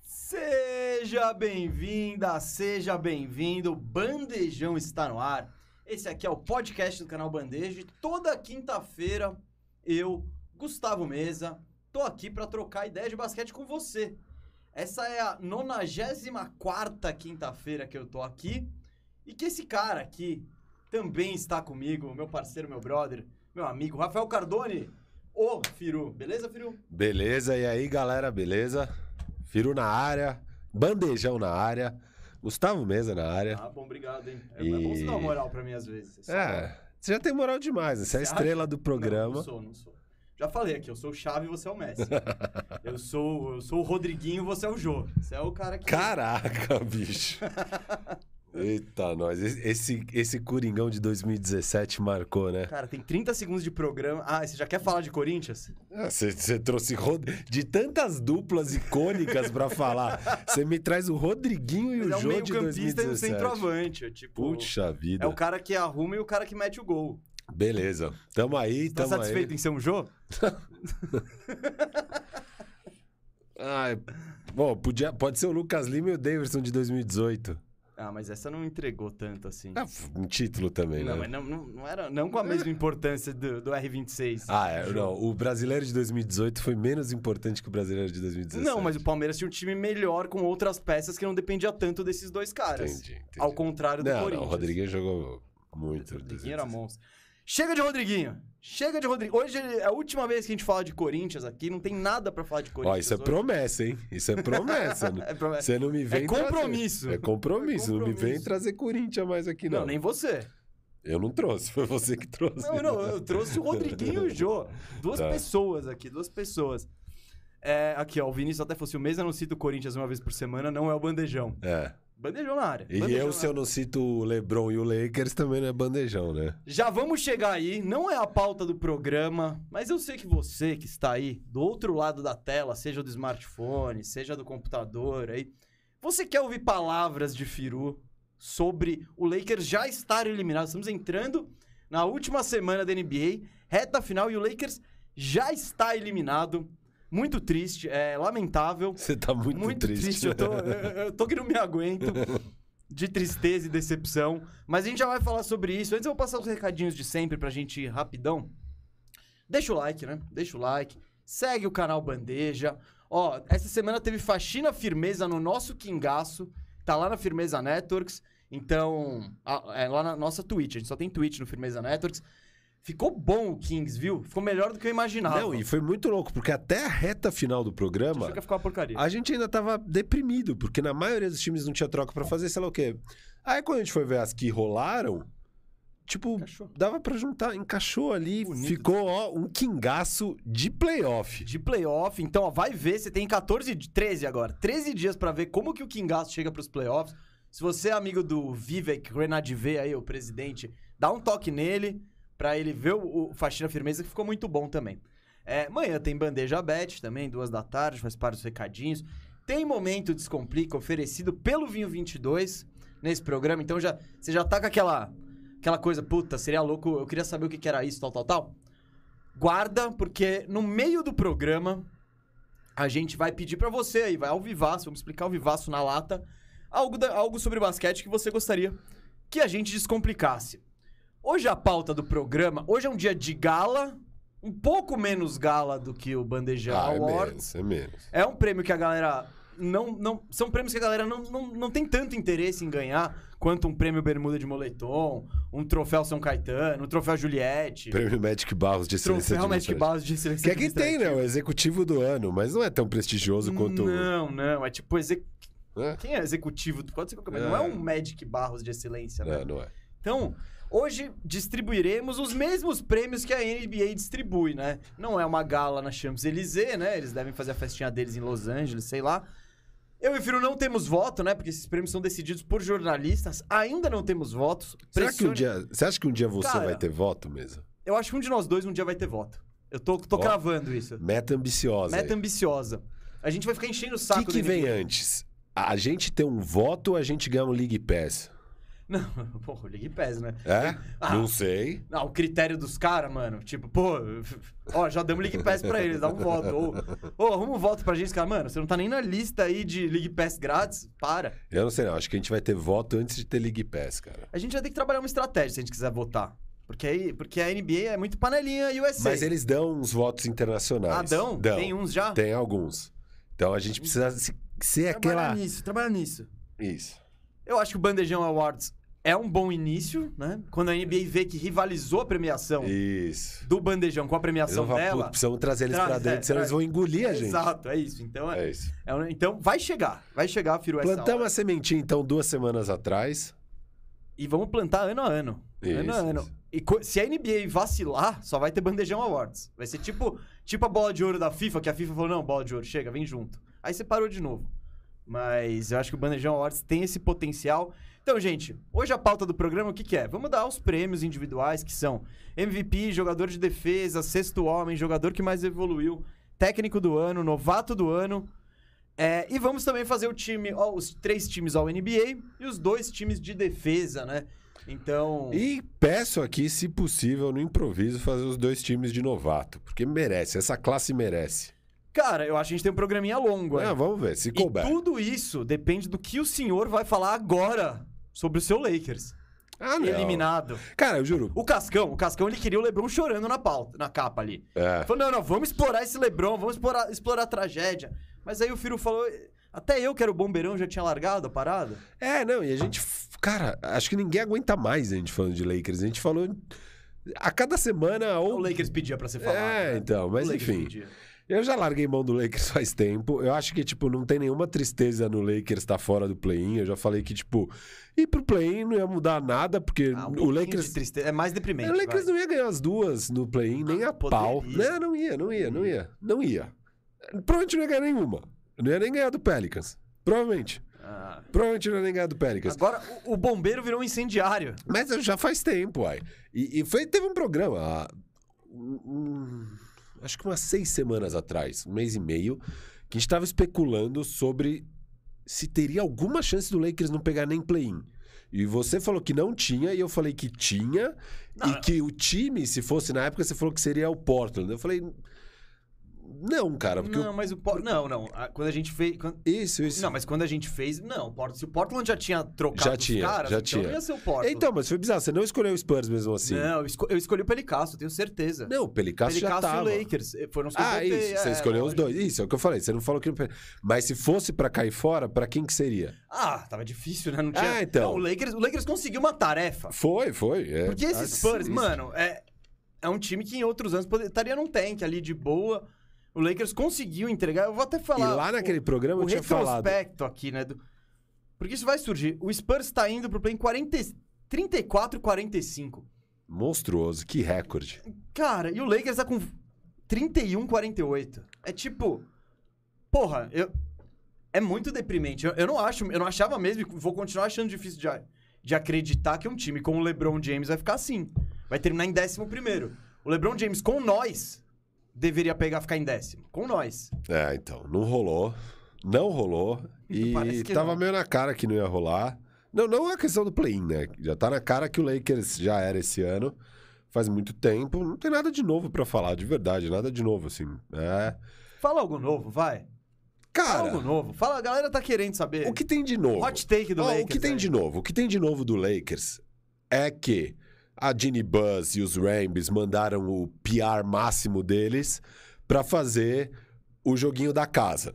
Seja bem-vinda, seja bem-vindo. Bandejão está no ar. Esse aqui é o podcast do canal Bandejo. Toda quinta-feira eu, Gustavo Mesa, tô aqui para trocar ideia de basquete com você. Essa é a 94 quinta-feira que eu tô aqui e que esse cara aqui também está comigo, meu parceiro, meu brother, meu amigo Rafael Cardone. Ô, Firu, beleza, Firu? Beleza, e aí galera, beleza? Firu na área, bandejão na área, Gustavo Mesa na área. Ah, bom, obrigado, hein? É, E- é bom você dar uma moral pra mim às vezes. Você É, sabe. você já tem moral demais, né? Você é a Você estrela acha? do Não, programa. não sou, não sou. Já falei aqui, eu sou o Chave e você é o Messi. eu, sou, eu sou o Rodriguinho e você é o Jô. Você é o cara que... Caraca, bicho. Eita, nós. Esse, esse Coringão de 2017 marcou, né? Cara, tem 30 segundos de programa. Ah, você já quer falar de Corinthians? Ah, Você, trouxe Rod... de tantas duplas icônicas pra falar. Você me traz o Rodriguinho e Mas o é um Jô de meio-campista e um 2017. centroavante. é Tipo, Puxa vida. é o cara que arruma e o cara que mete o gol. Beleza. Tamo aí, Tá tamo satisfeito aí. em ser um Jô? Ai, bom, podia, pode ser o Lucas Lima e o Davidson de 2018. Ah, mas essa não entregou tanto assim. Ah, um título também, não, né? mas não, não, não era não com a mesma importância do, do R26. Ah, é, não. O brasileiro de 2018 foi menos importante que o brasileiro de 2017. Não, mas o Palmeiras tinha um time melhor com outras peças que não dependia tanto desses dois caras. Entendi, entendi. Ao contrário do Não, Corinthians. não, o Rodriguinho jogou muito. O Rodriguinho era 2017. monstro. Chega de Rodriguinho. Chega de Rodriguinho. Hoje é a última vez que a gente fala de Corinthians aqui. Não tem nada pra falar de Corinthians. Ó, isso é hoje. promessa, hein? Isso é promessa. É promessa. Você não me vem É trazer- compromisso. É compromisso. É Não me vem compromisso. trazer Corinthians mais aqui, Não, não. nem você. Eu não trouxe, foi você que trouxe. Não, não, eu trouxe o Rodriguinho e o Jô. Duas Tá. pessoas aqui, duas pessoas. É, aqui, ó, o Vinícius até fosse o mês, eu não cito o Corinthians uma vez por semana, não é o bandejão. É. Bandejão na área. E bandejão eu, na se eu não cito o LeBron e o Lakers, também não é bandejão, né? Já vamos chegar aí, não é a pauta do programa, mas eu sei que você que está aí do outro lado da tela, seja do smartphone, seja do computador aí, você quer ouvir palavras de Firu sobre o Lakers já estar eliminado. Estamos entrando na última semana da NBA, reta final e o Lakers já está eliminado. Muito triste, é lamentável. Você tá muito, triste. Eu, tô, eu, eu tô que não me aguento de tristeza e decepção. Mas a gente já vai falar sobre isso. Antes eu vou passar os recadinhos de sempre pra gente ir rapidão. Deixa o like, né? Deixa o like. Segue o canal Bandeja. Ó, essa semana teve faxina firmeza no nosso Kingaço. Tá lá na Firmeza Networks. Então, a- é lá na nossa Twitch. A gente só tem Twitch no Firmeza Networks. Ficou bom o Kings, viu? Ficou melhor do que eu imaginava. Não, e foi muito louco, porque até a reta final do programa, Achou que ficar uma porcaria. a gente ainda tava deprimido, porque na maioria dos times não tinha troca pra fazer, sei lá o quê. Aí quando a gente foi ver as que rolaram, tipo, Encaixou. dava pra juntar, encaixou ali, Bonito. ficou, ó, um quingaço de playoff. de playoff. Então, ó, vai ver, você tem 14, di- 13 agora, 13 dias pra ver como que o Kingaço chega pros playoffs. Se você é amigo do Vivek Renadive aí, o presidente, dá um toque nele pra ele ver o, o Faxina Firmeza, que ficou muito bom também. É, amanhã tem Bandeja Bet também, duas da tarde, faz parte dos recadinhos. Tem Momento Descomplica oferecido pelo Vinho 22 nesse programa, então já, você já tá com aquela, aquela coisa, puta, seria louco, eu queria saber o que que era isso, tal, tal, tal. Guarda, porque no meio do programa a gente vai pedir pra você aí, vai ao vivaço, vamos explicar ao vivaço na lata, algo, da- algo sobre basquete que você gostaria que a gente descomplicasse. Hoje a pauta do programa, hoje é um dia de gala, um pouco menos gala do que o Bandejão Ah, é Awards. menos, é menos. É um prêmio que a galera não. não são prêmios que a galera não, não, não tem tanto interesse em ganhar quanto um prêmio Bermuda de Moletom, um troféu São Caetano, um troféu Juliette, Prêmio Magic Barros de excelência troféu Magic. Base de seleção. Que é que tem, né? O executivo do ano, mas não é tão prestigioso quanto... Não, não. É tipo. Exec... Né? Quem é executivo? Pode ser qualquer. É. Não é um Magic Barros de excelência, né? Não, não é. Então, hoje distribuiremos os mesmos prêmios que a NBA distribui, né? Não é uma gala na Champs-Élysées, né? Eles devem fazer a festinha deles em Los Angeles, sei lá. Eu e o Firo não temos voto, né? Porque esses prêmios são decididos por jornalistas. Ainda não temos votos. Será que um dia... Você acha que um dia você Cara, vai ter voto mesmo? Eu acho que um de nós dois um dia vai ter voto. Eu tô, tô Ó, cravando isso. Meta ambiciosa. Meta aí. ambiciosa. A gente vai ficar enchendo o O saco que, que da vem antes? A gente ter um voto ou a gente ganhar um League Pass? Não, pô, o League Pass, né? É? Ah. Não sei. Ah, o critério dos caras, mano, tipo, pô, ó, já damos League Pass pra eles, dá um voto. Ou, ou arruma um voto pra gente, cara, mano, você não tá nem na lista aí de League Pass grátis, para. Eu não sei, não. Acho que a gente vai ter voto antes de ter League Pass, cara. A gente vai ter que trabalhar uma estratégia se a gente quiser votar. Porque, aí, porque a NBA é muito panelinha USA. Mas eles dão uns votos internacionais. Ah, dão? Dão. Tem uns já? Tem alguns. Então a gente precisa se- ser Trabalhar aquela. nisso, trabalhar nisso. Isso. Eu acho que o Bandejão Awards é um bom início, né? Quando a NBA vê que rivalizou a premiação Isso. do Bandejão com a premiação vão dela. "Putz, precisamos trazer eles Traz, pra é, dentro, senão traz. eles vão engolir a gente. Exato, é isso. Então, é, É isso. é então vai chegar. Vai chegar, Firu, essa Plantamos a sementinha, então, duas semanas atrás. E vamos plantar ano a ano. ano a Isso, ano. isso. E se a NBA vacilar, só vai ter Bandejão Awards. Vai ser tipo, tipo a bola de ouro da FIFA, que a FIFA falou: não, bola de ouro, chega, vem junto. Aí você parou de novo. Mas eu acho que o Bandejão Awards tem esse potencial. Então, gente, hoje a pauta do programa o que, que é? Vamos dar os prêmios individuais, que são MVP, jogador de defesa, sexto homem, jogador que mais evoluiu, técnico do ano, novato do ano. É, e vamos também fazer o time, ó, os três times ao NBA e os dois times de defesa, né? Então. E peço aqui, se possível, no improviso, fazer os dois times de novato. Porque merece, essa classe merece. Cara, eu acho que a gente tem um programinha longo. Ah, aí. vamos ver, se e couber. tudo isso depende do que o senhor vai falar agora sobre o seu Lakers. Ah, não. Eliminado. Cara, eu juro. O Cascão, o Cascão, ele queria o Lebron chorando na pauta, na capa ali. É. Falou, não, não, vamos explorar esse Lebron, vamos explorar, explorar a tragédia. Mas aí o Firo falou, até eu que era o bombeirão já tinha largado a parada. É, não, e a gente. Cara, acho que ninguém aguenta mais a gente falando de Lakers. A gente falou. A cada semana O ou. Lakers pedia pra ser falado. É, né? então, mas O enfim. pedia. Eu já larguei mão do Lakers faz tempo. Eu acho que, tipo, não tem nenhuma tristeza no Lakers estar fora do play-in. Eu já falei que, tipo, ir pro play-in não ia mudar nada, porque Ah, um o Lakers. tristeza, é mais deprimente. O Lakers vai. não ia ganhar as duas no play-in, nem a pau. poderia. Não, não ia, não ia, não ia. Não ia. Provavelmente não ia ganhar nenhuma. Não ia nem ganhar do Pelicans. Provavelmente. Ah. Provavelmente não ia nem ganhar do Pelicans. Agora, o, o bombeiro virou um incendiário. Mas já faz tempo, uai. E, e foi, teve um programa, ah, um- um- acho que umas seis semanas atrás, um mês e meio, que a gente estava especulando sobre se teria alguma chance do Lakers não pegar nem play-in. E você falou que não tinha, e eu falei que tinha, Não, e que o time, se fosse na época, você falou que seria o Portland. Eu falei, não, cara, porque. Não, mas o Por- Não, não. Quando a gente fez. quando- Isso, isso. Não, mas quando a gente fez. Não, o Port- se o Portland já tinha trocado Já os tinha, caras, já então tinha. não ia ser o Portland. Então, mas foi bizarro, você não escolheu o Spurs mesmo assim. Não, eu, esco- eu escolhi o Pelicasso, tenho certeza. Não, o Pelicasso já Pelicasso tava. e o Lakers. eh, Foram os Ah, isso. Você é, escolheu os dois. Isso é o que eu falei. Você não falou que. Mas se fosse pra cair fora, pra quem que seria? Ah, tava difícil, né? Não tinha. Ah, então. Não, o, Lakers, o Lakers conseguiu uma tarefa. Foi, foi. é. Porque esse Ah, Spurs, sim, mano, é, é um time que em outros anos poder- estaria num tank ali de boa. O Lakers conseguiu entregar. Eu vou até E falar. lá naquele programa o eu tinha falado. retrospecto aqui, né? do- Porque isso vai surgir. O Spurs tá indo pro play em 40... 34 45. Monstruoso, que recorde. Cara, e o Lakers tá com 31 48. É tipo. Porra, eu. É muito deprimente. Eu, eu não acho, eu não achava mesmo, e vou continuar achando difícil de, de acreditar que um time com o LeBron James vai ficar assim. Vai terminar em décimo primeiro. O LeBron James com nós deveria pegar ficar em décimo. Com nós. É, então, não rolou. Não rolou. E Parece que tava não. meio na cara que não ia rolar. Não, não é questão do play-in, né? Já tá na cara que o Lakers já era esse ano. Faz muito tempo. Não tem nada de novo pra falar, de verdade. Nada de novo, assim. É. Fala algo novo, vai. Fala Cara, algo novo. Fala, a galera tá querendo saber. o que tem de novo? Hot take do Lakers. o que tem aí. de novo? O que tem de novo do Lakers é que a Ginny Buzz e os Rambis mandaram o PR máximo deles pra fazer o joguinho da casa.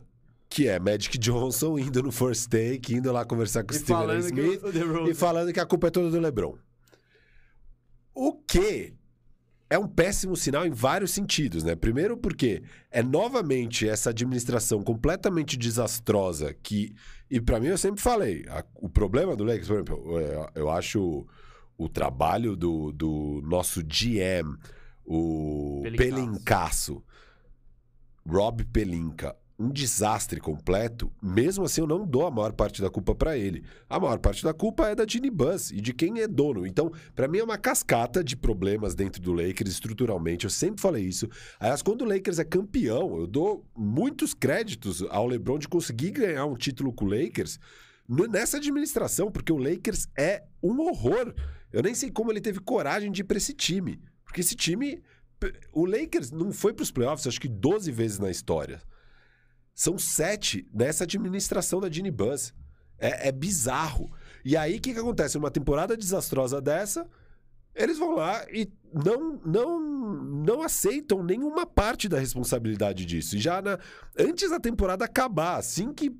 Que é Magic Johnson indo no first take, indo lá conversar com o Steven Smith e falando que a culpa é toda do LeBron. O que é um péssimo sinal em vários sentidos, né? Primeiro porque é novamente essa administração completamente desastrosa que e pra mim eu sempre falei, a- o problema do Lakers, por exemplo, eu, eu acho o trabalho do, do nosso GM, o. Pelincasso, Rob Pelinka, um desastre completo. Mesmo assim, eu não dou a maior parte da culpa pra ele. A maior parte da culpa é da Ginny Buzz e de quem é dono. Então, pra mim é uma cascata de problemas dentro do Lakers estruturalmente. Eu sempre falei isso. Aliás, quando o Lakers é campeão, eu dou muitos créditos ao LeBron de conseguir ganhar um título com o Lakers. nessa administração, porque o Lakers é um horror. Eu nem sei como ele teve coragem de ir pra esse time. Porque esse time. O Lakers não foi pros playoffs, acho que 12 vezes na história. São sete nessa administração da Ginny Buzz. É, é bizarro. E aí, o que, que acontece? Numa temporada desastrosa dessa, eles vão lá e não, não, não aceitam nenhuma parte da responsabilidade disso. E já na- antes da temporada acabar, assim que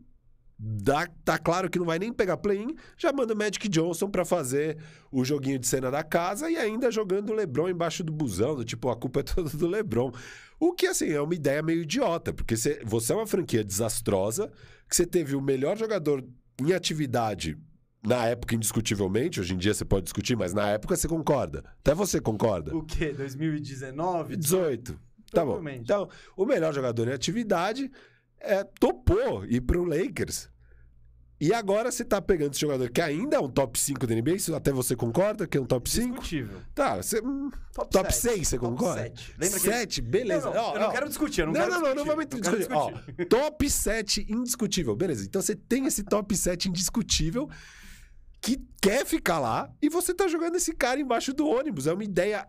dá, tá claro que não vai nem pegar play-in, já manda o Magic Johnson pra fazer o joguinho de cena da casa e ainda jogando o LeBron embaixo do busão, do tipo, a culpa é toda do LeBron. O que, assim, é uma ideia meio idiota, porque você, você é uma franquia desastrosa, que você teve o melhor jogador em atividade na época, indiscutivelmente, hoje em dia você pode discutir, mas na época você concorda. Até você concorda. O quê? 2019? 18. Tá bom. Então, o melhor jogador em atividade é, topou ir pro Lakers. E agora você tá pegando esse jogador que ainda é um top 5 da NBA, até você concorda que é um top 5? Discutível. Tá, você, hum, Top, top sete. 6, você Top concorda? sete. Lembra que- 7, beleza. Não, não, Ó, eu não ó. quero discutir, eu não, Não, quero não, não, não discutir, vamos discutir. quero Ó, discutir. top 7 indiscutível. Beleza, então você tem esse top 7 indiscutível que quer ficar lá e você tá jogando esse cara embaixo do ônibus. É uma ideia.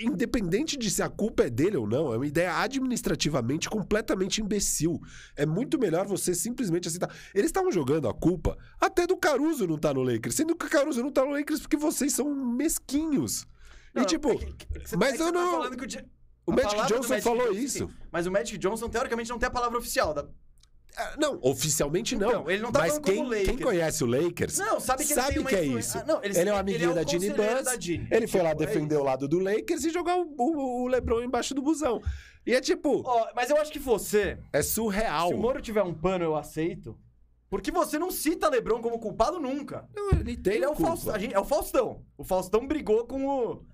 Independente de se a culpa é dele ou não, é uma ideia administrativamente completamente imbecil. É muito melhor você simplesmente aceitar. Eles estavam jogando a culpa até do Caruso não tá no Lakers, sendo que o Caruso não tá no Lakers porque vocês são mesquinhos. Não, e tipo, é que- é que você- mas é que eu você tá não- que o, o Magic Johnson falou isso. sim. Mas o Magic Johnson, teoricamente, não tem a palavra oficial. Da... Ah, Não, oficialmente não. Então, ele não tá Mas falando como quem, Lakers. quem conhece o Lakers Não, sabe que ele sabe que é isso. Ah, não, eles- ele é um ele amiguinho é da Ginny conselheiro Buzz. da Ginny. Ele foi lá Tipo, é defender isso. o lado do Lakers e jogar o, o- o LeBron embaixo do busão. E é tipo, Ó, mas eu acho que você, é surreal. se o Moro tiver um pano, eu aceito. Porque você não cita LeBron como culpado nunca. Não, ele tem Ele é o. Faustão, gente- é o Faustão. O Faustão brigou com o.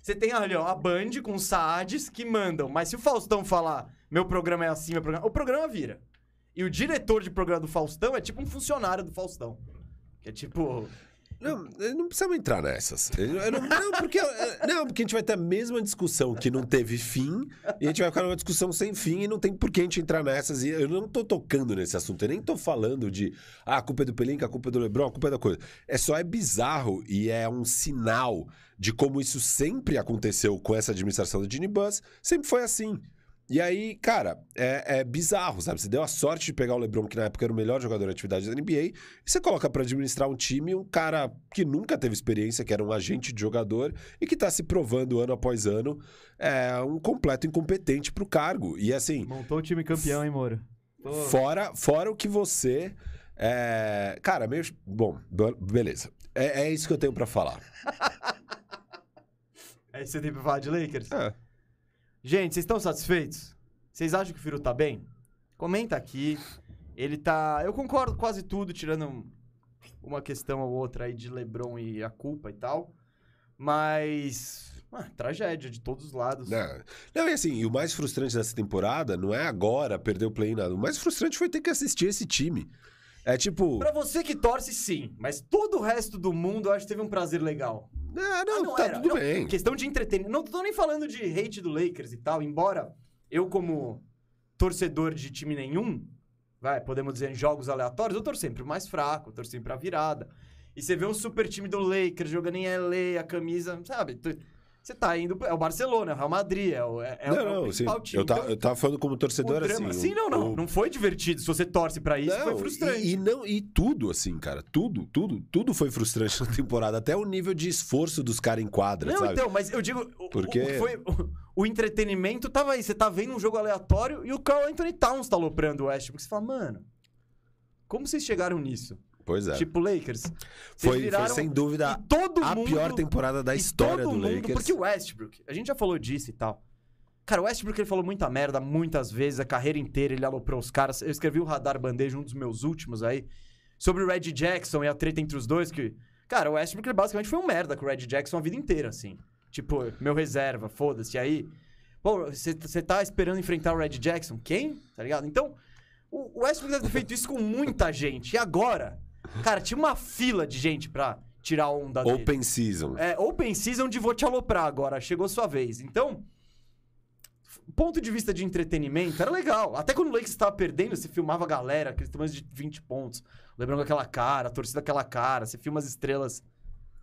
Você tem ali, ó, a Band com os Saades que mandam. Mas se o Faustão falar, meu programa é assim, meu programa. O programa vira. E o diretor de programa do Faustão é tipo um funcionário do Faustão. Que é tipo. Não, não precisamos entrar nessas. Eu- não, não, porque, não, porque a gente vai ter a mesma discussão que não teve fim, e a gente vai ficar numa discussão sem fim e não tem por que a gente entrar nessas. E eu não tô tocando nesse assunto, eu nem tô falando de ah, a culpa é do Pelinka, a culpa é do Lebron, a culpa é da coisa. É só é bizarro e é um sinal de como isso sempre aconteceu com essa administração Ginny Buzz, sempre foi assim. E aí, cara, é, é bizarro, sabe? Você deu a sorte de pegar o LeBron, que na época era o melhor jogador de atividade da NBA, e você coloca pra administrar um time um cara que nunca teve experiência, que era um agente de jogador e que tá se provando ano após ano é um completo incompetente pro cargo. E assim, Montou o time campeão, hein, Moro? fora, fora o que você. é, Cara, meio. Bom, be- beleza. É, é isso que eu tenho pra falar. Aí você tem pra falar de Lakers? É. Gente, vocês estão satisfeitos? Vocês acham que o Firu tá bem? Comenta aqui. Ele tá. Eu concordo com quase tudo, tirando um- uma questão ou outra aí de LeBron e a culpa e tal. Mas. ah, tragédia de todos os lados. Não, não, e assim, e o mais frustrante dessa temporada não é agora perder o play nada. O mais frustrante foi ter que assistir esse time. É tipo. Pra você que torce, sim. Mas todo o resto do mundo, eu acho que teve um prazer legal. Ah, não, Ah, não tá era. tudo Não, bem. Questão de entretenimento. Não tô nem falando de hate do Lakers e tal, embora eu, como torcedor de time nenhum, vai, podemos dizer, em jogos aleatórios, eu torço sempre o mais fraco, eu torço sempre a virada. E você vê um super time do Lakers jogando em LA, a camisa, sabe? Você tá indo. É o Barcelona, é o Real Madrid, é o, é, é o- não, é o não, sim. principal time. Eu, tá, Então, eu tava falando como torcedor assim. Sim, não, não. o- Não foi divertido. Se você torce pra isso, foi Não, frustrante. E, e não, e tudo, assim, cara. Tudo, tudo, tudo foi frustrante na temporada. Até o nível de esforço dos caras em quadra, Não, sabe? então, mas eu digo, Porque- o, foi, o, entretenimento tava aí. Você tá vendo um jogo aleatório e o Carl Anthony Towns tá aloprando o Westbrook. Você fala, mano, como vocês chegaram nisso? Pois é. Tipo, Lakers. Foi, foi sem dúvida todo a mundo, pior temporada da história do mundo, Lakers. Porque o Westbrook, a gente já falou disso e tal. Cara, o Westbrook ele falou muita merda muitas vezes, a carreira inteira ele aloprou os caras. Eu escrevi o Radar Bandeja, um dos meus últimos aí, sobre o Red Jackson e a treta entre os dois, que... Cara, o Westbrook ele basicamente foi um merda com o Red Jackson a vida inteira, assim. Tipo, meu reserva, foda-se. E aí, pô, você tá esperando enfrentar o Red Jackson? Quem? Tá ligado? Então, o o Westbrook deve ter feito isso com muita gente. E agora, cara, tinha uma fila de gente pra tirar a onda dele. Open Season. É, Open Season de vou te aloprar agora, chegou sua vez. Então, ponto de vista de entretenimento, era legal. Até quando o Lakers estava perdendo, você filmava a galera, aqueles tamanhos de 20 pontos. Lembrando aquela cara, a torcida aquela cara, você filma as estrelas.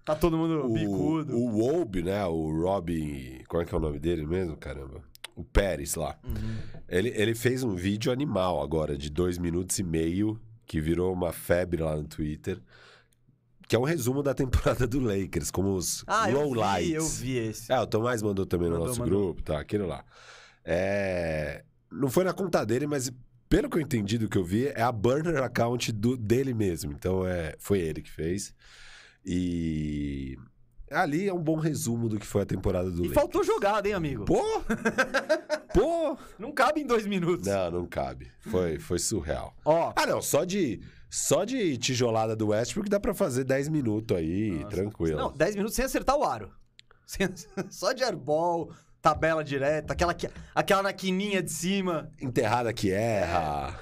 Tá todo mundo bicudo. O, o Wolbe, né? O Robin. Qual é que é o nome dele mesmo? Caramba. O Pérez lá. Uhum. Ele, ele fez um vídeo animal agora, de dois minutos e meio, que virou uma febre lá no Twitter. Que é um resumo da temporada do Lakers, como os Ah, eu lowlights. vi, eu vi esse. É, o Tomás mandou também no Mandou, nosso mandou. grupo, tá? Aquele lá. É... Não foi na conta dele, mas pelo que eu entendi do que eu vi, é a burner account do, dele mesmo. Então é... foi ele que fez. E ali é um bom resumo do que foi a temporada do E Lakers. faltou jogada, hein, amigo? Pô! Pô! Não cabe em dois minutos. Não, não cabe. Foi, foi surreal. Ó, Ah, não, só de só de tijolada do Westbrook dá pra fazer 10 minutos aí, tranquilo. não, 10 minutos sem acertar o aro. Sem- Só de airball, tabela direta, aquela, que- aquela na quininha de cima. Enterrada que erra.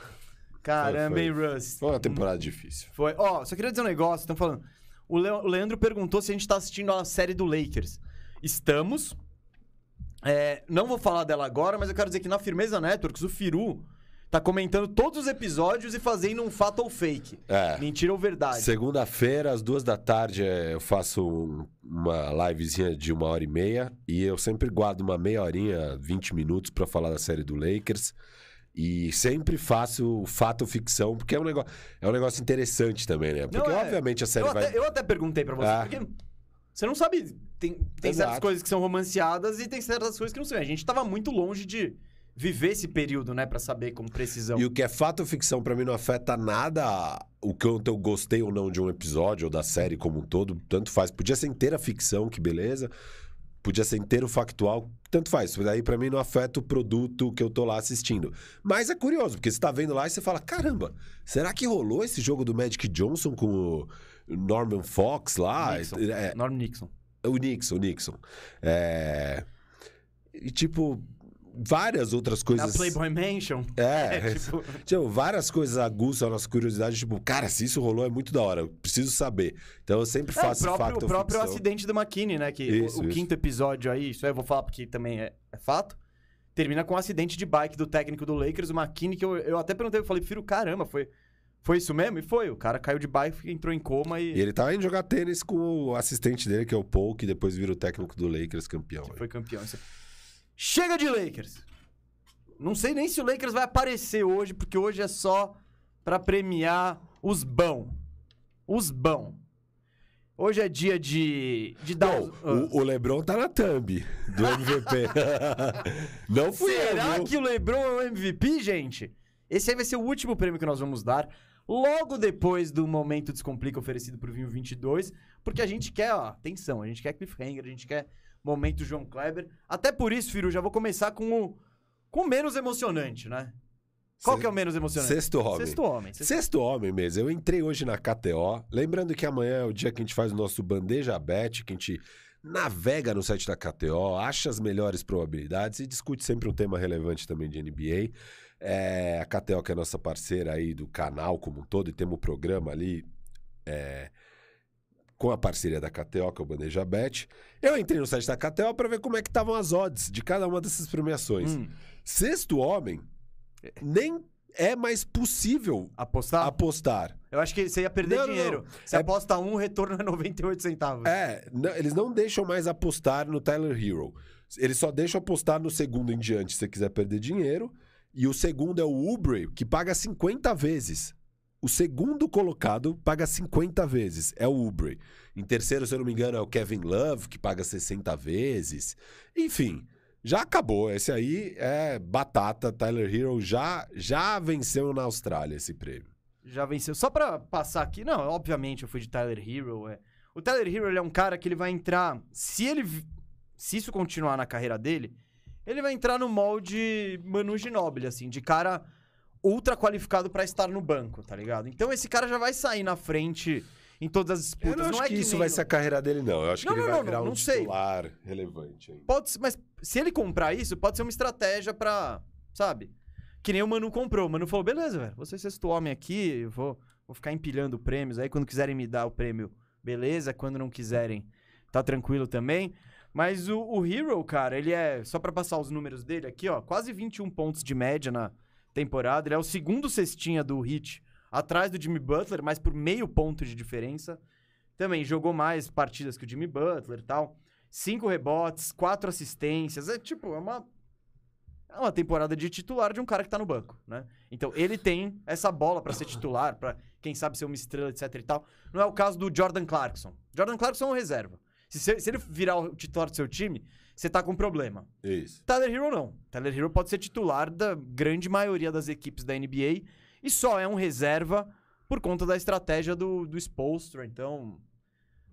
Caramba, Foi, hein, Russ? Foi uma temporada difícil. Foi. Ó, só queria dizer um negócio, estão falando. O Le- o Leandro perguntou se a gente tá assistindo a série do Lakers. Estamos. É, não vou falar dela agora, mas eu quero dizer que na Firmeza Networks, o Firu tá comentando todos os episódios e fazendo um fato ou fake. É. Mentira ou verdade. Segunda-feira, às duas da tarde, é, eu faço um- uma livezinha de uma hora e meia. E eu sempre guardo uma meia horinha, 20 minutos, pra falar da série do Lakers. E sempre faço fato ou ficção, porque é um negócio, é um negócio interessante também, né? Porque, é. obviamente, a série Eu vai. até, eu até perguntei pra você, Ah. porque você não sabe. Tem, tem certas coisas que são romanceadas e tem certas coisas que não são. A gente tava muito longe de viver esse período, né, Pra saber com precisão. E o que é fato ou ficção pra mim não afeta nada o quanto eu gostei ou não de um episódio ou da série como um todo, tanto faz. Podia ser inteira ficção, que beleza. Podia ser inteiro factual, tanto faz. Daí pra mim não afeta o produto que eu tô lá assistindo. Mas é curioso, porque você tá vendo lá e você fala: caramba, será que rolou esse jogo do Magic Johnson com o Norman Fox lá? Nixon. É, Norm Nixon. o Nixon, o Nixon. É... E tipo, várias outras Na coisas. Playboy Mansion. É, É, tipo- tipo, várias coisas aguçam a nossa curiosidade, tipo, cara, se isso rolou é muito da hora, eu preciso saber. Então eu sempre É, o faço próprio, fato o próprio acidente do McKinney, né? Que o- Isso, o, isso. quinto episódio aí, isso aí eu vou falar porque também é, é fato. Termina com um acidente de bike do técnico do Lakers, o McKinney, que eu, eu até perguntei, eu falei, filho, caramba, foi, foi isso mesmo? E foi. O cara caiu de bike, entrou em coma e, E ele tava indo jogar tênis com o assistente dele, que é o Paul, que depois vira o técnico do Lakers campeão. foi campeão. Isso- Chega de Lakers! Não sei nem se o Lakers vai aparecer hoje, porque hoje é só pra premiar os bão. Os bão. Hoje é dia de, de dar... Não, os- o, o LeBron tá na thumb do MVP. Não fui Será eu, que o LeBron é o MVP, gente? Esse aí vai ser o último prêmio que nós vamos dar. Logo depois do Momento Descomplica oferecido por Vinho 22. Porque a gente quer, ó, atenção, a gente quer cliffhanger, a gente quer Momento João Kleber. Até por isso, Firu, já vou começar com o, com o menos emocionante, né? Qual Se- que é o menos emocionante? Sexto homem. Sexto homem. Sexto... Sexto homem mesmo. Eu entrei hoje na KTO. Lembrando que amanhã é o dia que a gente faz o nosso Bandeja Bet, que a gente navega no site da KTO, acha as melhores probabilidades e discute sempre um tema relevante também de NBA. É, a KTO, que é a nossa parceira aí do canal como um todo, e temos o programa ali é, com a parceria da KTO, que é o Bandeja Bet. Eu entrei no site da KTO para ver como é que estavam as odds de cada uma dessas premiações. Hum, Sexto homem, nem é mais possível apostar? apostar. Eu acho que você ia perder Não, dinheiro. não. Você É- aposta um, o retorno é 98 centavos. É, não- eles não deixam mais apostar no Tyler Hero. Eles só deixam apostar no segundo em diante se você quiser perder dinheiro. E o segundo é o Ubre, que paga 50 vezes. O segundo colocado paga 50 vezes. É o Ubre. Em terceiro, se eu não me engano, é o Kevin Love, que paga 60 vezes. Enfim, já acabou. Esse aí é batata. Tyler Hero já, já venceu na Austrália esse prêmio. Já venceu. Só pra passar aqui, não, obviamente eu fui de Tyler Hero. É. O Tyler Hero é um cara que ele vai entrar. Se ele. Se isso continuar na carreira dele, ele vai entrar no molde Manu Ginóbili, assim, de cara ultra qualificado pra estar no banco, tá ligado? Então esse cara já vai sair na frente em todas as Eu disputas. não acho é que, isso nem vai ser a carreira dele, não. Eu acho Não, que ele não, vai não, virar não, um não sei. titular relevante ainda. Pode ser, mas se ele comprar isso, pode ser uma estratégia pra, sabe? Que nem o Manu comprou. O Manu falou: beleza, velho, você é sexto homem aqui, eu vou, vou ficar empilhando prêmios. Aí quando quiserem me dar o prêmio, beleza. Quando não quiserem, tá tranquilo também. Mas o, o Hero, cara, ele é. Só pra passar os números dele aqui, ó. Quase 21 pontos de média na temporada. Ele é o segundo cestinha do Hit, atrás do Jimmy Butler, mas por meio ponto de diferença. Também jogou mais partidas que o Jimmy Butler e tal. Cinco rebotes, quatro assistências. É tipo, é uma. É uma temporada de titular de um cara que tá no banco, né? Então ele tem essa bola pra ser titular, pra quem sabe ser uma estrela, etc e tal. Não é o caso do Jordan Clarkson. Jordan Clarkson é um reserva. Se, se- se ele virar o titular do seu time, você tá com problema. Isso. Tyler Hero não. Tyler Hero pode ser titular da grande maioria das equipes da NBA e só é um reserva por conta da estratégia do, do Spolstra. Então,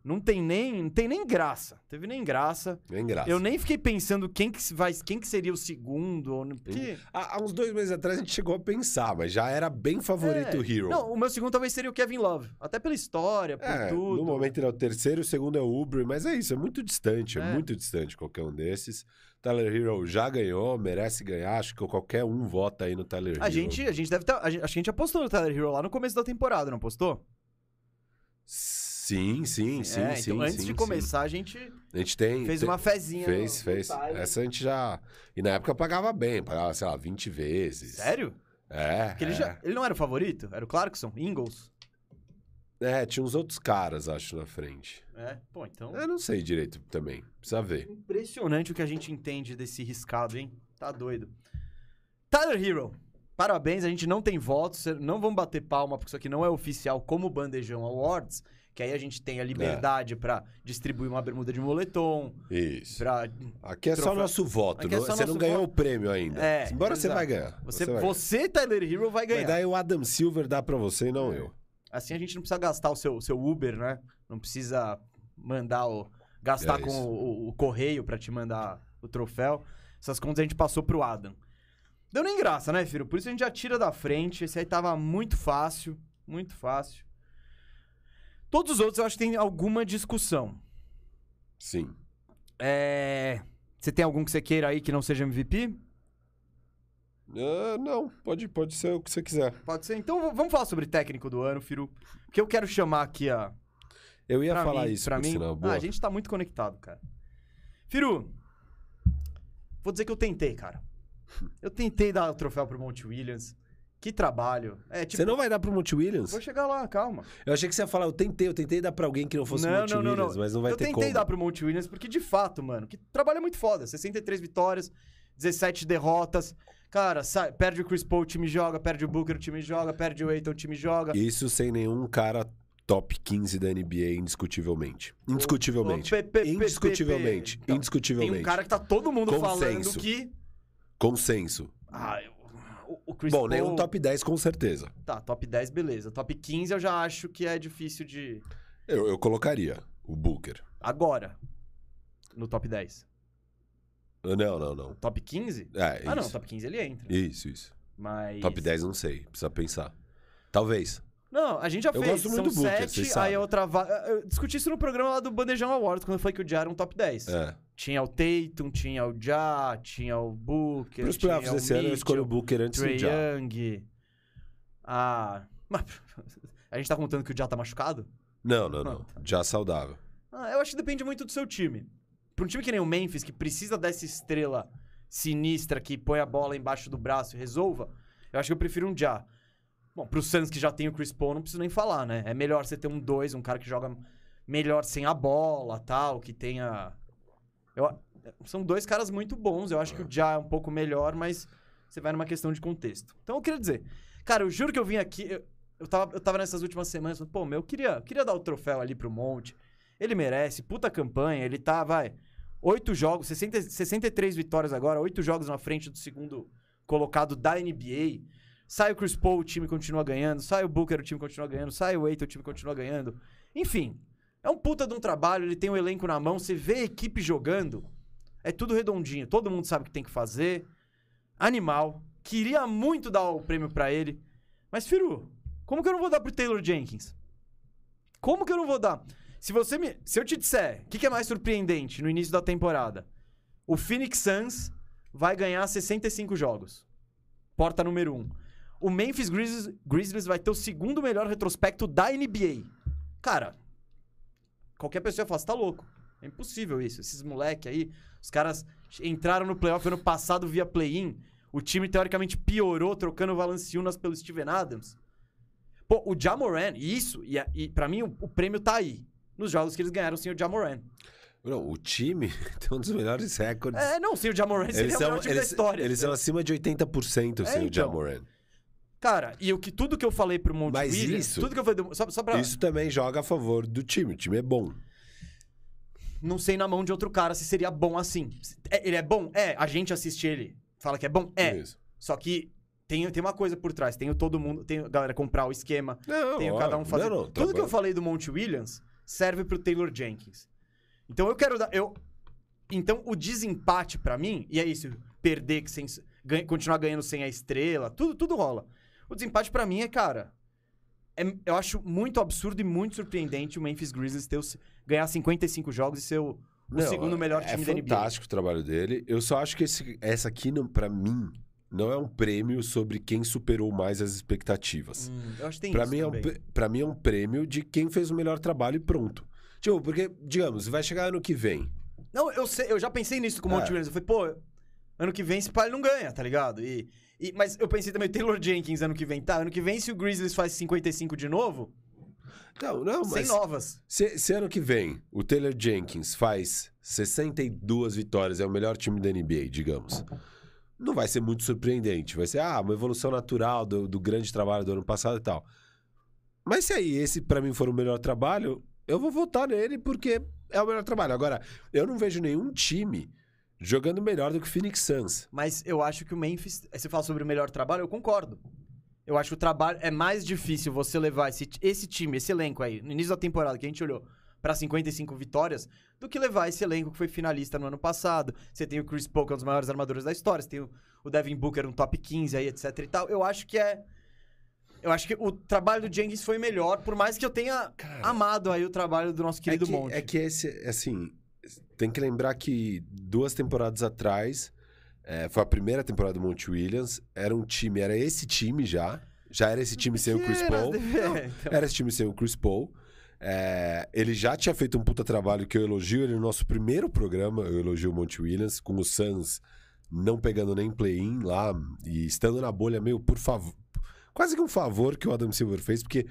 não tem nem, não tem nem graça. Teve nem graça. É engraçado. Eu nem fiquei pensando quem que, vai, quem que seria o segundo. Porque, Há, há uns dois meses atrás a gente chegou a pensar, mas já era bem favorito É, o Hero. Não, o meu segundo talvez seria o Kevin Love. Até pela história, por É, tudo. no momento ele é o terceiro, o segundo é o Uber, mas é isso, é muito distante, é, É. muito distante qualquer um desses. Tyler Hero já ganhou, merece ganhar, acho que qualquer um vota aí no Tyler Hero. A gente, a gente deve estar. a gente- acho que a gente apostou no Tyler Hero lá no começo da temporada, não apostou? Sim, sim, sim, é, sim. então antes sim, de sim. começar, a gente A gente tem. fez tem- uma fezinha. Fez, no- no fez. Tyler. Essa a gente já. E na época pagava bem, pagava, sei lá, 20 vezes. Sério? É. Porque ele, é. já, ele não era o favorito? Era o Clarkson? Ingles? É, tinha uns outros caras, acho, na frente. É, pô, então. Eu não sei direito também. Precisa ver. Impressionante o que a gente entende desse riscado, hein? Tá doido. Tyler Hero. Parabéns, a gente não tem votos, não vamos bater palma, porque isso aqui não é oficial como Bandejão Awards, que aí a gente tem a liberdade pra distribuir uma bermuda de moletom, Isso. pra... Aqui é só Troféu. nosso voto. É não- só você não nosso ganhou voto. o prêmio ainda. É, Embora você exato. vai ganhar. Você, vai ganhar. você, Tyler Hero, vai ganhar. Mas daí o Adam Silver dá pra você e não eu. Assim a gente não precisa gastar o seu, seu Uber, né? Não precisa mandar o. gastar É com o, o- o correio pra te mandar o troféu. Essas contas a gente passou pro Adam. Deu nem graça, né, filho? Por isso a gente já tira da frente. Esse aí tava muito fácil. Muito fácil. Todos os outros eu acho que tem alguma discussão. Sim. É. Você tem algum que você queira aí que não seja MVP? Ah, não, pode, pode ser o que você quiser. Pode ser. Então vamos falar sobre técnico do ano, Firu. Porque eu quero chamar aqui a, Eu ia pra falar mim, isso, pra mim. sinal. Ah, a gente tá muito conectado, cara. Firu, vou dizer que eu tentei, cara. Eu tentei dar o troféu pro Monte Williams. Que trabalho. É, tipo, Você não vai dar pro Monte Williams? vou chegar lá, calma. Eu achei que você ia falar, eu tentei, eu tentei dar pra alguém que não fosse o Monte Williams, mas não vai eu ter tentei como. dar pro Monte Williams porque, de fato, mano, que trabalho é muito foda. 63 vitórias, 17 derrotas. Cara, sai- perde o Chris Paul, o time joga. Perde o Booker, o time joga. Perde o Aiton, o time joga. Isso sem nenhum cara top 15 da NBA, indiscutivelmente. Indiscutivelmente. O- o Indiscutivelmente. Então, Indiscutivelmente. Tem um cara que tá todo mundo falando Consenso. que... Consenso. Ah, eu- o Chris Bom, Paul... nenhum top 10 com certeza. Tá, top 10, beleza. Top 15 eu já acho que é difícil de... Eu, eu colocaria o Booker. Agora, no top 10. Ah, Não, não, não. Top 15? É, Ah, não, isso. top 15 ele entra. Isso, isso. Mas... Top 10 não sei, precisa pensar. Talvez. Não, a gente já Eu fez. gosto muito São do Booker, sete, aí outra vaga... Eu discuti isso no programa lá do Bandejão Awards, quando eu falei que o Ja era um top 10. É. Tinha o Tatum, tinha o Ja, tinha o Booker, Para os playoffs o desse ano, eu escolho o Booker antes Trae do Ja. Young. Ah... mas- A gente tá contando que o Ja tá machucado? Não, não, não. Já saudável. Ah, eu acho que depende muito do seu time. Pra um time que nem o Memphis, que precisa dessa estrela sinistra que põe a bola embaixo do braço e resolva, eu acho que eu prefiro um Ja. Bom, pro Suns que já tem o Chris Paul, não preciso nem falar, né? É melhor você ter um 2, um cara que joga melhor sem a bola, tal, que tenha... Eu- São dois caras muito bons, eu acho que o Ja é um pouco melhor, mas você vai numa questão de contexto. Então eu queria dizer, cara, eu juro que eu vim aqui... Eu, eu, tava, eu tava nessas últimas semanas, falando, pô, meu, eu queria, queria dar o troféu ali pro Monte. Ele merece, puta campanha, ele tá, vai, oito jogos, 60, 63 vitórias agora, oito jogos na frente do segundo colocado da NBA. Sai o Chris Paul, o time continua ganhando. Sai o Booker, o time continua ganhando. Sai o Aiton, o time continua ganhando. Enfim, é um puta de um trabalho, ele tem um elenco na mão, você vê a equipe jogando, é tudo redondinho, todo mundo sabe o que tem que fazer. Animal. Queria muito dar o prêmio pra ele. Mas, Firu, como que eu não vou dar pro Taylor Jenkins? Como que eu não vou dar? Se você me. Se eu te disser, o que, que é mais surpreendente no início da temporada? O Phoenix Suns vai ganhar 65 jogos. Porta número 1. O Memphis Grizzlies, Grizzlies vai ter o segundo melhor retrospecto da NBA. Cara, qualquer pessoa ia falar, você tá louco. É impossível isso. Esses moleque aí, os caras entraram no playoff ano passado via play-in. O time, teoricamente, piorou trocando o Valanciunas pelo Steven Adams. Pô, o Jamoran, isso, e, e para mim o, o, prêmio tá aí. Nos jogos que eles ganharam sem o Jamoran. Não, o time tem um dos melhores recordes. É, não, sem o Jamoran eles o são, melhor time eles, da história. Eles são acima de 80% É, sem o então. Jamoran. Cara, e o que, tudo que eu falei pro Monte Mas Williams, isso- tudo que eu falei... Só, só pra... Isso também joga a favor do time. O time é bom. Não sei na mão de outro cara se seria bom assim. É, ele é bom? É. A gente assiste ele. Fala que é bom? É. Isso. Só que tem, tem uma coisa por trás. Tem o todo mundo... Tem a galera comprar o esquema. Não, Tem o ó, cada um fazer. Não, não, Tudo que eu falei do Monte Williams serve pro Taylor Jenkins. Então eu quero dar. Eu, então o desempate pra mim, e é isso, perder que sem, ganha- continuar ganhando sem a estrela, tudo, tudo rola. O desempate pra mim é, cara. é- eu acho muito absurdo e muito surpreendente o Memphis Grizzlies ter ganhar 55 jogos e ser o, o Não, segundo melhor é time da NBA. fantástico o trabalho dele. Eu só acho que esse, essa aqui, pra mim, não é um prêmio sobre quem superou mais as expectativas. Hum, eu acho que tem Pra isso mim, é um, mim é um prêmio de quem fez o melhor trabalho e pronto. Tipo, porque, digamos, vai chegar ano que vem. Não, eu, sei, eu já pensei nisso com o Monte É. Williams. Eu falei, pô, ano que vem esse pai não ganha, tá ligado? E, e- mas eu pensei também, Taylor Jenkins ano que vem, tá? Ano que vem, se o Grizzlies faz 55 de novo, Não, não, sem mas novas. se, se ano que vem o Taylor Jenkins faz 62 vitórias, é o melhor time da NBA, digamos. Não vai ser muito surpreendente. Vai ser, ah, uma evolução natural do, do grande trabalho do ano passado e tal. Mas se aí esse pra mim for o melhor trabalho, eu vou votar nele porque é o melhor trabalho. Agora, eu não vejo nenhum time jogando melhor do que o Phoenix Suns. Mas eu acho que o Memphis. Você fala sobre o melhor trabalho, eu concordo. Eu acho que o trabalho é mais difícil você levar esse, esse time, esse elenco aí, no início da temporada que a gente olhou, pra 55 vitórias, do que levar esse elenco que foi finalista no ano passado. Você tem o Chris Paul, que é um dos maiores armadores da história, você tem o, o Devin Booker, um top 15 aí, etc e tal. Eu acho que é. Eu acho que o trabalho do Jenkins foi melhor, por mais que eu tenha Cara, amado aí o trabalho do nosso querido é que, Monte. É que esse, assim, tem que lembrar que duas temporadas atrás, é, foi a primeira temporada do Monte Williams, era um time, era esse time já, já era esse time sem o Chris Paul. Não, então. Era esse time sem o Chris Paul. É, ele já tinha feito um puta trabalho que eu elogio ele no nosso primeiro programa, eu elogio o Monte Williams, com o Suns não pegando nem play-in lá e estando na bolha meio por favor. Quase que um favor que o Adam Silver fez, porque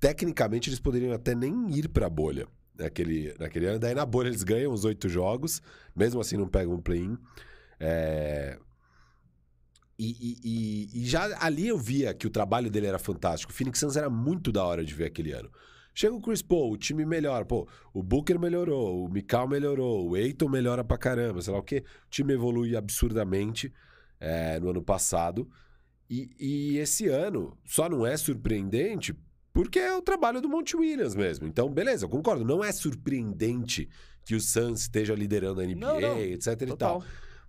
tecnicamente eles poderiam até nem ir pra bolha naquele, naquele ano. Daí na bolha eles ganham os oito jogos, mesmo assim não pegam um play-in. É, E, e- e- e já ali eu via que o trabalho dele era fantástico. O Phoenix Suns era muito da hora de ver aquele ano. Chega o Chris Paul, o time melhora. Pô, o Booker melhorou, o Mikal melhorou, o Aiton melhora pra caramba, sei lá o quê. O time evolui absurdamente é, no ano passado. E, e esse ano só não é surpreendente porque é o trabalho do Monte Williams mesmo. Então, beleza, eu concordo. Não é surpreendente que o Suns esteja liderando a NBA, Não, não. etc e Total. tal.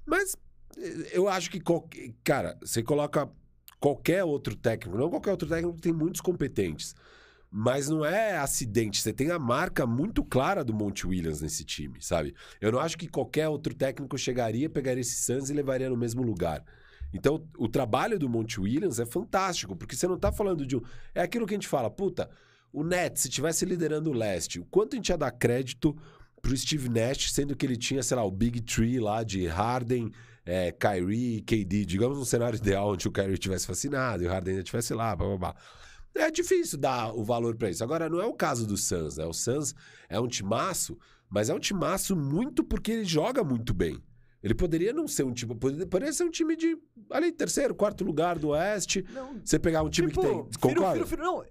Mas eh, eu acho que, qualquer- cara, você coloca qualquer outro técnico, não qualquer outro técnico, tem muitos competentes. Mas não é acidente, você tem a marca muito clara do Monte Williams nesse time, sabe? Eu não acho que qualquer outro técnico chegaria, pegaria esse Suns e levaria no mesmo lugar. Então, o trabalho do Monte Williams é fantástico, porque você não tá falando de um. É aquilo que a gente fala, puta, o Nets, se tivesse liderando o leste, o quanto a gente ia dar crédito pro Steve Nash, sendo que ele tinha, sei lá, o Big Tree lá de Harden, é, Kyrie, KD, digamos um cenário ideal onde o Kyrie tivesse fascinado e o Harden ainda estivesse lá, blá, blá, blá. É difícil dar o valor pra isso. Agora, não é o caso do Suns, né? O Suns é um timaço, mas é um timaço muito porque ele joga muito bem. Ele poderia não ser um time. Poderia, poderia ser um time de. Ali, terceiro, quarto lugar do Oeste. Não, Você pegar um time tipo, que tem. firo, Concorda? firo, firo, não.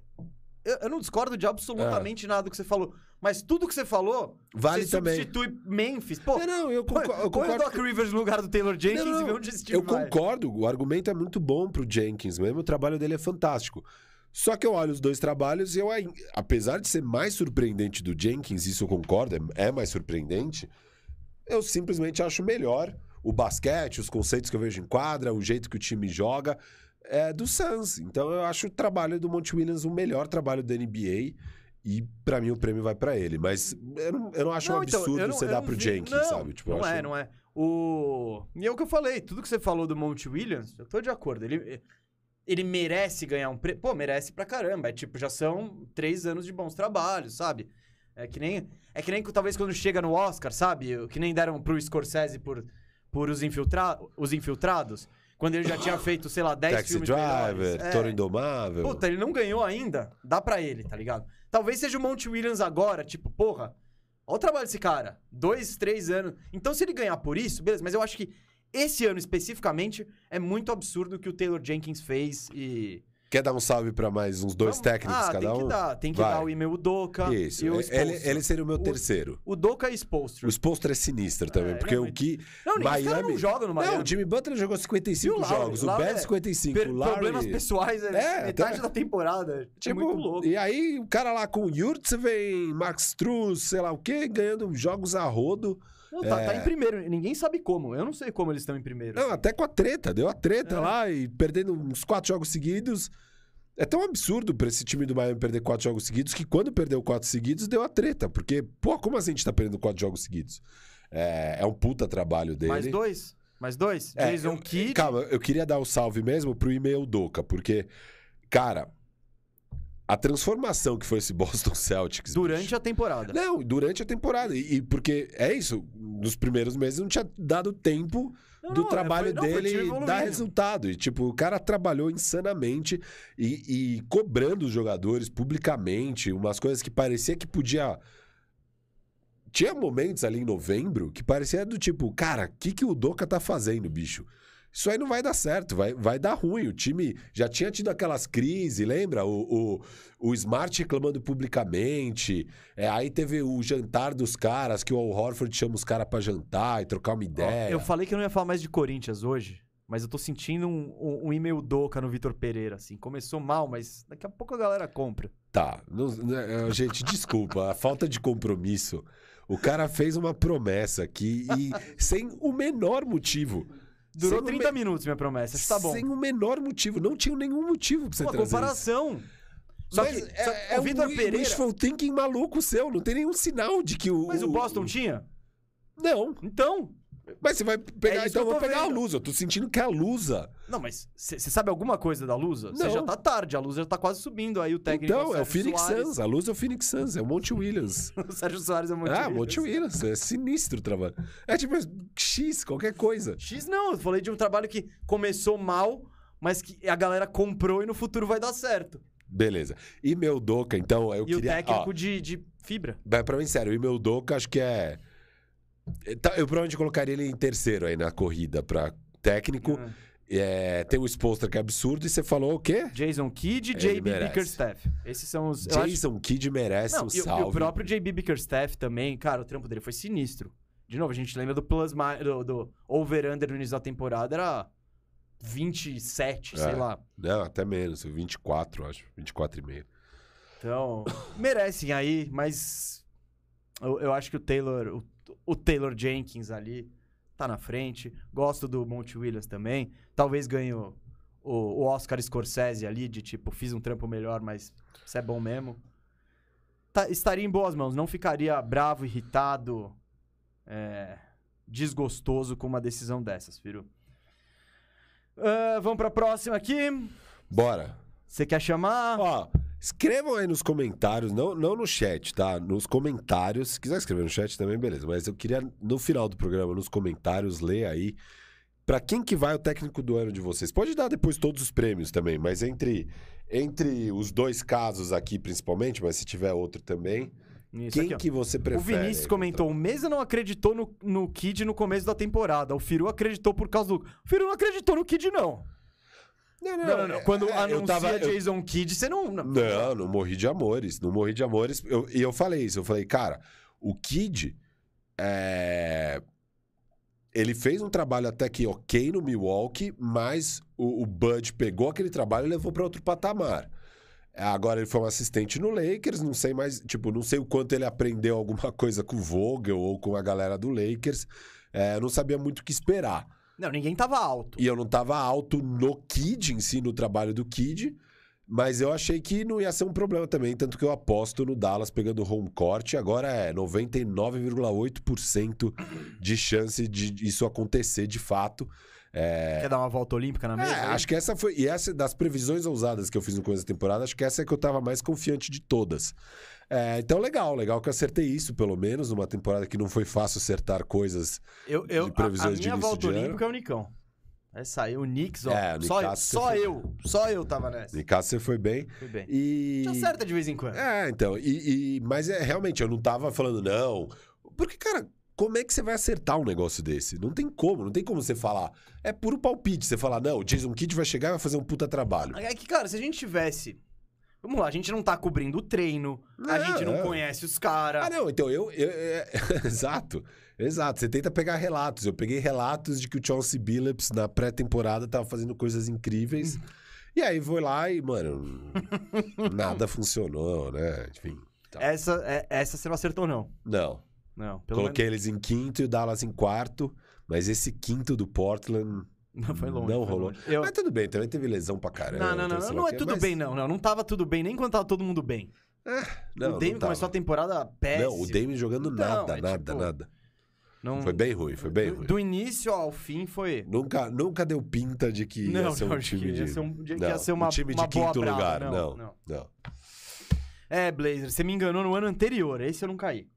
Eu, eu não discordo de absolutamente É. nada do que você falou. Mas tudo que você falou, Vale você também. substitui Memphis. Pô, Não, não, eu põe, concordo. Põe o Doc que- Rivers no lugar do Taylor Jenkins Não, não, e vê onde esse time Eu vai. concordo, o argumento é muito bom pro Jenkins mesmo, o trabalho dele é fantástico. Só que eu olho os dois trabalhos e eu, apesar de ser mais surpreendente do Jenkins, isso eu concordo, é, é mais surpreendente, eu simplesmente acho melhor o basquete, os conceitos que eu vejo em quadra, o jeito que o time joga, é do Suns. Então eu acho o trabalho do Monte Williams o melhor trabalho da NBA e pra mim o prêmio vai pra ele. Mas eu não, eu não acho um então, absurdo eu não- você dar não pro vi- Jenkins, não, sabe? Tipo, não acho- é, não é. O... E é o que eu falei, tudo que você falou do Monte Williams, eu tô de acordo. Ele, ele merece ganhar um prêmio. Pô, merece pra caramba. É tipo, já são três anos de bons trabalhos, sabe? É que nem, é que nem talvez quando chega no Oscar, sabe? Que nem deram pro Scorsese por, por os, infiltra, os infiltrados. Quando ele já tinha feito, sei lá, 10 Taxi filmes Driver. É. Toro Indomável. Puta, ele não ganhou ainda. Dá pra ele, tá ligado? Talvez seja o Monte Williams agora, tipo, porra, olha o trabalho desse cara. Dois, três anos. Então, se ele ganhar por isso, beleza, mas eu acho que esse ano especificamente é muito absurdo o que o Taylor Jenkins fez e. Quer dar um salve pra mais uns dois Vamos- técnicos ah, cada tem um? que dar. Tem que Vai. dar o e-mail Doca Isso. e o Ele, Spoelstra. ele seria o meu O- terceiro. O Doca e Spoelstra. O Spolstra é sinistro também, É, porque ele é o muito- que. Não, ninguém- esse cara Miami. não joga no Miami. Não, o Jimmy Butler jogou 55 E o Lowry? jogos, o Lowry Bev é 55, Per- o Larry... Problemas pessoais, é, É, metade até- da temporada. É Tipo, muito louco. E aí, o cara lá com o Yurtseven, Max Struz, sei lá o quê, ganhando jogos a rodo. Não, tá, é. tá em primeiro. Ninguém sabe como. Eu não sei como eles estão em primeiro. Não, assim. até com a treta, deu a treta É. lá e perdendo uns quatro jogos seguidos. É tão absurdo pra esse time do Miami perder quatro jogos seguidos que quando perdeu quatro seguidos deu a treta. Porque, pô, como assim a gente tá perdendo quatro jogos seguidos? É, é um puta trabalho dele. Mais dois. Mais dois. É, Jason eu- Kidd. Calma, eu queria dar o salve mesmo pro e-mail Doca, porque, cara, a transformação que foi esse Boston Celtics. Durante bicho, a temporada. Não, durante a temporada. E, e porque é isso, nos primeiros meses não tinha dado tempo Não, do não, trabalho foi- não, dele evoluindo. dar resultado. E, tipo, o cara trabalhou insanamente e, e cobrando os jogadores publicamente, umas coisas que parecia que podia. Tinha momentos ali em novembro que parecia do tipo, cara, o que, que o Doca tá fazendo, bicho? Isso aí não vai dar certo, vai, vai dar ruim. O time já tinha tido aquelas crises, lembra? O, o, o Smart reclamando publicamente. É, aí teve o jantar dos caras, que o Al Horford chama os caras pra jantar e trocar uma ideia. Eu falei que eu não ia falar mais de Corinthians hoje, mas eu tô sentindo um, um, um e-mail doca no Vitor Pereira, assim. Começou mal, mas daqui a pouco a galera compra. Tá, não- né, gente, desculpa, a falta de compromisso. O cara fez uma promessa aqui e sem o menor motivo. Durou Sem o 30 me- minutos minha promessa, tá bom. Sem o menor motivo. Não tinha nenhum motivo pra você Uma trazer isso. comparação. Só Mas que, é, só- é o Vitor um Pereira... wishful thinking maluco seu. Não tem nenhum sinal de que o... Mas o Boston tinha? Não. Então... Mas você vai pegar... É então eu vou pegar a vendo. Lusa. Eu tô sentindo que é a Lusa. Não, mas você sabe alguma coisa da Lusa? Você já tá tarde, a Lusa já tá quase subindo aí o técnico. Então, é o Sérgio Phoenix Soares. Suns. A Lusa é o Phoenix Suns. É o Monte Williams. o Sérgio Soares é muito ah, Monte Williams. É sinistro o trabalho. É tipo X, qualquer coisa. X não, eu falei de um trabalho que começou mal, mas que a galera comprou e no futuro vai dar certo. Beleza. E meu Doca, então, eu e o queria... técnico ó, de, de fibra. Vai pra mim, sério, o meu Doca acho que é. Tá, Eu provavelmente colocaria ele em terceiro aí na corrida pra técnico. Ah. É, tem o Spolster que é absurdo. E você falou o quê? Jason Kidd e JB. Bickerstaff. Esses são os. eu acho- Jason Kidd merece Não, um e, o- e salve. o próprio JB Bickerstaff também, cara, o trampo dele foi sinistro. De novo, a gente lembra do plus do, do over-under no início da temporada, era 27, sei É. lá. Não, até menos. 24, acho. 24 e meio. Então, merecem aí, mas eu, eu acho que o Taylor, o, o Taylor Jenkins ali tá na frente. Gosto do Monte Williams também. Talvez ganhe o, o, Oscar Scorsese ali, de tipo, fiz um trampo melhor, mas isso é bom mesmo. Tá- estaria em boas mãos, não ficaria bravo, irritado, é, desgostoso com uma decisão dessas, Firu. Ah, vamos pra próxima aqui. Bora. Você quer chamar? Ó, escrevam aí nos comentários, não, não no chat, tá? Nos comentários. Se quiser escrever no chat também, beleza. Mas eu queria, no final do programa, nos comentários, ler aí. Pra quem que vai o técnico do ano de vocês? Pode dar depois todos os prêmios também, mas entre, entre os dois casos aqui, principalmente, mas se tiver outro também, Isso quem aqui, que você prefere? O Vinícius aí, comentou: o Mesa não acreditou no, no Kid no começo da temporada. O Firu acreditou por causa do. O Firu não acreditou no Kid, não. Não, Não, não, não. Quando é, eu anuncia tava- eu- Jason Kidd, você não. não. Não, não morri de amores. Não morri de amores. Eu- e eu falei isso. Eu falei, cara, o Kid. é, Ele fez um trabalho até que ok no Milwaukee, mas o, o Bud pegou aquele trabalho e levou para outro patamar. Agora ele foi um assistente no Lakers, não sei mais, tipo, não sei o quanto ele aprendeu alguma coisa com o Vogel ou com a galera do Lakers. É, eu não sabia muito o que esperar. Não, ninguém tava alto. E eu não tava alto no Kid em si, no trabalho do Kid, mas eu achei que não ia ser um problema também, tanto que eu aposto no Dallas pegando home court, agora é 99,8% de chance de isso acontecer de fato. É, Quer dar uma volta olímpica na mesa? é, acho que essa foi. E essa das previsões ousadas que eu fiz no começo da temporada, acho que essa é que eu tava mais confiante de todas. É, então, legal, legal que eu acertei isso, pelo menos, numa temporada que não foi fácil acertar coisas. Eu, eu, de a, a previsões de minha volta olímpica é o Nicão. Essa aí, o Knicks, ó. É, só eu, só foi- eu, só eu tava nessa. Casa você foi bem. Fui bem. E. Te acerta de vez em quando. É, então. E, e- mas é realmente, eu não tava falando, não. Porque, cara, como é que você vai acertar um negócio desse? Não tem como, não tem como você falar. É puro palpite. Você falar, não, o Jason Kidd vai chegar e vai fazer um puta trabalho. É que, cara, se a gente tivesse. Vamos lá, a gente não tá cobrindo o treino, a Não, gente não não. conhece os caras. Ah, não, então eu. eu- é- exato, exato. Você tenta pegar relatos. Eu peguei relatos de que o Chauncey Billups, na pré-temporada, tava fazendo coisas incríveis. E aí foi lá e, mano, nada funcionou, né? Enfim. então. Essa, é- essa você não acertou, não. Não. Não, pelo Coloquei eles em quinto e o Dallas em quarto. Mas esse quinto do Portland. menos. Não foi longe. Não foi rolou. longe. Eu- Mas tudo bem, também teve lesão pra caramba. Não, não, não, sei não, não é tudo mas- bem, não. Não, não tava tudo bem, nem quando tava todo mundo bem. Não, o Dame começou a temporada péssima. Não, o Dame jogando Então, nada, é nada, tipo- nada. Não- Foi bem ruim, foi bem do, ruim. do início ao fim foi. Nunca, nunca deu pinta de que ia Não, ser um time de... ia ser um- de não, ia ser uma- um time uma de boa quinto lugar. não, Não, não. não. É, Blazer, você me enganou no ano anterior. Esse eu não caí.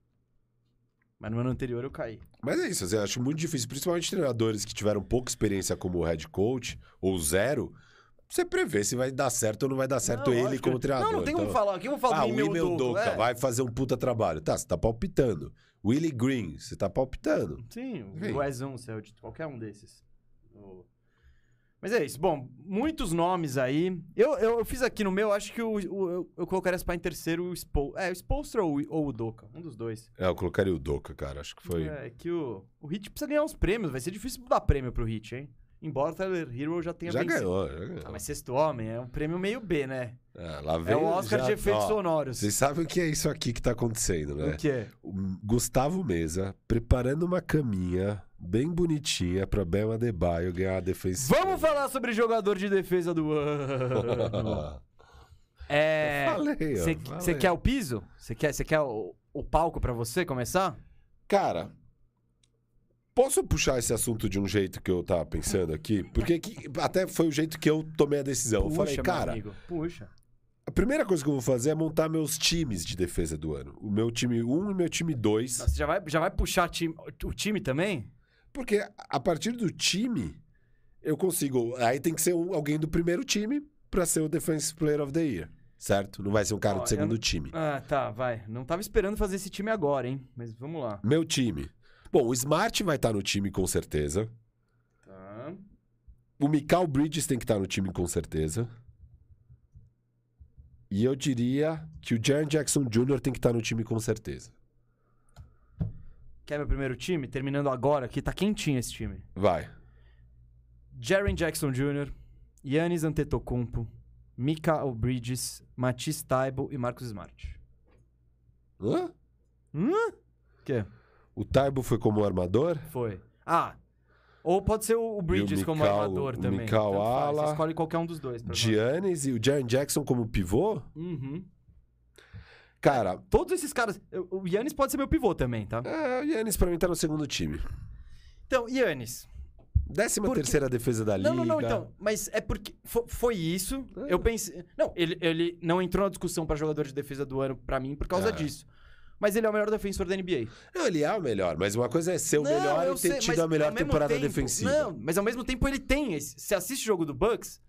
Mas no ano anterior eu caí. Mas é isso, assim, eu acho muito difícil, principalmente treinadores que tiveram pouca experiência como head coach, ou zero, você prever se vai dar certo ou não vai dar certo Não, ele como que- treinador. Não, não tem como Então, falar. Aqui eu vou falar Ah, do o Emil Doka. Doka é. vai fazer um puta trabalho. Tá, você tá palpitando. Willie Green, você tá palpitando. Sim, o Wes Unseld, qualquer um desses. O- Mas é isso. Bom, muitos nomes aí. Eu, eu, eu fiz aqui no meu, acho que o, o- eu, eu colocaria esse pá em terceiro o Spo... É, o Spolstra ou, o- ou o Doka. Um dos dois. É, eu colocaria o Doka, cara, acho que foi... É que o, o Hit precisa ganhar uns prêmios. Vai ser difícil dar prêmio pro Hit, hein? Embora o Tyler Hero já tenha Já vencido. ganhou, já ganhou. Ah, mas Sexto Homem é um prêmio meio B, né? É, lá É vem o Oscar já- de efeitos ó, sonoros. Vocês sabem o que é isso aqui que tá acontecendo, né? O que é? O Gustavo Mesa preparando uma caminha bem bonitinha pra Bema Adebayo ganhar a defesa. Vamos falar sobre jogador de defesa do ano. É. Você quer o piso? Você quer, você quer o, o palco pra você começar? Cara, posso puxar esse assunto de um jeito que eu tava pensando aqui? Porque que- até foi o jeito que eu tomei a decisão. eu falei, cara, amigo, puxa. a primeira coisa que eu vou fazer é montar meus times de defesa do ano. O meu time 1 e meu time 2. Nossa, já vai, já vai puxar time- o time também? Porque a partir do time, eu consigo. Aí tem que ser um- alguém do primeiro time pra ser o Defensive Player of the Year. Certo? Não vai ser um cara Ó, do segundo não- time. Ah, tá, vai. Não tava esperando fazer esse time agora, hein? Mas vamos lá. Meu time. Bom, o Smart vai estar no time com certeza. Tá. O Mikal Bridges tem que estar no time com certeza. E eu diria que o Jaren Jackson Jr. tem que estar no time com certeza. Quer meu primeiro time? Terminando agora aqui, tá quentinho esse time. Vai. Jaren Jackson Jr., Yannis Antetokounmpo, Mikael Bridges, Matisse Taibo e Marcos Smart. Hã? Hã? Que? O Taibo foi como armador? Foi. Ah, ou pode ser o o Bridges como armador também. Mikal ala, Você escolhe qualquer um dos dois. Giannis e o Jaren Jackson como pivô? Uhum. Cara, Todos esses caras... O Yannis pode ser meu pivô também, tá? é, o Giannis pra mim tá no segundo time. Então, Yannis. Décima Por quê? terceira defesa da liga. Não, não, não, então. Mas é porque fo- foi isso. É. Eu pensei. Não, ele, ele não entrou na discussão pra jogador de defesa do ano pra mim por causa Ah. disso. Mas ele é o melhor defensor da NBA. Não, ele é o melhor, mas uma coisa é ser o melhor eu e ter sei, tido a melhor temporada tempo- defensiva. Não, mas ao mesmo tempo ele tem. esse- Você assiste o jogo do Bucks,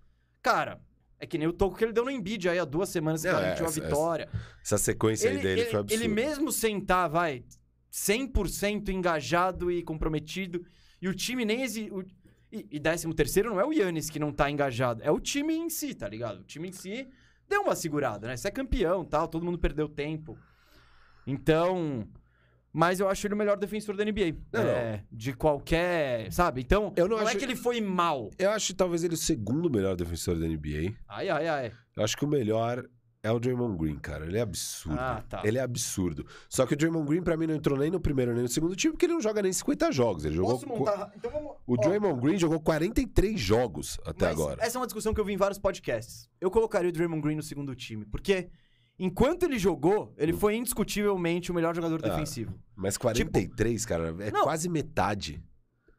cara. É que nem o toco que ele deu no Embiid aí há duas semanas que Não, garantiu é, a essa- vitória. Essa sequência Ele, aí dele ele- foi absurda. ele mesmo sentar, vai, 100% engajado e comprometido, e o time nem exi... o- E, e décimo terceiro não é o Yannis que não tá engajado, é o time em si, tá ligado? O time em si deu uma segurada, né? Você é campeão tal, todo mundo perdeu tempo. Então... Mas eu acho ele o melhor defensor da NBA. Não, é, De qualquer... Sabe? Então, Eu não não, é acho- que ele foi mal. Eu acho talvez ele o segundo melhor defensor da NBA. Ai, ai, ai. Eu acho que o melhor é o Draymond Green, cara. Ele é absurdo. Ah, tá. Ele é absurdo. Só que o Draymond Green, pra mim, não entrou nem no primeiro nem no segundo time, porque ele não joga nem 50 jogos. Ele jogou. Posso montar... Então vamos... O ó, Draymond Green jogou 43 jogos até Mas agora. Essa é uma discussão que eu vi em vários podcasts. Eu colocaria o Draymond Green no segundo time, porque enquanto ele jogou, ele foi indiscutivelmente o melhor jogador Ah. defensivo. Mas 43, cara, é Não. quase metade.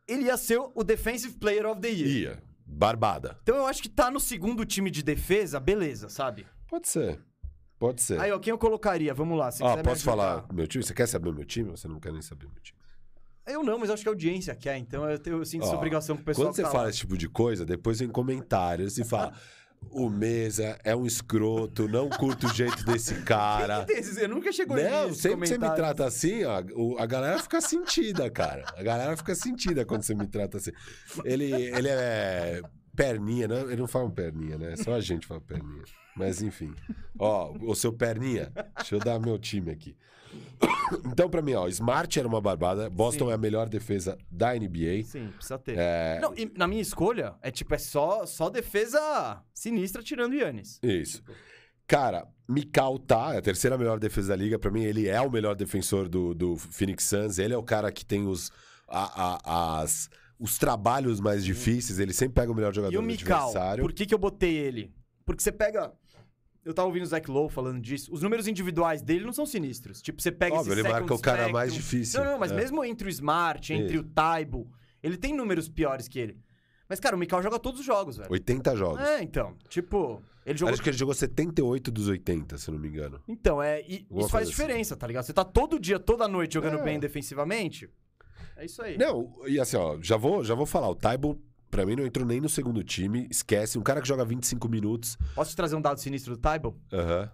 ele ia ser o Defensive Player of the Year. Ia. Barbada. Então eu acho que tá no segundo time de defesa, beleza, sabe? Pode ser. Pode ser. Aí, ó, quem eu colocaria? Vamos lá. Se quiser me posso falar meu time? Você quer saber o meu time ou você não quer nem saber o meu time? Eu não, mas acho que a audiência quer, então eu, tenho- eu sinto essa Ó, obrigação com o pessoal Quando você tá fala lá. esse tipo de coisa, depois vem comentários e fala. O Mesa é um escroto, não curto o jeito desse cara. Quem Eu nunca chegou Não, nesses sempre que você me trata assim, ó, o- a galera fica sentida, cara. A galera fica sentida quando você me trata assim. Ele, ele é perninha, não, ele não fala perninha, né? Só a gente fala perninha. Mas enfim. Ó, o seu perninha, deixa eu dar meu time aqui. Então, pra mim, ó, Smart era uma barbada. Boston Sim. é a melhor defesa da NBA. Sim, precisa ter. É, Não, na minha escolha, é tipo, é só, só defesa sinistra tirando Yannis. Isso. Cara, Mikal tá, é a terceira melhor defesa da liga. Pra mim, ele é o melhor defensor do, do Phoenix Suns. Ele é o cara que tem os, a- a- as, os trabalhos mais difíceis. Ele sempre pega o melhor jogador E o do Mikal, adversário. por que, que eu botei ele? Porque você pega. Eu tava ouvindo o Zach Lowe falando disso. Os números individuais dele não são sinistros. Tipo, você pega Óbvio, esse ele marca second o cara spectrum. mais difícil. Não, não, mas É. mesmo entre o Smart, entre Isso. o Taibo, ele tem números piores que ele. Mas, cara, o Mikal joga todos os jogos, velho. 80 jogos. É, então. Tipo, ele jogou. Acho que ele jogou 78 dos 80, se eu não me engano. Então, é. E isso faz assim. diferença, tá ligado? Você tá todo dia, toda noite jogando É. bem defensivamente. É isso aí. Não, e assim, ó, já vou, já vou falar. O Taibo, pra mim, não entrou nem no segundo time. Esquece. Um cara que joga 25 minutos. Posso te trazer um dado sinistro do Taibo? Aham.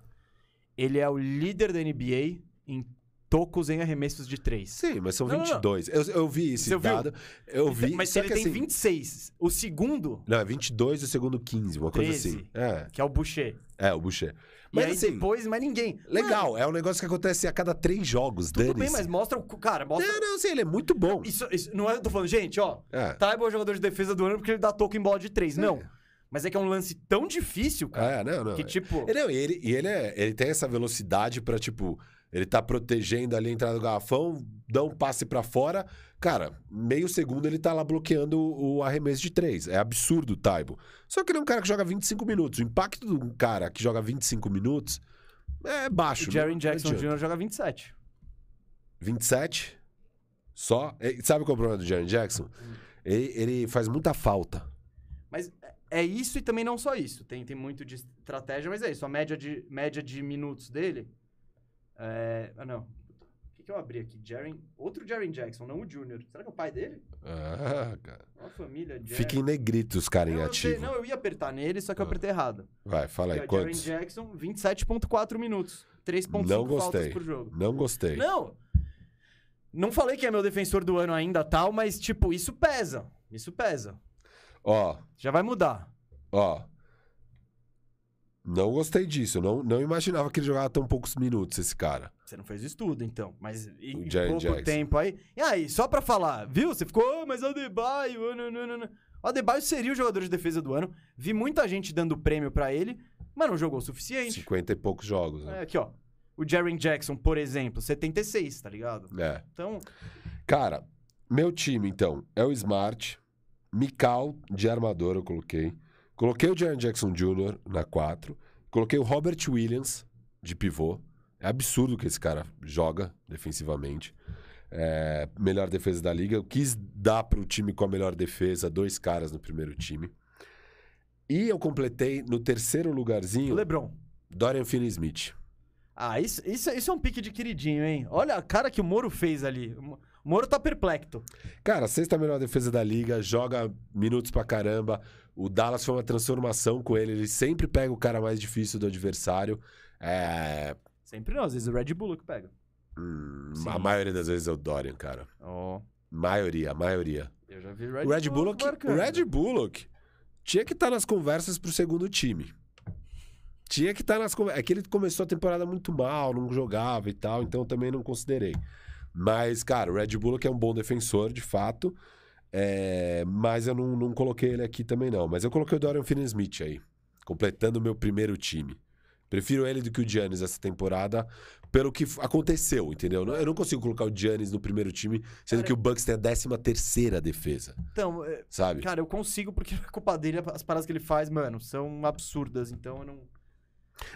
Ele é o líder da NBA em tocos em arremessos de três. Sim, mas são Não, não, não. 22. Eu, eu vi esse Você viu? dado. Eu vi. Mas ele tem assim, 26. O segundo, Não, é 22 e o segundo 15, uma coisa 13. assim. É, que é o Boucher. é, o Boucher. E Mas aí assim, depois, mais ninguém. legal, é um negócio que acontece a cada três jogos, Tudo bem, mas mostra o. Cara, mostra. Não, não, sim, ele é muito bom. Isso, isso não é. Eu tô falando, gente, ó. É. Taibo é o jogador de defesa do ano porque ele dá toco em bola de três. Não. Mas é que é um lance tão difícil, cara. É, não, não. que é. tipo. Ele, não, e ele, e ele, é- ele tem essa velocidade pra, tipo, ele tá protegendo ali a entrada do garrafão, dá um passe pra fora. Cara, meio segundo ele tá lá bloqueando o, arremesso de três. É absurdo o Taibo. Só que ele é um cara que joga 25 minutos. O impacto de um cara que joga 25 minutos é baixo. O Jaren não- Jackson. Jr. joga 27. 27 só. E sabe qual é o problema do Jaren Jackson? Ele, ele faz muita falta. Mas é isso e também não só isso. Tem, tem muito de estratégia, mas é isso. A média de, média de minutos dele. É... Ah, não. O que, que eu abri aqui? Jaren... Outro Jaren Jackson, não o Júnior. Será que é o pai dele? Ah, cara. Uma família. Jaren. Fica em negrito os caras em não, eu sei- ativo. não, eu ia apertar nele, só que eu Ah. apertei errado. Vai, fala aí, ó, Jaren? Jackson, 27,4 minutos. 3,5 Não faltas por jogo. Não gostei. Não! Não falei que é meu defensor do ano ainda tal, mas, tipo, isso pesa. Isso pesa. Ó, Já vai mudar. ó. Não gostei disso. Não, não imaginava que ele jogava tão poucos minutos, esse cara. Você não fez o estudo, então. Mas em, em pouco Jackson. tempo aí. E aí, só pra falar, viu? Você ficou, "Ah, mas o Adebayo... Não, não, não, não." O Adebayo seria o jogador de defesa do ano. Vi muita gente dando prêmio pra ele, mas não jogou o suficiente. 50 e poucos jogos, É, né? aqui, ó. O Jaren Jackson, por exemplo, 76, tá ligado? É. Então, Cara, meu time, então, é o Smart, Mikal de armador, eu coloquei. Coloquei o Jaren Jackson Jr. na 4. Coloquei o Robert Williams de pivô. É absurdo que esse cara joga defensivamente. É, melhor defesa da liga. Eu quis dar pro time com a melhor defesa dois caras no primeiro time. E eu completei no terceiro o lugarzinho LeBron. Dorian Finney-Smith. Ah, isso, isso, isso é um pique de queridinho, hein? Olha a cara que o Moro fez ali. O o Moro tá perplexo. Cara, sexta melhor defesa da liga, joga minutos pra caramba. O Dallas foi uma transformação com ele. Ele sempre pega o cara mais difícil do adversário. É, Sempre não, às vezes o Red Bull que pega. hum, a maioria das vezes é o Dorian, cara. Ó, Maioria, a maioria. eu já vi Red, o Red Bullock, o marcando. Red Bullock tinha que estar nas conversas pro segundo time. Tinha que estar nas conversas. É que ele começou a temporada muito mal, não jogava e tal, então eu também não considerei. Mas, cara, o Red Bullock é um bom defensor, de fato. É, mas eu não, não coloquei ele aqui também, não. Mas eu coloquei o Dorian Finney-Smith aí, completando o meu primeiro time. Prefiro ele do que o Giannis essa temporada, pelo que aconteceu, entendeu? Eu não consigo colocar o Giannis no primeiro time, sendo Cara, que o Bucks tem a 13 terceira defesa, Então, é, sabe? cara, eu consigo porque é culpa dele. As paradas que ele faz, mano, são absurdas. Então eu não.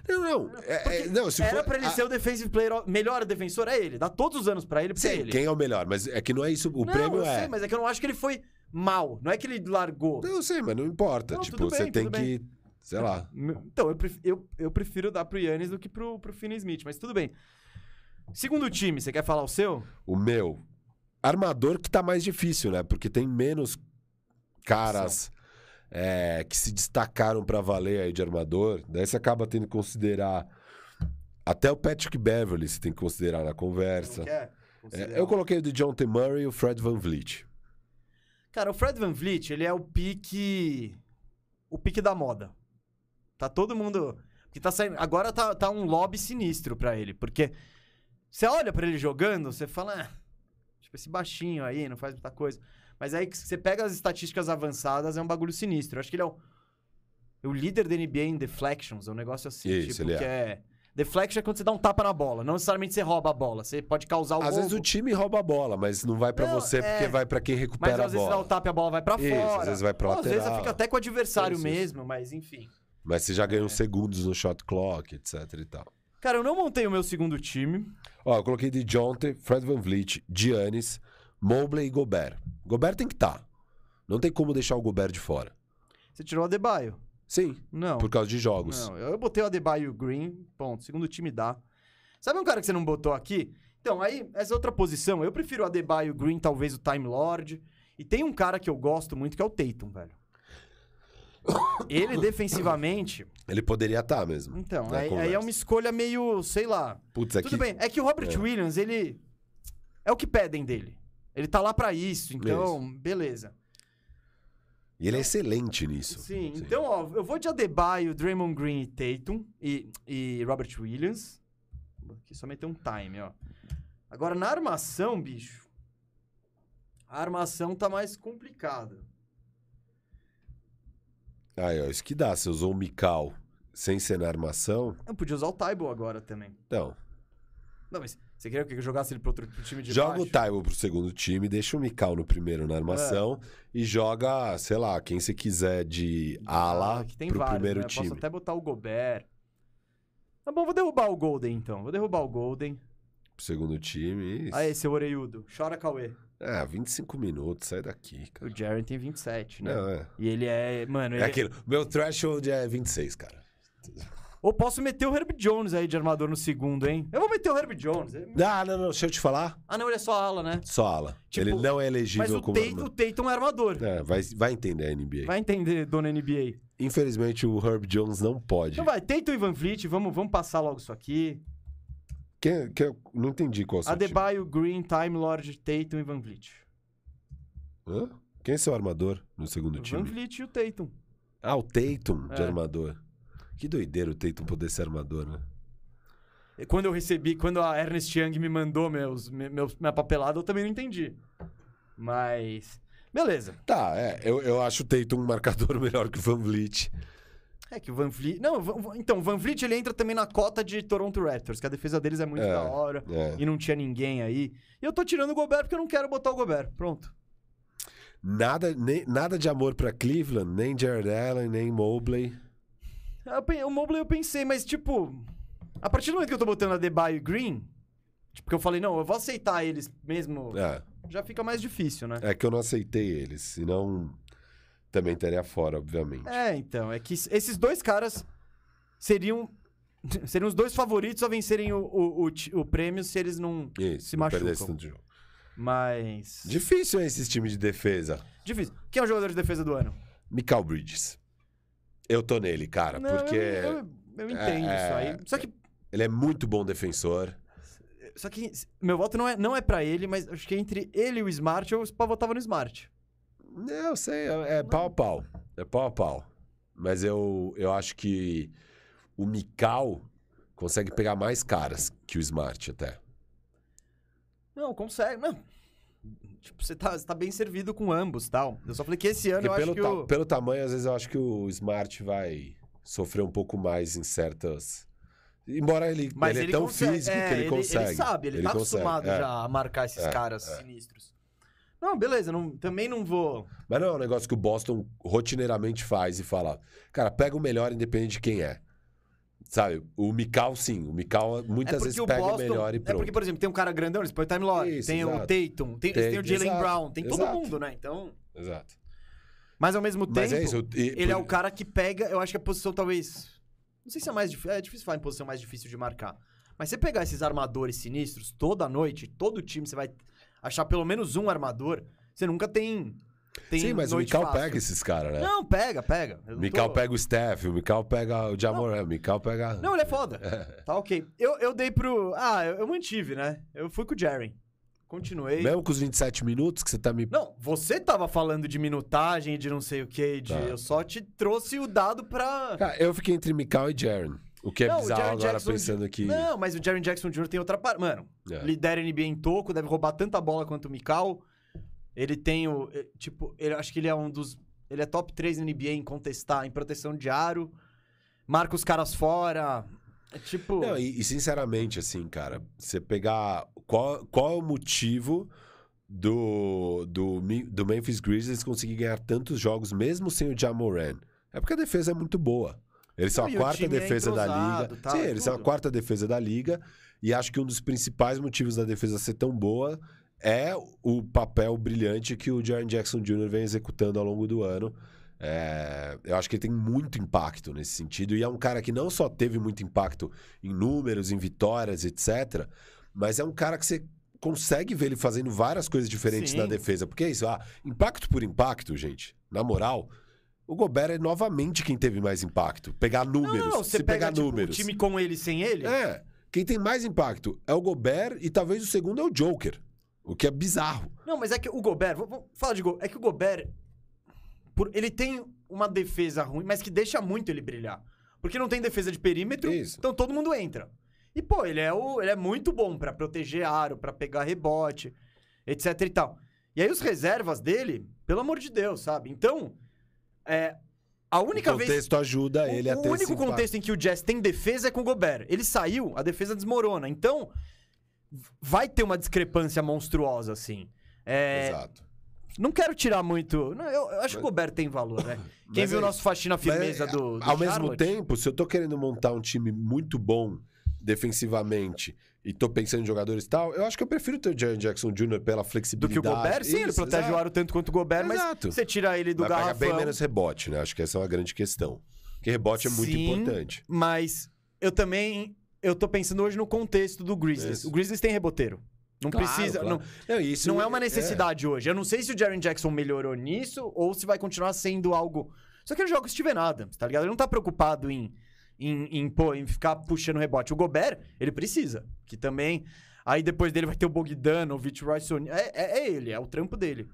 Não, não. É, é, não Era for, pra ele a- ser o defensive player, melhor defensor, é ele. Dá todos os anos pra ele, porque é Sim, ele. quem é o melhor, mas é que não é isso. O não, prêmio eu é. sei, mas é que eu não acho que ele foi mal. Não é que ele largou. Não, eu sei, mas não importa. Não, tipo, tudo você bem, tem tudo que. Sei lá. Então, eu, pref- eu, eu prefiro dar pro Yannis do que pro, pro Finney Smith, mas tudo bem. Segundo time, você quer falar o seu? O meu. Armador que tá mais difícil, né? Porque tem menos caras é, que se destacaram pra valer aí de armador. Daí você acaba tendo que considerar. Até o Patrick Beverly você tem que considerar na conversa. É, Considerar eu coloquei o de John T. Murray e o Fred Van Vliet. Cara, o Fred Van Vliet, ele é o pique. O pique da moda. Tá todo mundo. Que tá saindo. Agora tá, tá um lobby sinistro pra ele. Porque você olha pra ele jogando, você fala. "Ah, tipo, esse baixinho aí, não faz muita coisa. Mas aí que você pega as estatísticas avançadas, é um bagulho sinistro. Eu acho que ele é o, é o líder da NBA em deflections, é um negócio assim. Isso, tipo, ele é. que é. Deflection é quando você dá um tapa na bola. Não necessariamente você rouba a bola. Você pode causar o Às vezes o time rouba a bola, mas não vai pra Não, você é. porque vai pra quem Mas recupera às vezes a dá o bola. tapa e a bola vai pra Isso, fora. às vezes vai pra Ou Às vezes lateral. fica até com o adversário Isso, isso. mesmo, mas enfim. Mas você já É. ganhou segundos no shot clock, etc e tal. Cara, eu não montei o meu segundo time. Ó, eu coloquei de Jonte, Fred Van Vliet, Giannis, Mobley e Gobert. Gobert tem que estar. Não tem como deixar o Gobert de fora. Você tirou o Adebayo. Sim, Não. por causa de jogos. Não, eu botei o Adebayo e o Green. Ponto. Segundo time dá. Sabe um cara que você não botou aqui? Então, aí, essa outra posição, eu prefiro o Adebayo e o Green, talvez o Time Lord. E tem um cara que eu gosto muito, que é o Tatum, velho. Ele defensivamente. Ele poderia estar mesmo. Então, aí, aí é uma escolha meio, sei lá. Putz, aqui. Tudo bem. É que o Robert É. Williams, ele. É o que pedem dele. Ele tá lá pra isso, então, beleza. E ele é excelente nisso. Sim, então, ó, eu vou de Adebayo, Draymond Green e Tatum e, e Robert Williams. Aqui só meter um time, ó. Agora, na armação, bicho, a armação tá mais complicada. Aí, ó, isso que dá. Você usou o Mikal sem ser na armação. Eu podia usar o Taibo agora também. Não. Não, mas você queria que eu jogasse ele pro outro pro time de Joga baixo? o Taiwo pro segundo time, deixa o Mikal no primeiro na armação É. e joga, sei lá, quem você quiser de ala Ah, que tem pro vários, primeiro né? Time. Posso até botar o Gobert. Tá bom, vou derrubar o Golden, então. Vou derrubar o Golden. Pro segundo time. Isso. Aí, seu orelhudo. Chora, Cauê. Ah, 25 minutos, sai daqui, cara. O Jaren tem 27, né? Não, é. E ele é... Mano, ele É aquilo. Meu threshold é 26, cara. Ou posso meter o Herb Jones aí de armador no segundo, hein? Eu vou meter o Herb Jones. Ah, não, não, deixa eu te falar. Ah, não, ele é só ala, né? Só ala. Tipo, Ele não é elegível Mas o, como Tatum, o. Tatum é armador. É, vai, vai entender a NBA. Vai entender, dona NBA. Infelizmente, o Herb Jones não pode. Então vai, Tatum e Van Vliet, vamos, vamos passar logo isso aqui. Quem, quem- não entendi qual é o seu time. Adebayo, Green, Time Lord, Tatum e Van Vliet. Hã? Quem é seu armador no segundo Van time? Vliet e o Tatum. Ah, o Tatum de É. armador. Que doideira o Tatum poder ser armador, né? Quando eu recebi, quando a Ernest Young me mandou meus, me- meus, minha papelada, eu também não entendi. Mas. Beleza. Tá, é. Eu, eu acho o Tatum um marcador melhor que o Van Vliet. É que o Van Vliet. Não, Van- então, o Van Vliet ele entra também na cota de Toronto Raptors, que a defesa deles é muito É, da hora. É. E não tinha ninguém aí. E eu tô tirando o Gobert porque eu não quero botar o Gobert. Pronto. Nada, nem, nada de amor pra Cleveland, nem Jared Allen, nem Mobley. Eu O Mobley eu pensei, mas tipo. A partir do momento que eu tô botando a Debaio e Green. Tipo, que eu falei, não, eu vou aceitar eles mesmo. É, Já fica mais difícil, né? é que eu não aceitei eles, senão também estaria fora, obviamente. É, então. É que esses dois caras seriam. Seriam os dois favoritos a vencerem o, o, o o prêmio se eles não. Isso, se não machucam. jogo. Mas. Difícil é esses times de defesa. Difícil. Quem é o jogador de defesa do ano? Mikael Bridges. Eu tô nele, cara, Não, porque Eu, eu- eu entendo É, isso aí. Só que. ele é muito bom defensor. Só que meu voto não é, não é pra ele, mas acho que entre ele e o Smart, eu votava no Smart. Não, eu sei, é, é pau a pau. É pau a pau. Mas eu, eu acho que o Mikal consegue pegar mais caras que o Smart até. Não, consegue. Não. Tipo, você tá, você tá bem servido com ambos tal. Eu só falei que esse ano Porque eu pelo, acho que ta- o... pelo tamanho, às vezes eu acho que o Smart vai sofrer um pouco mais em certas. Embora ele, Mas ele, ele é tão consegue, físico é, que ele, consegue. Ele sabe, ele, tá consegue, acostumado é. já a marcar esses É, caras é. sinistros. Não, beleza, não- também não vou. Mas não é um negócio que o Boston rotineiramente faz e fala: cara, pega o melhor independente de quem é. Sabe? O Mikal, sim. O Mikal muitas porque vezes o pega o Boston- melhor e É pronto. porque, por exemplo, tem um cara grandão, eles põem o Time Lord, Isso, tem o. Tatum, tem, Tem- tem o Jalen Brown, tem todo exato. mundo, né? Então. Exato. Mas ao mesmo tempo, Mas é isso. e- ele é por- o cara que pega, eu acho que a posição talvez. Não sei se é mais difícil. É difícil falar em posição mais difícil de marcar. Mas você pegar esses armadores sinistros toda noite, todo time, você vai achar pelo menos um armador. Você nunca tem. Tem Sim, mas o Mikal fácil. pega esses caras, né? Não, pega, pega. Eu Mikal tô- pega o Steph, o Mikal pega o Jamoran, o Mikal pega... Não, ele é foda. Tá ok. Eu, eu dei pro. Ah, eu, eu mantive, né? Eu fui com o Jaren. Continuei. Mesmo com os 27 minutos que você tá me... Não, você tava falando de minutagem, de não sei o que, de. Tá. Eu só te trouxe o dado pra. Cara, eu fiquei entre Mikal e Jaren. O que é Não, bizarro agora Jackson pensando aqui... Não, mas o Jaren Jackson Jr. tem outra parte. Mano, É. lidera a NBA em toco, deve roubar tanta bola quanto o Mikal. Ele tem o. eh, Tipo, ele, acho que ele é um dos. Ele é top 3 na NBA em contestar, em proteção de aro. Marca os caras fora. É tipo. Não, e, e sinceramente, assim, cara, você pegar. Qual, qual é o motivo do, do, do Memphis Grizzlies conseguir ganhar tantos jogos mesmo sem o Jamoran? É porque a defesa é muito boa. Eles são Não, e a quarta é defesa da liga. tá, Sim, é eles são a tudo. quarta defesa da liga. E acho que um dos principais motivos da defesa ser tão boa é o papel brilhante que o Jaren Jackson Jr. vem executando ao longo do ano. É, eu acho que ele tem muito impacto nesse sentido. E é um cara que não só teve muito impacto em números, em vitórias, etc. Mas é um cara que você consegue ver ele fazendo várias coisas diferentes Sim. na defesa. Porque é isso, ah, impacto por impacto, gente. Na moral, o Gobert é novamente quem teve mais impacto. Pegar números. não, não, você se pega pegar tipo, números. o time com ele sem ele. É. Quem tem mais impacto é o Gobert e talvez o segundo é o Joker. O que é bizarro. Não, mas é que o Gobert, vamos falar de Gobert, é que o Gobert, por- ele tem uma defesa ruim, mas que deixa muito ele brilhar. Porque não tem defesa de perímetro, Isso. então todo mundo entra. E, pô, ele é, o, ele é muito bom pra proteger aro, pra pegar rebote, etc e tal. E aí os reservas dele, pelo amor de Deus, sabe? Então, é, a única o vez... contexto ajuda ele o, a o ter único esse impacto. contexto em que o Jazz tem defesa é com o Gobert. Ele saiu, a defesa desmorona. Então, vai ter uma discrepância monstruosa, assim. É, Exato. não quero tirar muito. não, eu, eu acho que o Gobert tem valor, né? Quem Mas viu o é nosso faxina firmeza Mas, do, do Ao mesmo Charlotte- tempo, se eu tô querendo montar um time muito bom defensivamente e tô pensando em jogadores e tal, eu acho que eu prefiro ter o Jaren Jackson Jr. pela Do flexibilidade. que o Gobert, sim, ele Isso, protege exato. o aro tanto quanto o Gobert, Exato. mas você tira ele do pegar garrafão. bem menos rebote, né? Acho que essa é uma grande questão. Porque rebote é muito Sim, importante. Mas eu também. Eu tô pensando hoje no contexto do Grizzlies. Isso. O Grizzlies tem reboteiro. Não Claro, precisa. claro. Não, Não, isso não é uma necessidade hoje. Eu não sei se o Jaren Jackson melhorou nisso ou se vai continuar sendo algo. Só que ele joga o Steven Adams, tá ligado? Ele não tá preocupado em, em, em, pô, em ficar puxando rebote. O Gobert, ele precisa. Que também. Aí depois dele vai ter o Bogdan, o Vich Royce. O'Neal. É, é, é ele, é o trampo dele.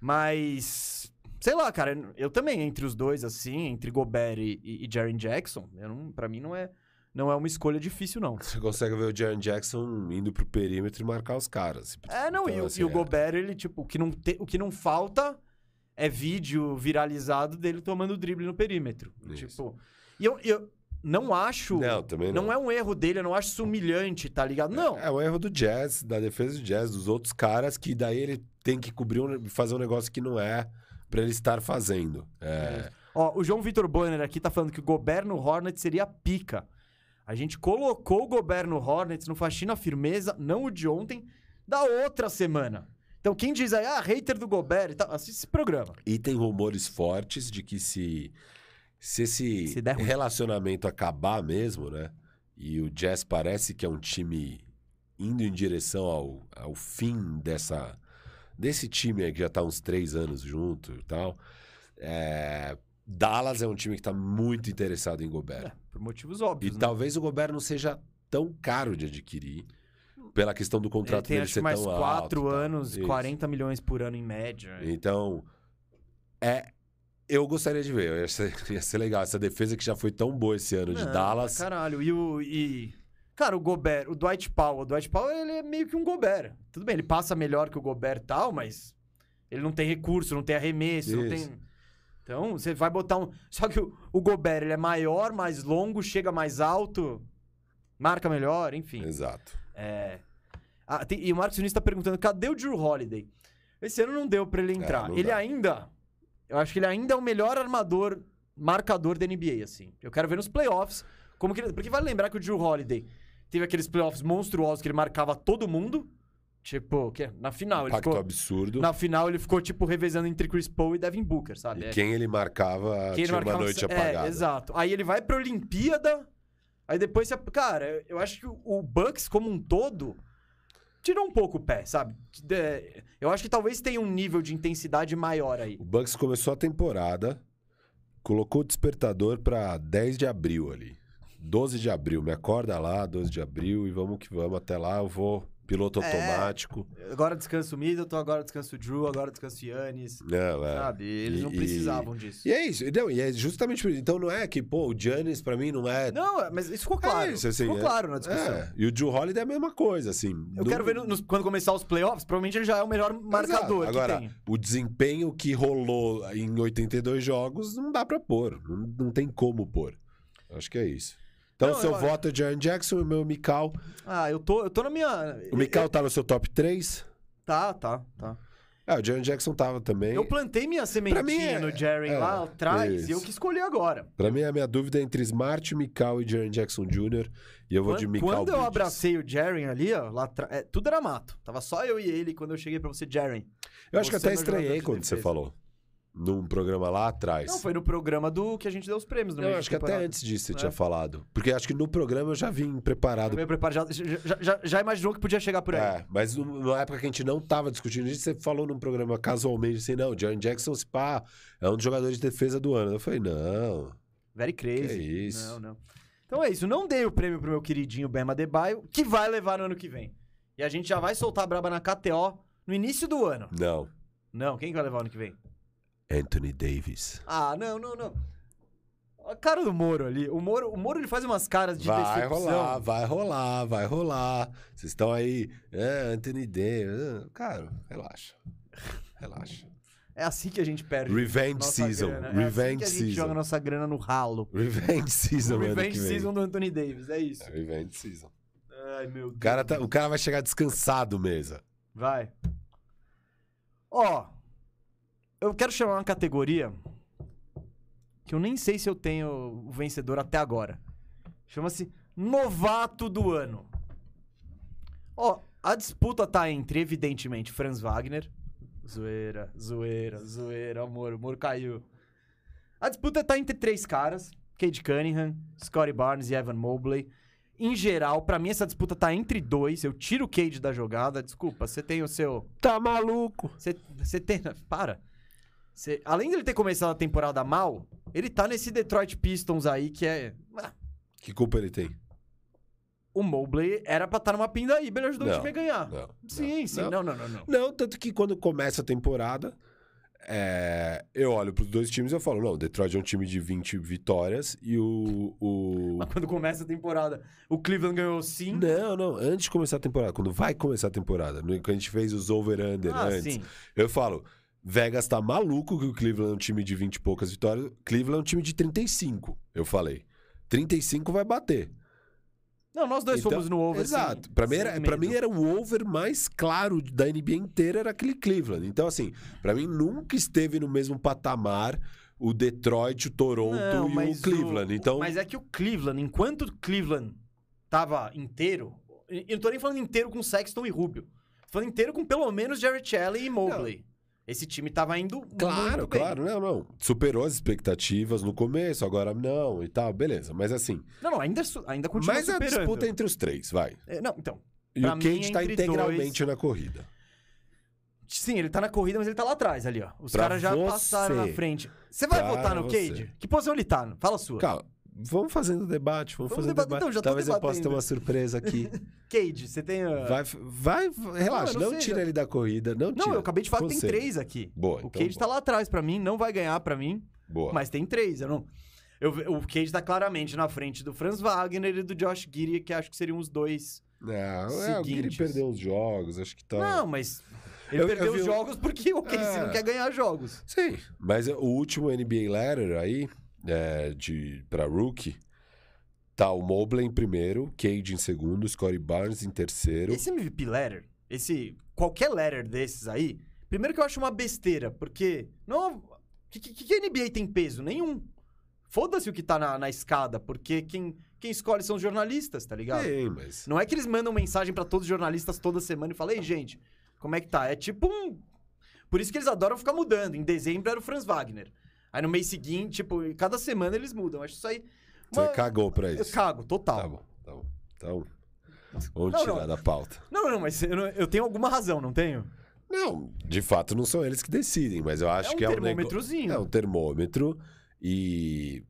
Mas. Sei lá, cara, eu também, entre os dois, assim, entre Gobert e, e, e Jaren Jackson, eu não, pra mim não é, não é uma escolha difícil, não. Você consegue ver o Jaren Jackson indo pro perímetro e marcar os caras. É, não, e, Então, o- assim, e o é. Gobert, ele, tipo, o que, não te- o que não falta é vídeo viralizado dele tomando drible no perímetro. Isso. Tipo, e eu, eu não acho. Não, também não. Não é um erro dele, eu não acho isso humilhante, tá ligado? Não. É um erro do Jazz, da defesa do Jazz, dos outros caras, que daí ele tem que cobrir, um, fazer um negócio que não é pra ele estar fazendo. É, Ó, o João Vitor Bonner aqui tá falando que o Gobert no Hornets seria pica. A gente colocou o Gobert no Hornets no Faxina Firmeza, não o de ontem, da outra semana. Então quem diz aí, ah, hater do Gobert e tal, assiste esse programa. E tem rumores fortes de que se, se esse Se relacionamento acabar mesmo, né? E o Jazz parece que é um time indo em direção ao, ao fim dessa desse time aí que já tá uns três anos junto e tal. é, Dallas é um time que tá muito interessado em Gobert. É, por motivos E óbvios. né? talvez o Gobert não seja tão caro de adquirir pela questão do Ele contrato tem dele ser mais tão alto. quatro e anos, Isso. 40 milhões por ano em média. Então, é. Eu gostaria de ver. Ia ser, ia ser legal. Essa defesa que já foi tão boa esse ano de Não, Dallas. Caralho, e o. E... Cara, o Gobert, o Dwight Powell. O Dwight Powell, ele é meio que um Gobert. Tudo bem, ele passa melhor que o Gobert e tal, mas ele não tem recurso, não tem arremesso, não Isso. tem. Então, você vai botar um. Só que o, o Gobert, ele é maior, mais longo, chega mais alto, marca melhor, enfim. Exato. É. Ah, tem- e o Marcos Nunes tá perguntando: cadê o Drew Holiday? Esse ano não deu pra ele entrar. É, ele dá. ainda. Eu acho que ele ainda é o melhor armador, marcador da NBA, assim. Eu quero ver nos playoffs Como que ele- Porque vale lembrar que o Drew Holiday teve aqueles playoffs monstruosos que ele marcava todo mundo. Tipo, que na final ele Pacto ficou. absurdo. Na final ele ficou, tipo, revezando entre Chris Paul e Devin Booker, sabe? E É, quem ele marcava quem ele tinha marcava- uma noite é, apagada. exato. Aí ele vai pra Olimpíada. Aí depois você. Cara, eu acho que o Bucks, como um todo, tirou um pouco o pé, sabe? É, Eu acho que talvez tenha um nível de intensidade maior aí. O Bucks começou a temporada, colocou o despertador pra 10 de abril ali. 12 de abril, me acorda lá, 12 de abril, e vamos que vamos. Até lá eu vou piloto É. automático. Agora descansa o Middleton, agora descansa o Drew, agora descansa o Yannis. Não, é. Sabe? Eles E- não e- precisavam disso. E é isso. Não, e é justamente por isso. Então não é que, pô, o Giannis pra mim não é. Não, é, mas isso ficou claro. É isso, assim, ficou é- claro na discussão. É. E o Drew Holiday é a mesma coisa, assim. Eu Não- quero ver no- quando começar os playoffs, provavelmente ele já é o melhor marcador Exato. Agora, que tem. o desempenho que rolou em 82 jogos não dá pra pôr. Não, não tem como pôr. Acho que é isso. Então, Não, seu eu- voto é Jaren Jackson e o meu Mikal. Ah, eu tô, eu tô na minha. O Mikal tá no seu top 3? Tá, tá, tá. É, o Jaren Jackson tava também. Eu plantei minha sementinha mim é- no Jaren é, lá atrás isso. e eu que escolhi agora. Pra mim, a minha dúvida é entre Smart, Mikal e Jaren Jackson Jr. E eu vou Quando, de Mikal quando eu Bridges. abracei o Jaren ali, ó, lá atrás. é, tudo era mato. Tava só eu e ele quando eu cheguei pra você, Jaren. Eu acho que até é estranhei quando você falou. Num programa lá atrás. Não, foi no programa do que a gente deu os prêmios no Eu acho que até antes disso você É. tinha falado. Porque acho que no programa eu já vim preparado Eu me preparei, já, já, já, já imaginou que podia chegar por aí. É, mas numa época que a gente não tava discutindo isso, você falou num programa casualmente assim, não, o Jaren Jackson, se pá, é um dos jogadores de defesa do ano. Eu falei, não, Very crazy. Que isso. Não, não. Então é isso. Não dei o prêmio pro meu queridinho Bema Debaio, que vai levar no ano que vem. E a gente já vai soltar a braba na KTO no início do ano. não. Não, quem que vai levar ano que vem? Anthony Davis. Ah, não, não, não. A cara do Moro ali. O Moro, o Moro ele faz umas caras de Vai decepção. rolar, vai rolar, vai rolar. Vocês estão aí, é, Anthony Davis. ah, Cara, relaxa. Relaxa. É assim que a gente perde. Revenge season. grana. É assim Revenge que a gente season. joga nossa grana no ralo. Revenge season, Revenge season do Anthony Davis, é isso. É, Revenge season. Ai, meu Deus. O cara, tá- o cara vai chegar descansado, mesa. Vai. Ó, eu quero chamar uma categoria que eu nem sei se eu tenho o vencedor até agora. Chama-se Novato do Ano. Ó, a disputa tá entre, evidentemente, Franz Wagner. Zoeira, zoeira, zoeira, amor, o amor caiu. A disputa tá entre três caras: Cade Cunningham, Scottie Barnes e Evan Mobley. Em geral, pra mim essa disputa tá entre dois. Eu tiro o Cade da jogada. Desculpa, você tem o seu. Tá maluco? Você tem. Para. Você- além dele ter começado a temporada mal, ele tá nesse Detroit Pistons aí que é. ah, Que culpa ele tem? O Mobley era pra estar numa pindaíba, ele ajudou o Não, time a ganhar. Não. sim, não, sim. não. Não, não, não, não. Tanto que quando começa a temporada, é, eu olho pros dois times e eu falo, não, o Detroit é um time de 20 vitórias e o... o... Mas quando começa a temporada, o Cleveland ganhou sim. Não, não, antes de começar a temporada, quando vai começar a temporada, quando a gente fez os over-under Ah, antes, sim. eu falo, Vegas tá maluco que o Cleveland é um time de 20 e poucas vitórias, Cleveland é um time de 35, eu falei. 35 vai bater. Não, nós dois Então, fomos no over. Exato. sem- Pra mim, era, pra mim era o over mais claro da NBA inteira, era aquele Cleveland. Então, assim, pra mim nunca esteve no mesmo patamar o Detroit, o Toronto Não, e o Cleveland. então, Mas é que o Cleveland, enquanto o Cleveland tava inteiro, eu não tô nem falando inteiro com Sexton e Rubio. Tô falando inteiro com pelo menos Jarrett Allen e Mobley. Esse time tava indo claro, muito bem. claro, não, não. Superou as expectativas no começo, agora não e tal, beleza. Mas assim, Não, não, ainda, su- ainda continua mas a superando. disputa é entre os três, vai. É, Não, então. E Pra o mim, Cade tá entre integralmente na corrida. Sim, ele tá na corrida, mas ele tá lá atrás ali, ó. Os Pra caras já passaram na frente. Você vai Pra votar no você. Cade? Que posição ele tá? Fala a sua. Calma, vamos fazendo debate, vamos, Vamos fazer debater, debate. então, já Talvez eu possa ter uma surpresa aqui. Cade, você tem. uh, Vai, vai, relaxa, Não, não, eu não tira ele da corrida, não tira. Não, eu acabei de falar que tem três aqui. Boa, O então Cade tá lá atrás pra mim, não vai ganhar pra mim, Boa. mas tem três. Eu não. Eu, o Cade tá claramente na frente do Franz Wagner e do Josh Giddy, que acho que seriam os dois. Não, é, o Seguintes. perdeu os jogos, acho que tá... Não, mas. Ele Eu- eu perdeu vi os jogos porque o Casey É. não quer ganhar jogos. Sim, mas o último NBA Ladder aí, é, de, pra rookie, tá o Mobley em primeiro, Cade em segundo, Scottie Barnes em terceiro. Esse MVP letter, esse. Qualquer letter desses aí, primeiro que eu acho uma besteira, porque. Não. Que, que, que NBA tem peso? Nenhum. Foda-se o que tá na, na escada, porque quem, quem escolhe são os jornalistas, tá ligado? Tem, mas. Não é que eles mandam mensagem pra todos os jornalistas toda semana e falam, ei, gente, como é que tá? É tipo um. Por isso que eles adoram ficar mudando. Em dezembro era o Franz Wagner. Aí no mês seguinte, tipo, cada semana eles mudam. Acho isso aí. Você uma- cagou pra Eu isso. cago, total. Tá bom, tá bom. Então, vamos Não, tirar não. da pauta. Não, não, mas eu, eu tenho alguma razão, não tenho? Não, de fato não são eles que decidem, mas eu acho É um que é um termômetrozinho. É um termômetro e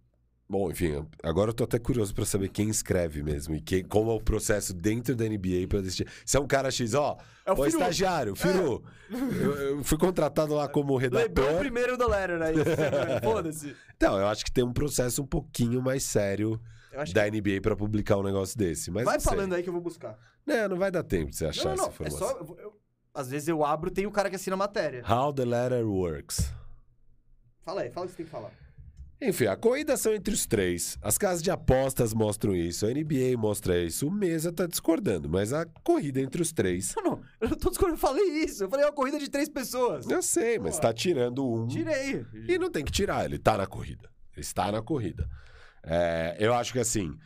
bom, enfim, agora eu tô até curioso pra saber quem escreve mesmo e quem, como é o processo dentro da NBA pra decidir. Se é um cara X, ó, É o estagiário, Firu. Eu, eu fui contratado lá como Lebron redator. primeiro do Letter aí. Foda-se. Então, eu acho que tem um processo um pouquinho mais sério da NBA pra publicar um negócio desse, mas Vai falando aí que eu vou buscar. Não, não vai dar tempo de você achar Não, não, essa não. É informação. só. eu eu- às vezes eu abro, tem o cara que assina a matéria. How the letter works. Fala aí, fala o que você tem que falar. Enfim, a corrida são entre os três. As casas de apostas mostram isso, a NBA mostra isso, o Mesa tá discordando, mas a corrida entre os três. Não, não. Eu não tô discordando, eu falei isso. Eu falei é uma corrida de três pessoas. Eu sei, mas Pô. tá tirando um. Tirei. E não tem que tirar, ele tá na corrida. Ele está na corrida. É, eu acho que assim,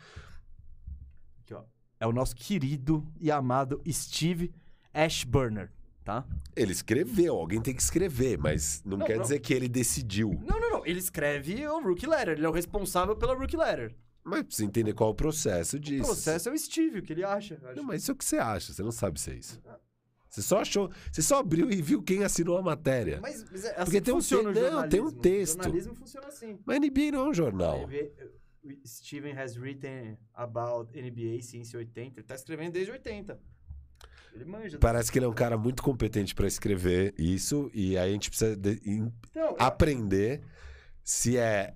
Aqui, ó. É o nosso querido e amado Steve Ashburner, tá? ele escreveu, alguém tem que escrever, mas não, Não, quer não. dizer que ele decidiu. Não, não, não. Ele escreve o Rookie Letter. Ele é o responsável pela Rookie Letter. Mas precisa entender qual é o processo O disso. processo é o Steve, o que ele acha. Não, mas isso é o que você acha, você não sabe se é isso. Você só achou, você só abriu e viu quem assinou a matéria. Mas, mas é assim Porque que tem um te- o não, tem um texto. O jornalismo funciona assim. Mas NBA não é um jornal. Steven has written about NBA since 80. Ele tá escrevendo desde 80. Ele manja. Parece que ele é um cara muito competente pra escrever isso, e aí a gente precisa de- em- Então, aprender se é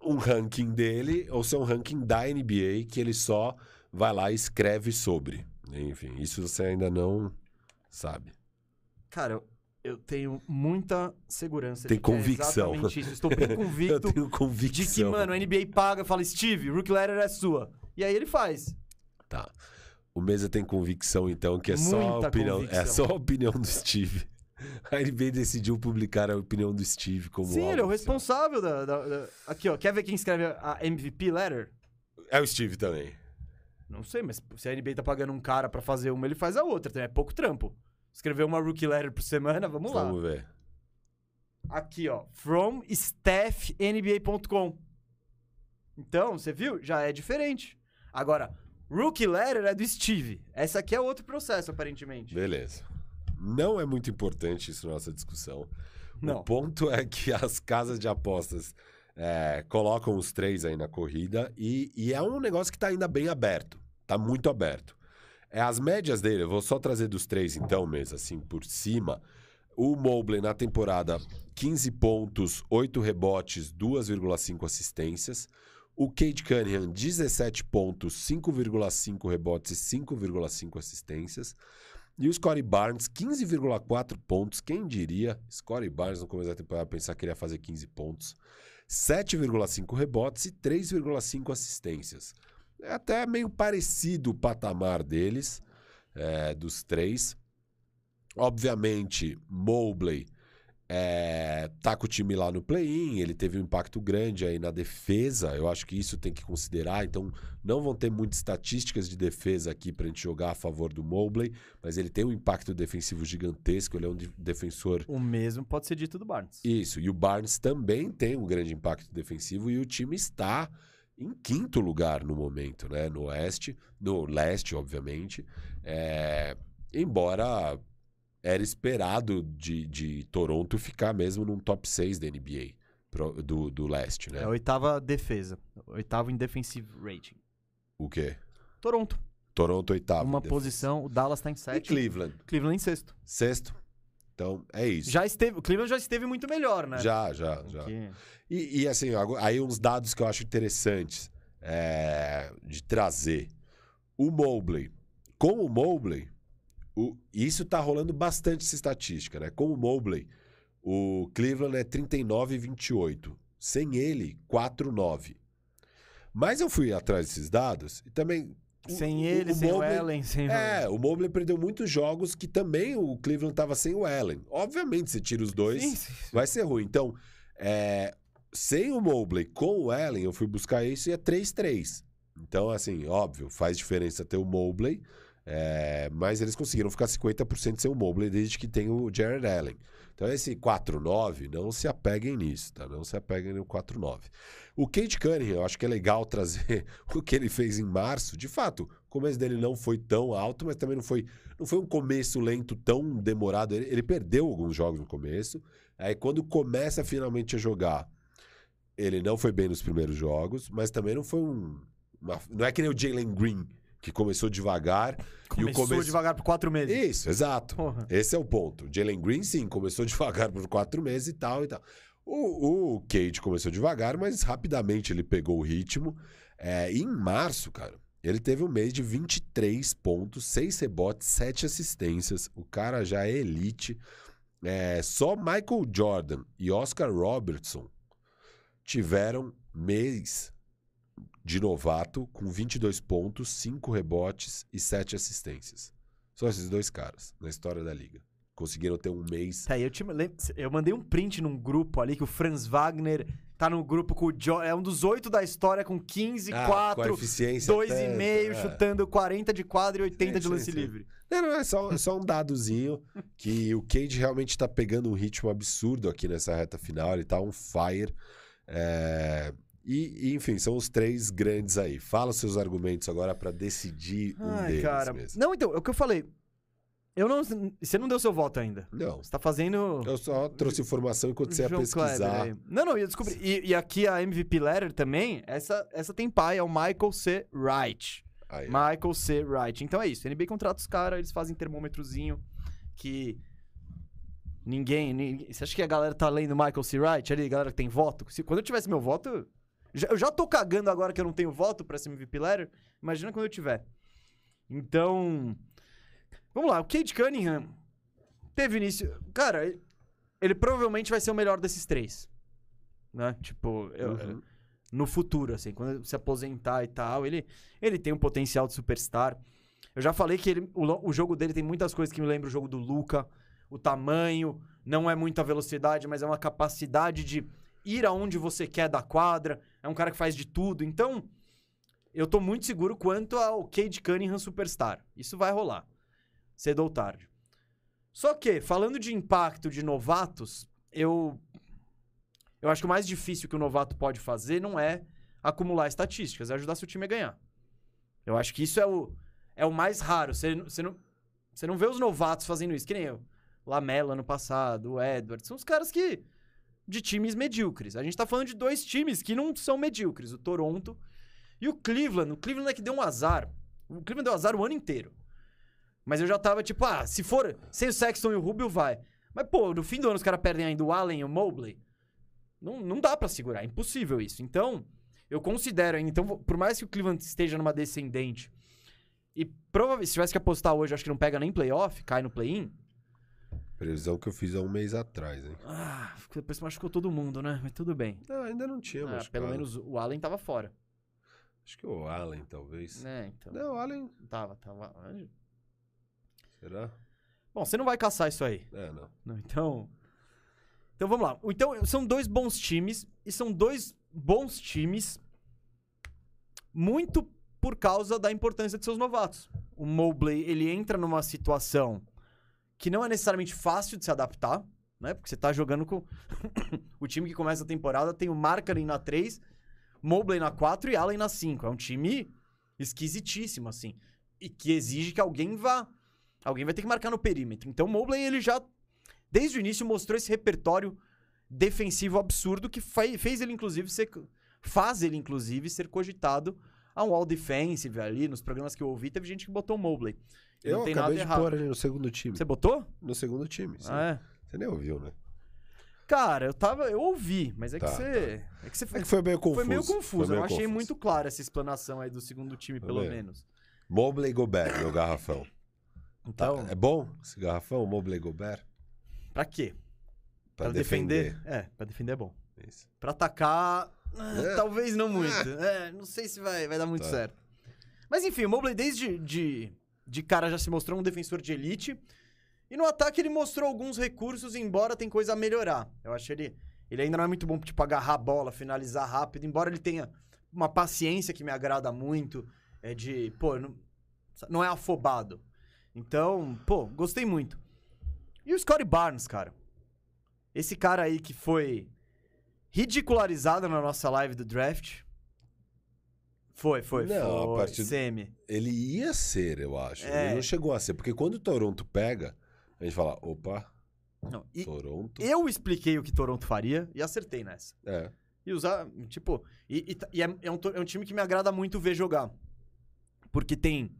um ranking dele ou se é um ranking da NBA que ele só vai lá e escreve sobre. Enfim, isso você ainda não sabe. cara, eu, eu tenho muita segurança Tem é convicção. exatamente isso. Eu Estou bem Eu convicto tenho convicção. de que, mano, a NBA paga, fala, Steve, Rook Letter é sua. E aí ele faz. Tá. O Mesa tem convicção, então, que é só a Muita opinião. É convicção. só a opinião do Steve. A NBA decidiu publicar a opinião do Steve como Sim, ele é o oficial. responsável da, da- da- Aqui, ó. Quer ver quem escreve a MVP Letter? É o Steve também. Não sei, mas se a NBA tá pagando um cara pra fazer uma, ele faz a outra. Então é pouco trampo. Escrever uma Rookie Letter por semana, vamos lá. Vamos ver. Aqui, ó. From staffnba.com. Então, você viu? Já é diferente. Agora, Rookie Letter é do Steve. Essa aqui é outro processo, aparentemente. Beleza. Não é muito importante isso na nossa discussão. Não. O ponto é que as casas de apostas é, colocam os três aí na corrida e, e é um negócio que tá ainda bem aberto. Tá muito aberto. É as médias dele, eu vou só trazer dos três então, mesmo assim, por cima. O Mobley na temporada, 15 pontos, 8 rebotes, 2,5 assistências. O Cade Cunningham, 17 pontos, 5,5 rebotes e 5,5 assistências. E o Scottie Barnes, 15,4 pontos. Quem diria? Scottie Barnes no começo da temporada pensar que ele ia fazer 15 pontos. 7,5 rebotes e 3,5 assistências. É até meio parecido o patamar deles, é, dos três. Obviamente, Mobley é, tá com o time lá no play-in, ele teve um impacto grande aí na defesa, eu acho que isso tem que considerar, então não vão ter muitas estatísticas de defesa aqui pra gente jogar a favor do Mobley, mas ele tem um impacto defensivo gigantesco, ele é um de- defensor O mesmo pode ser dito do Barnes. isso, e o Barnes também tem um grande impacto defensivo e o time está em quinto lugar no momento, né? No oeste, no leste, obviamente. É, embora era esperado de, de Toronto ficar mesmo num top 6 da NBA pro- do, do leste, né? É a oitava defesa. Oitavo em defensive rating. O quê? Toronto. Toronto oitavo. uma posição, o Dallas tá em E sétimo. Cleveland, Cleveland em sexto. sexto. Então, é isso. Já esteve, o Cleveland já esteve muito melhor, né? já, já. já. E, e, assim, aí uns dados que eu acho interessantes é, de trazer. O Mobley. Com o Mobley, o, isso tá rolando bastante essa estatística, né? Com o Mobley, o Cleveland é 39 e 28. Sem ele, 4-9. Mas eu fui atrás desses dados e também. Sem o- ele, o sem Mobley- o Allen, sem É, o Mobley perdeu muitos jogos que também o Cleveland tava sem o Allen. Obviamente, você tira os dois, Sim, sim. vai ser ruim. Então, é, sem o Mobley com o Allen, eu fui buscar isso e é 3-3. Então, assim, óbvio, faz diferença ter o Mobley, é, mas eles conseguiram ficar 50% sem o Mobley desde que tem o Jared Allen. Então, esse 4-9, não se apeguem nisso, tá? Não se apeguem no 4-9. O Kate Cunningham, eu acho que é legal trazer o que ele fez em março. De fato, o começo dele não foi tão alto, mas também não foi, não foi um começo lento tão demorado. Ele, ele perdeu alguns jogos no começo. Aí, quando começa finalmente a jogar, ele não foi bem nos primeiros jogos, mas também não foi um. uma- não é que nem o Jalen Green, que começou devagar. Começou e devagar por quatro meses. Isso, exato. Porra. Esse é o ponto. Jalen Green, sim, começou devagar por quatro meses e tal e tal. O, o Cade começou devagar, mas rapidamente ele pegou o ritmo. É, em março, cara, ele teve um mês de 23 pontos, 6 rebotes, 7 assistências. O cara já é elite. É, só Michael Jordan e Oscar Robertson tiveram mês de novato com 22 pontos, 5 rebotes e 7 assistências. Só esses dois caras na história da liga. Conseguiram ter um mês. Tá, eu, te, eu mandei um print num grupo ali que o Franz Wagner tá no grupo com o Jo. É um dos oito da história com 15, Ah, 4, com a eficiência 2,5, tanta, é. chutando 40 de quadra e 80 Sim, de sim, lance sim. livre. Não, não, é só, é só um dadozinho que o Cade realmente tá pegando um ritmo absurdo aqui nessa reta final. Ele tá on fire. É, E, enfim, são os três grandes aí. Fala os seus argumentos agora pra decidir um Ai, deles cara. mesmo. Não, então, é o que eu falei. Eu não. Você não deu seu voto ainda. Não, Você tá fazendo. eu só trouxe informação enquanto você ia João pesquisar. Não, não, eu descobri. E, e aqui a MVP Letter também, essa, essa tem pai, é o Michael C. Wright. Aí, Michael C. Wright. Então é isso. NBA contrata os caras, eles fazem termômetrozinho que. Ninguém, ninguém. Você acha que a galera tá lendo Michael C. Wright ali, a galera que tem voto? Se, quando eu tivesse meu voto. Eu Já, eu já tô cagando agora que eu não tenho voto pra esse MVP Letter. Imagina quando eu tiver. Então. Vamos lá, o Cade Cunningham teve início. Cara, ele, provavelmente vai ser o melhor desses três. Né? Tipo, eu- Uhum. no futuro, assim, quando se aposentar e tal, ele, ele tem um potencial de superstar. Eu já falei que ele, o, o jogo dele tem muitas coisas que me lembram o jogo do Luca. O tamanho, não é muita velocidade, mas é uma capacidade de ir aonde você quer da quadra. É um cara que faz de tudo. Então, eu tô muito seguro quanto ao Cade Cunningham Superstar. Isso vai rolar. Cedo ou tarde. Só que, falando de impacto de novatos, eu. Eu acho que o mais difícil que o novato pode fazer não é acumular estatísticas, é ajudar seu time a ganhar. Eu acho que isso é o, é o mais raro. Você, você, não, você não vê os novatos fazendo isso, que nem eu. Lamela ano passado, o Edward. São os caras que. De times medíocres. A gente tá falando de dois times que não são medíocres: o Toronto e o Cleveland. O Cleveland é que deu um azar. O Cleveland deu azar o ano inteiro. Mas eu já tava tipo, ah, se for sem o Sexton e o Rubio, vai. Mas, pô, no fim do ano os caras perdem ainda o Allen e o Mobley. Não, não dá pra segurar, é impossível isso. Então, eu considero. Então, por mais que o Cleveland esteja numa descendente e provavelmente, se tivesse que apostar hoje, acho que não pega nem playoff, cai no play-in. Previsão que eu fiz há um mês atrás, hein? Ah, depois machucou todo mundo, né? Mas tudo bem. Não, ainda não tinha, Ah, pelo menos o Allen tava fora. Acho que o Allen, talvez. Né, então. Não, o Allen. Tava, tava. Será? Bom, você não vai caçar isso aí. É, não. Não, então. Então vamos lá. Então são dois bons times e são dois bons times muito por causa da importância de seus novatos. O Mobley, ele entra numa situação que não é necessariamente fácil de se adaptar, né? Porque você tá jogando com o time que começa a temporada tem o Markkanen na 3, Mobley na 4 e Allen na 5. É um time esquisitíssimo assim, e que exige que alguém vá Alguém vai ter que marcar no perímetro. Então o Mobley, ele já, desde o início, mostrou esse repertório defensivo absurdo que fe- fez ele, inclusive, ser. Faz ele, inclusive, ser cogitado a um all defensive ali. Nos programas que eu ouvi, teve gente que botou Mobley. E Eu não tem acabei nada de errado. pôr ali no segundo time. Você botou? No segundo time, sim. Ah, é. Você nem ouviu, né? Cara, eu tava. Eu ouvi, mas é que Tá, você. É que você É que foi meio confuso. Foi meio confuso. Foi meio eu achei confuso. muito clara essa explanação aí do segundo time, Foi pelo menos. Mobley Gobert, meu garrafão. Tá, Então, É bom esse garrafão, Mobley Gobert? pra quê? Pra, defender? defender. É, pra defender é bom. Isso. Pra atacar, ah, É. talvez não muito. É, não sei se vai, vai dar muito Tá. certo. Mas enfim, o Mobley desde de, de cara já se mostrou um defensor de elite. E no ataque ele mostrou alguns recursos, embora tem coisa a melhorar. Eu acho ele... Ele ainda não é muito bom, tipo, agarrar a bola, finalizar rápido. Embora ele tenha uma paciência que me agrada muito. É de, pô, não, não é afobado. Então, pô, gostei muito. E o Scottie Barnes, cara? Esse cara aí que foi ridicularizado na nossa live do draft. Foi, foi, Não, a foi. partir- Semi. Ele ia ser, eu acho. É. Ele não chegou a ser. Porque quando o Toronto pega, a gente fala, opa, Não, Toronto. eu expliquei o que Toronto faria e acertei nessa. É. E usar, tipo. E, e tá- e é, é um, é um time que me agrada muito ver jogar. Porque tem.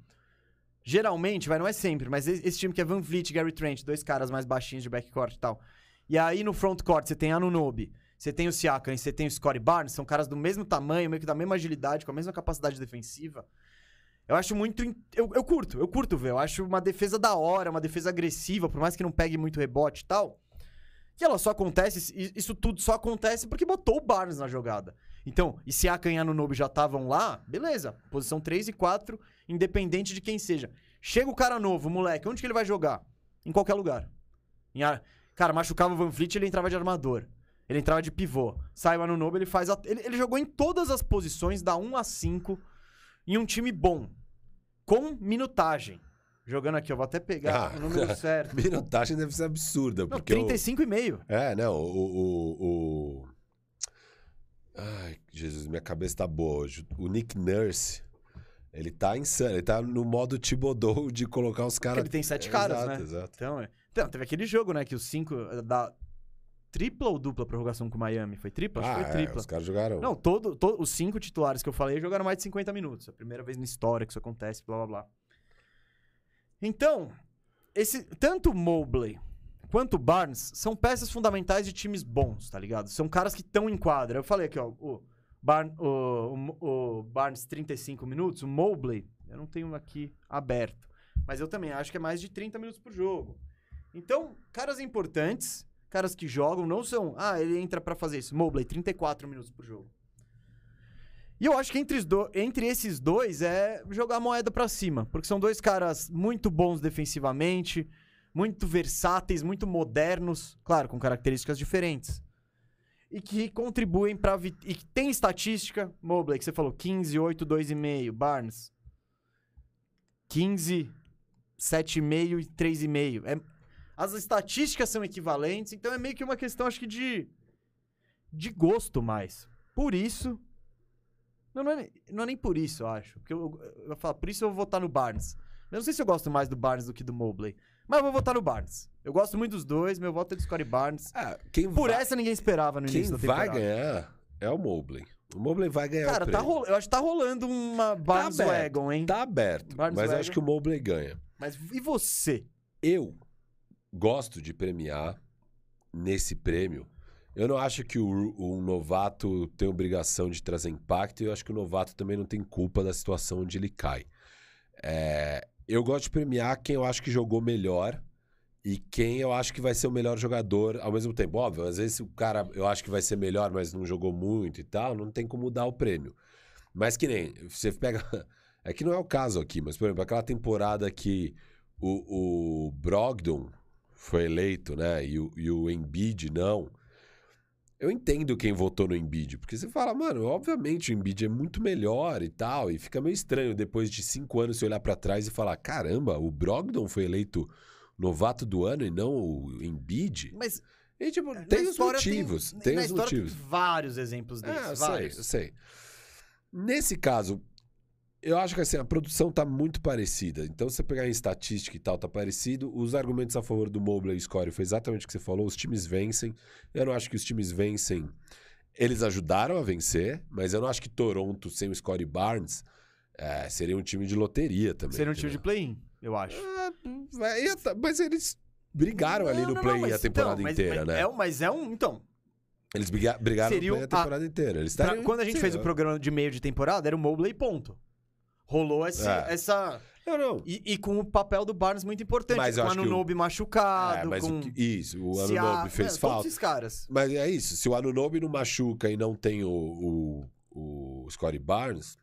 Geralmente, vai, não é sempre, mas esse, time que é Van Vliet Gary Trent, dois caras mais baixinhos de backcourt e tal. E aí no frontcourt você tem Anunobi, você tem o Siakam e você tem o Scottie Barnes, são caras do mesmo tamanho, meio que da mesma agilidade, com a mesma capacidade defensiva. Eu acho muito. Eu, eu curto, eu curto ver. Eu acho uma defesa da hora, uma defesa agressiva, por mais que não pegue muito rebote e tal. E ela só acontece, isso tudo só acontece porque botou o Barnes na jogada. Então, e se a e Anunobi já estavam lá, beleza. Posição 3 e 4, independente de quem seja. Chega o cara novo, moleque, onde que ele vai jogar? Em qualquer lugar. Em ar- Cara, machucava o Van Fleet, ele entrava de armador. Ele entrava de pivô. Sai o Anunobi, ele faz... A... Ele, ele jogou em todas as posições, da 1 a 5, em um time bom. Com minutagem. Jogando aqui, eu vou até pegar Ah. o número certo. Minutagem deve ser absurda. Não, porque o- 35 e meio. É, não, o, o, o- Ai, Jesus, minha cabeça tá boa hoje. O Nick Nurse, ele tá insano. Ele tá no modo Thibodeau de colocar os caras... Ele tem sete caras, exato, né? Exato, Então, é. Então, teve aquele jogo, né? Que os cinco eh, da tripla ou dupla prorrogação com o Miami? Foi tripla? Acho Ah, que foi é, tripla. os caras jogaram... Não, todo, to- os cinco titulares que eu falei jogaram mais de 50 minutos. É a primeira vez na história que isso acontece, blá blá blá. Então, esse, tanto o Mobley quanto o Barnes são peças fundamentais de times bons, tá ligado? São caras que estão em quadra. Eu falei aqui, ó, o, Barn, o, o o Barnes 35 minutos, o Mobley, eu não tenho aqui aberto. Mas eu também acho que é mais de 30 minutos por jogo. Então, caras importantes, caras que jogam, não são. Ah, ele entra pra fazer isso. Mobley, 34 minutos por jogo. E eu acho que entre, do- entre esses dois é jogar a moeda pra cima. Porque são dois caras muito bons defensivamente, muito versáteis, muito modernos, claro, com características diferentes. E que contribuem vi- E que tem estatística. Mobley, que você falou, 15, 8, 2,5. Barnes, 15, 7,5 e 3,5. É, as estatísticas são equivalentes, então é meio que uma questão, acho que, de, de gosto mais. Por isso. Não, não, é, nem- não é nem por isso, eu acho. Porque eu, eu vou falar, por isso eu vou votar no Barnes. Eu não sei se eu gosto mais do Barnes do que do Mobley. Mas eu vou votar no Barnes. Eu gosto muito dos dois, meu voto é do Scottie Barnes. Ah, quem Por vai, essa ninguém esperava no quem início da vai temporada. ganhar é o Mobley. O Mobley vai ganhar Cara, o tá eu acho que tá rolando uma Barnes aberto, Wagon, hein? Tá aberto, Barnes mas eu acho que o Mobley ganha. Mas e você? Eu gosto de premiar nesse prêmio. Eu não acho que o, o novato tem obrigação de trazer impacto e eu acho que o novato também não tem culpa da situação onde ele cai. É, eu gosto de premiar quem eu acho que jogou melhor e quem eu acho que vai ser o melhor jogador ao mesmo tempo. Óbvio, às vezes o cara eu acho que vai ser melhor, mas não jogou muito e tal, não tem como dar o prêmio. Mas que nem, você pega. É que não é o caso aqui, mas, por exemplo, aquela temporada que o, o Brogdon foi eleito, né? E o, e o Embiid não. Eu entendo quem votou no Embiid, porque você fala, mano, obviamente o Embiid é muito melhor e tal, e fica meio estranho depois de cinco anos você olhar pra trás e falar, caramba, o Brogdon foi eleito novato do ano e não o Embiid. Mas E, tipo, tem os motivos, tem, tem, os motivos. Tem vários exemplos desses. É, eu sei, vários. eu sei. Nesse caso, eu acho que assim, a produção tá muito parecida. Então, se você pegar em estatística e tal, tá parecido. Os argumentos a favor do Mobley e Score foi exatamente o que você falou. Os times vencem. Eu não acho que os times vencem. Eles ajudaram a vencer, mas eu não acho que Toronto sem o Scottie Barnes é, seria um time de loteria também. Seria um time de play-in, eu acho. Ia tá- mas eles brigaram ali Não, no não, play não, mas a temporada então, mas- inteira, mas né? É, mas é um. Então, Eles briga- brigaram Seria no play a a- temporada inteira. Eles quando a gente Sim, fez o eu- programa de meio de temporada, era o Mobley ponto. Rolou esse- É. essa. Não, não. E, e com o papel do Barnes muito importante. Mas com o que o- Anunobi machucado, É, mas o com. que- isso, o Anunobi fez né, falta. Todos esses caras. Mas é isso, se o Anunobi não machuca e não tem o, o, o Scottie Barnes,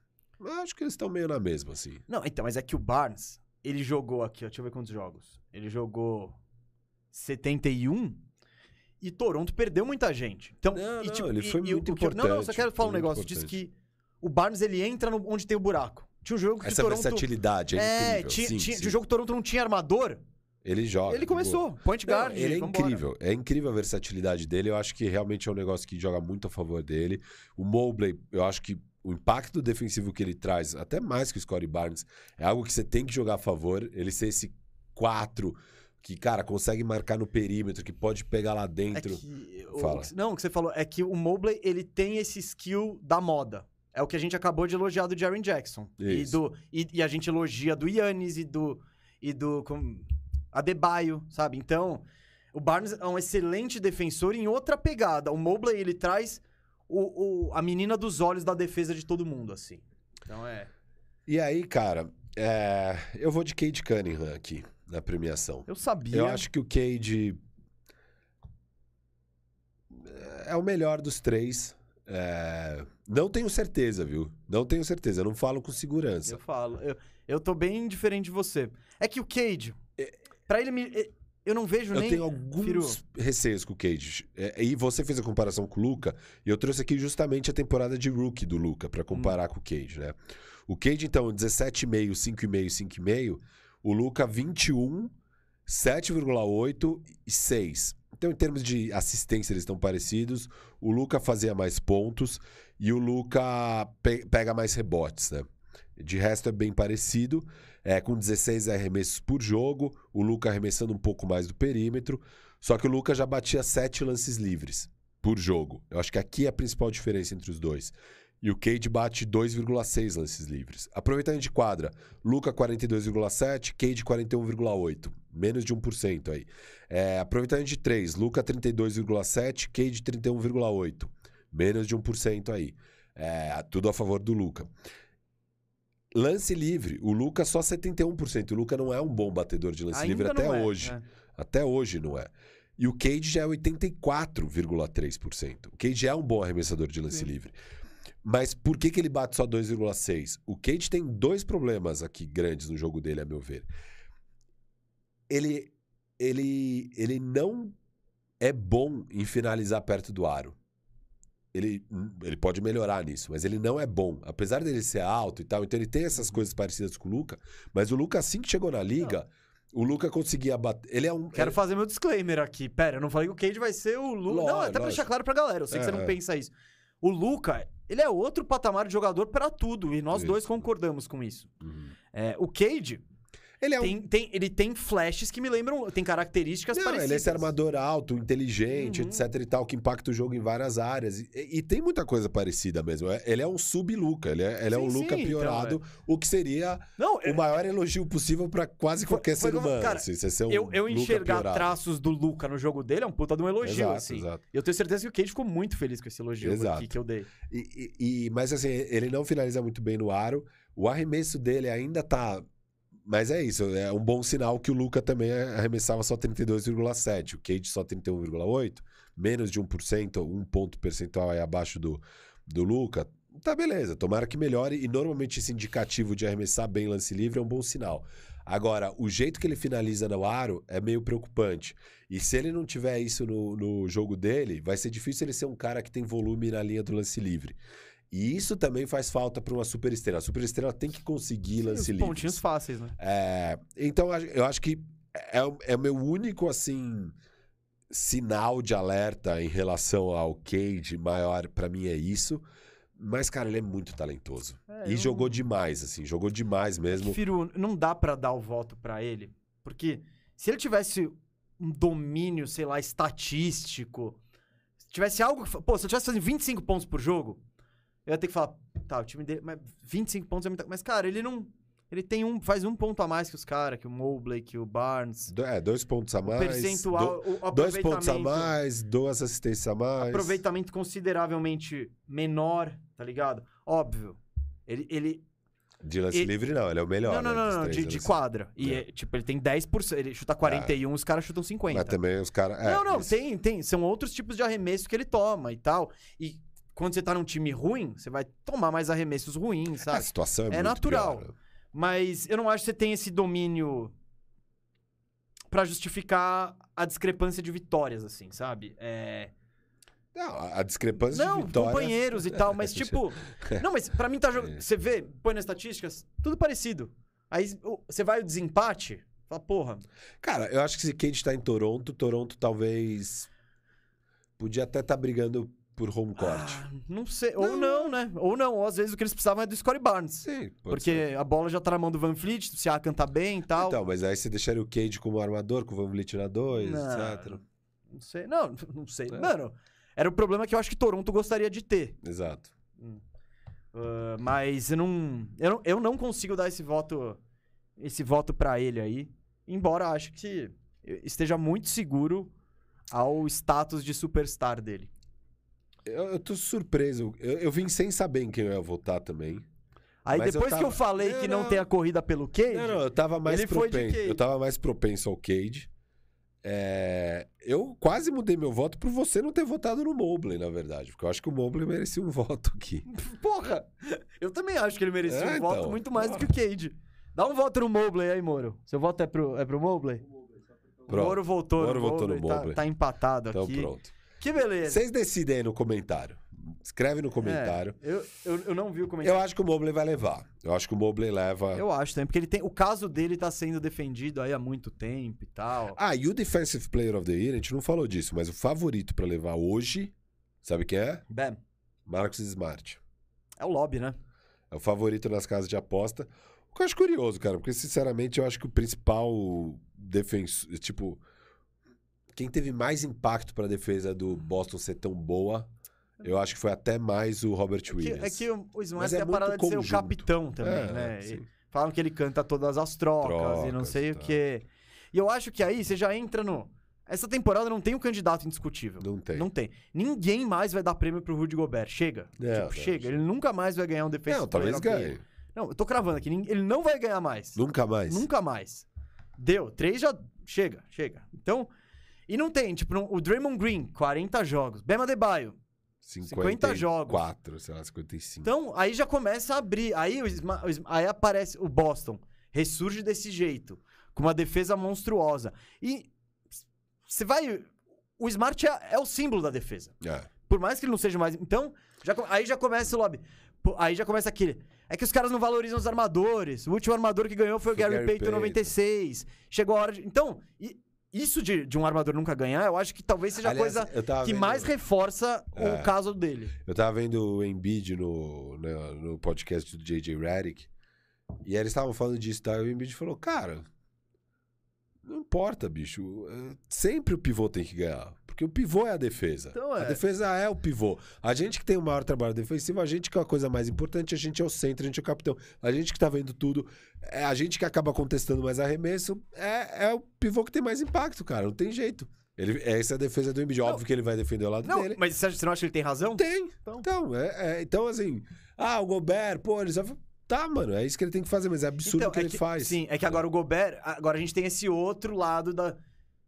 acho que eles estão meio na mesma, assim. Não, então, mas é que o Barnes, ele jogou aqui, ó, deixa eu ver quantos jogos. Ele jogou 71 e Toronto perdeu muita gente. Então, Não, e, não, tipo, ele e- foi e muito que eu- Não, não, só importante, quero falar um negócio. Diz importante. que o Barnes ele entra no- onde tem o buraco. Tinha um jogo que Essa Toronto... versatilidade é, É, incrível. tinha, sim, tinha- sim. o jogo que Toronto não tinha armador, Ele joga. ele de boa. começou. Point Não, guard. ele é incrível. É incrível a versatilidade dele. Eu acho que realmente é um negócio que joga muito a favor dele. O Mobley, eu acho que o impacto defensivo que ele traz, até mais que o Scottie Barnes, é algo que você tem que jogar a favor. Ele ser esse 4 que, cara, consegue marcar no perímetro, que pode pegar lá É dentro. que, o- Fala. o que- não, o que você falou é que o Mobley, ele tem esse skill da moda. É o que a gente acabou de elogiar do Jaren Jackson. E, do, e, e a gente elogia do Yannis e do, e do com, Adebayo, sabe? Então, o Barnes é um excelente defensor em outra pegada. O Mobley, ele traz o, o- a menina dos olhos da defesa de todo mundo, assim. Então é... E aí, cara, é, eu vou de Cade Cunningham aqui na premiação. Eu sabia. Eu acho que o Cade é o melhor dos três. É, Não tenho certeza, viu? Não tenho certeza. Eu não falo com segurança. Eu falo. Eu, eu tô bem diferente de você. É que o Cade, pra ele me... é, Eu não vejo Eu nem... tenho alguns Firu. receios com o Cade. É, e você fez a comparação com o Luca, e eu trouxe aqui justamente a temporada de rookie do Luca pra comparar com o Cade, né? O Cade, então, 17,5, 5,5, 5,5. O Luca, 21, 7,8 e 6. Então, em termos de assistência, eles estão parecidos. O Luca fazia mais pontos e o Luca pe- pega mais rebotes, né? De resto, é bem parecido. É, com 16 arremessos por jogo, o Luca arremessando um pouco mais do perímetro. Só que o Luca já batia 7 lances livres por jogo. Eu acho que aqui é a principal diferença entre os dois. E o Cade bate 2,6 lances livres. Aproveitamento de quadra, Luca 42,7, Cade 41,8. Menos de 1% aí. É, aproveitamento de 3, Luca 32,7, Cade 31,8. Menos de 1% aí. É, tudo a favor do Luca. Lance livre, o Luca só 71%. O Luca não é um bom batedor de lance livre Ainda até não é, hoje. né? Até hoje não é. E o Cade já é 84,3%. O Cade é um bom arremessador de lance Sim. livre. Mas por que, que ele bate só 2,6? O Cade tem dois problemas aqui grandes no jogo dele, a meu ver. Ele, ele, ele não é bom em finalizar perto do aro. Ele, ele pode melhorar nisso, mas ele não é bom. Apesar dele ser alto e tal, então ele tem essas coisas parecidas com o Luca. Mas o Luca, assim que chegou na liga, o Luca conseguia bater. Ele é um. Quero fazer meu disclaimer aqui. Pera, eu não falei que o Cade vai ser o Luca. Não, Lógico, até pra lógico. deixar claro pra galera. Eu sei que É, você não é. pensa isso. O Luca, ele é outro patamar de jogador pra tudo. E nós Isso. dois concordamos com isso. Uhum. É, o Cade, Ele é um tem, tem- ele tem flashes que me lembram. Tem características Não, parecidas. ele é esse armador alto, inteligente, Uhum. etc e tal, que impacta o jogo em várias áreas. E, e tem muita coisa parecida mesmo. É- Ele é um sub-Luca, ele é, ele é Sim, um Luca sim, então, piorado, o que seria Não, o maior elogio possível pra quase Foi- qualquer foi ser humano. cara, assim, um eu, eu enxergar piorado. traços do Luca no jogo dele é um puta de um elogio, Exato, assim. exato. Eu tenho certeza que o Cade ficou muito feliz com esse elogio Exato. aqui que eu dei. E, e- e- mas assim, ele não finaliza muito bem no aro. O arremesso dele ainda tá. Mas é isso, é um bom sinal que o Luca também arremessava só 32,7, o Cade só 31,8, menos de 1%, um ponto percentual aí abaixo do, do Luca. Tá beleza, tomara que melhore e normalmente esse indicativo de arremessar bem lance livre é um bom sinal. Agora, o jeito que ele finaliza no aro é meio preocupante. E se ele não tiver isso no, no jogo dele, vai ser difícil ele ser um cara que tem volume na linha do lance livre. E isso também faz falta para uma superestrela. A superestrela tem que conseguir Sim, lance livre. pontinhos fáceis, né? É, então, eu acho que é, o- é meu único, assim, sinal de alerta em relação ao Cade maior, para mim é isso. Mas, cara, ele é muito talentoso. É, e eu- jogou demais, assim, jogou demais mesmo. Firu, não dá pra dar o voto pra ele, porque se ele tivesse um domínio, sei lá, estatístico, se tivesse algo, pô, se eu tivesse fazendo 25 pontos por jogo, eu ia ter que falar, tá, o time dele, mas 25 pontos é muita, mas cara, ele não, ele tem um, faz um ponto a mais que os caras, que o Mobley, que o Barnes, Do- É, dois pontos a o mais. percentual, do- o dois pontos a mais, duas assistências a mais. aproveitamento consideravelmente menor, tá ligado? Óbvio. Ele, ele, De lance E- livre, não, ele é o melhor. não, não, né, não, não, três, de, de quadra. E, É. é, tipo, ele tem 10%, ele chuta 41, os caras chutam 50. Mas também os caras. é, não, não, isso. tem, tem. São outros tipos de arremesso que ele toma e tal. E quando você tá num time ruim, você vai tomar mais arremessos ruins, A sabe? situação é, É muito natural. pior, né? Mas eu não acho que você tem esse domínio pra justificar a discrepância de vitórias, assim, sabe? É... Não, a a discrepância Não, de vitória... companheiros e tal, mas tipo. Não, mas pra mim tá jogando. Você vê, põe nas estatísticas, tudo parecido. Aí você vai o desempate, fala, porra. Cara, eu acho que se Cade tá em Toronto, Toronto talvez... Podia até estar brigando por home court. ah, não sei. Ou não, né? Ou não. Ou às vezes o que eles precisavam é do Scottie Barnes. Sim, pode Porque ser. a bola já tá na mão do Van Fleet, o Siakam tá bem e tal. Então, mas aí você deixaria o Cade como armador, com o Van Vliet na 2, Não. etc. Não sei. Não, não sei. É. Mano, era o problema que eu acho que Toronto gostaria de ter. Exato. Ah, mas eu não, eu não. Eu não consigo dar esse voto. Esse voto pra ele aí. Embora acho que esteja muito seguro ao status de superstar dele. Eu, eu tô surpreso. Eu, eu vim sem saber em quem eu ia votar também. Aí Mas eu depois que eu tava- falei que não, não. tem a corrida pelo Cade. Não, não, eu tava mais Ele foi de propenso. Eu tava mais propenso ao Cade. É, eu quase mudei meu voto por você não ter votado no Mobley, na verdade. Porque eu acho que o Mobley merecia um voto aqui. Porra! Eu também acho que ele merecia É, um voto então. muito mais do que o Cade. Dá um voto no Mobley aí, Moro. Seu voto é pro, é pro Mobley? O Pronto. Moro votou Moro no votou no Mobley. tá- Mobley. Tá, empatado Então aqui. pronto. Que beleza. Vocês decidem aí no comentário. Escreve no comentário. É, eu, eu, eu não vi o comentário. Eu acho que o Mobley vai levar. Eu acho que o Mobley leva. Eu acho também, porque ele tem, o caso dele tá sendo defendido aí há muito tempo e tal. Ah, e o Defensive Player of the Year, a gente não falou disso, mas o favorito pra levar hoje, sabe quem é? Bam. Marcus Smart. É o lobby, né? É o favorito nas casas de aposta. O que eu acho curioso, cara, porque sinceramente eu acho que o principal defensor, tipo, quem teve mais impacto pra defesa do Boston ser tão boa, eu acho que foi até mais o Robert É que, Williams. é que o Mas é tem a parada de ser o conjunto. capitão também, É, né? falam que ele canta todas as trocas, e não Trocas sei e o quê. E eu acho que aí você já entra no. Essa temporada não tem um candidato indiscutível. Não tem. Não tem. Ninguém mais vai dar prêmio pro Rudy Gobert. Chega. Não, Tipo, chega. Ele nunca mais vai ganhar um defesa. Não, talvez ganhe. Não, eu tô cravando aqui. Ele não vai ganhar mais. Nunca mais. Nunca mais. Deu. Três já. Chega, chega. Então. E não tem, tipo, não- o Draymond Green, 40 jogos. Bema Debaio. 50 jogos. 4, sei lá, 55. Então, aí já começa a abrir. Aí, o aí aparece o Boston. Ressurge desse jeito. Com uma defesa monstruosa. E. Você vai. O Smart é, é o símbolo da defesa. É. Por mais que ele não seja mais. Então, já aí já começa o lobby. Aí já começa aquele. É que os caras não valorizam os armadores. O último armador que ganhou foi o Foi Gary, Gary Payton Payton. 96. Chegou a hora de. Então, i- isso de, de um armador nunca ganhar, eu acho que talvez seja Aliás, a coisa eu tava que vendo- mais reforça É. o caso dele. Eu tava vendo o Embiid no, no, no podcast do JJ Redick. E eles estavam falando disso, tá? E o Embiid falou, cara, não importa, bicho. é, Sempre o pivô tem que ganhar. Porque o pivô é a defesa. Então, A é. defesa é o pivô. A gente que tem o maior trabalho defensivo, a gente que é a coisa mais importante, a gente é o centro, a gente é o capitão. A gente que tá vendo tudo, é a gente que acaba contestando mais arremesso, é, é o pivô que tem mais impacto, cara. Não tem jeito. Ele, essa é a defesa do Embiid. Óbvio que ele vai defender o lado Não, dele. mas você não acha que ele tem razão? Tem. Então. Então, é, é- então assim, ah, o Gobert, pô, ele só. Tá, mano, é isso que ele tem que fazer, mas é absurdo Então, o que é ele faz. Sim, é que agora o Gobert. Agora a gente tem esse outro lado da.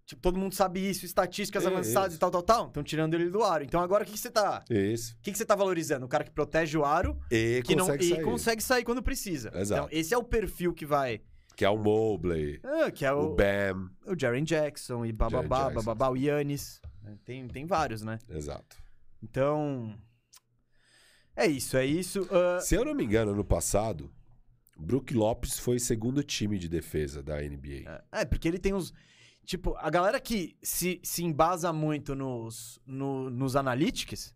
Tipo, todo mundo sabe isso, estatísticas É, avançadas isso. e tal, tal, tal. Estão tirando ele do aro. Então agora o que, que você tá. Isso. O que, que você tá valorizando? O cara que protege o aro E que não, consegue e sair. consegue sair quando precisa. Exato. Então, esse é o perfil que vai. Que é o Mobley, Ah, que é o, o, Bam. o Jaren Jackson e bababá, bababá, o Yannis. Tem, tem vários, né? Exato. Então. É isso, é isso. Ah, Se eu não me engano, ano passado, Brook Lopes foi segundo time de defesa da NBA. É, porque ele tem os. Tipo, a galera que se, se embasa muito nos, no- nos analytics,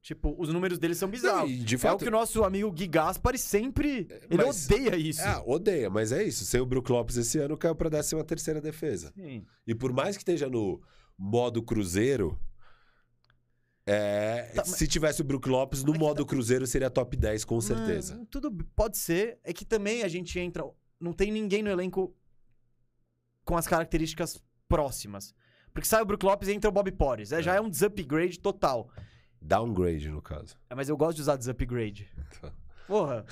tipo, os números deles são bizarros. Não, de É o fato- que o nosso amigo Gui Gaspari sempre. Ele mas- odeia isso. Ah, odeia, mas é isso. Sem o Brook Lopes esse ano, caiu pra 13 terceira defesa. Sim. E por mais que esteja no modo cruzeiro, é, Tá, mas- se tivesse o Brook Lopes, no modo cruzeiro seria top 10, com certeza. Não, tudo pode ser. É que também a gente entra. Não tem ninguém no elenco com as características próximas. Porque sai o Brook Lopes e entra o Bob Porres. É, Já é um desupgrade total. Downgrade, no caso. É, mas eu gosto de usar desupgrade. Porra,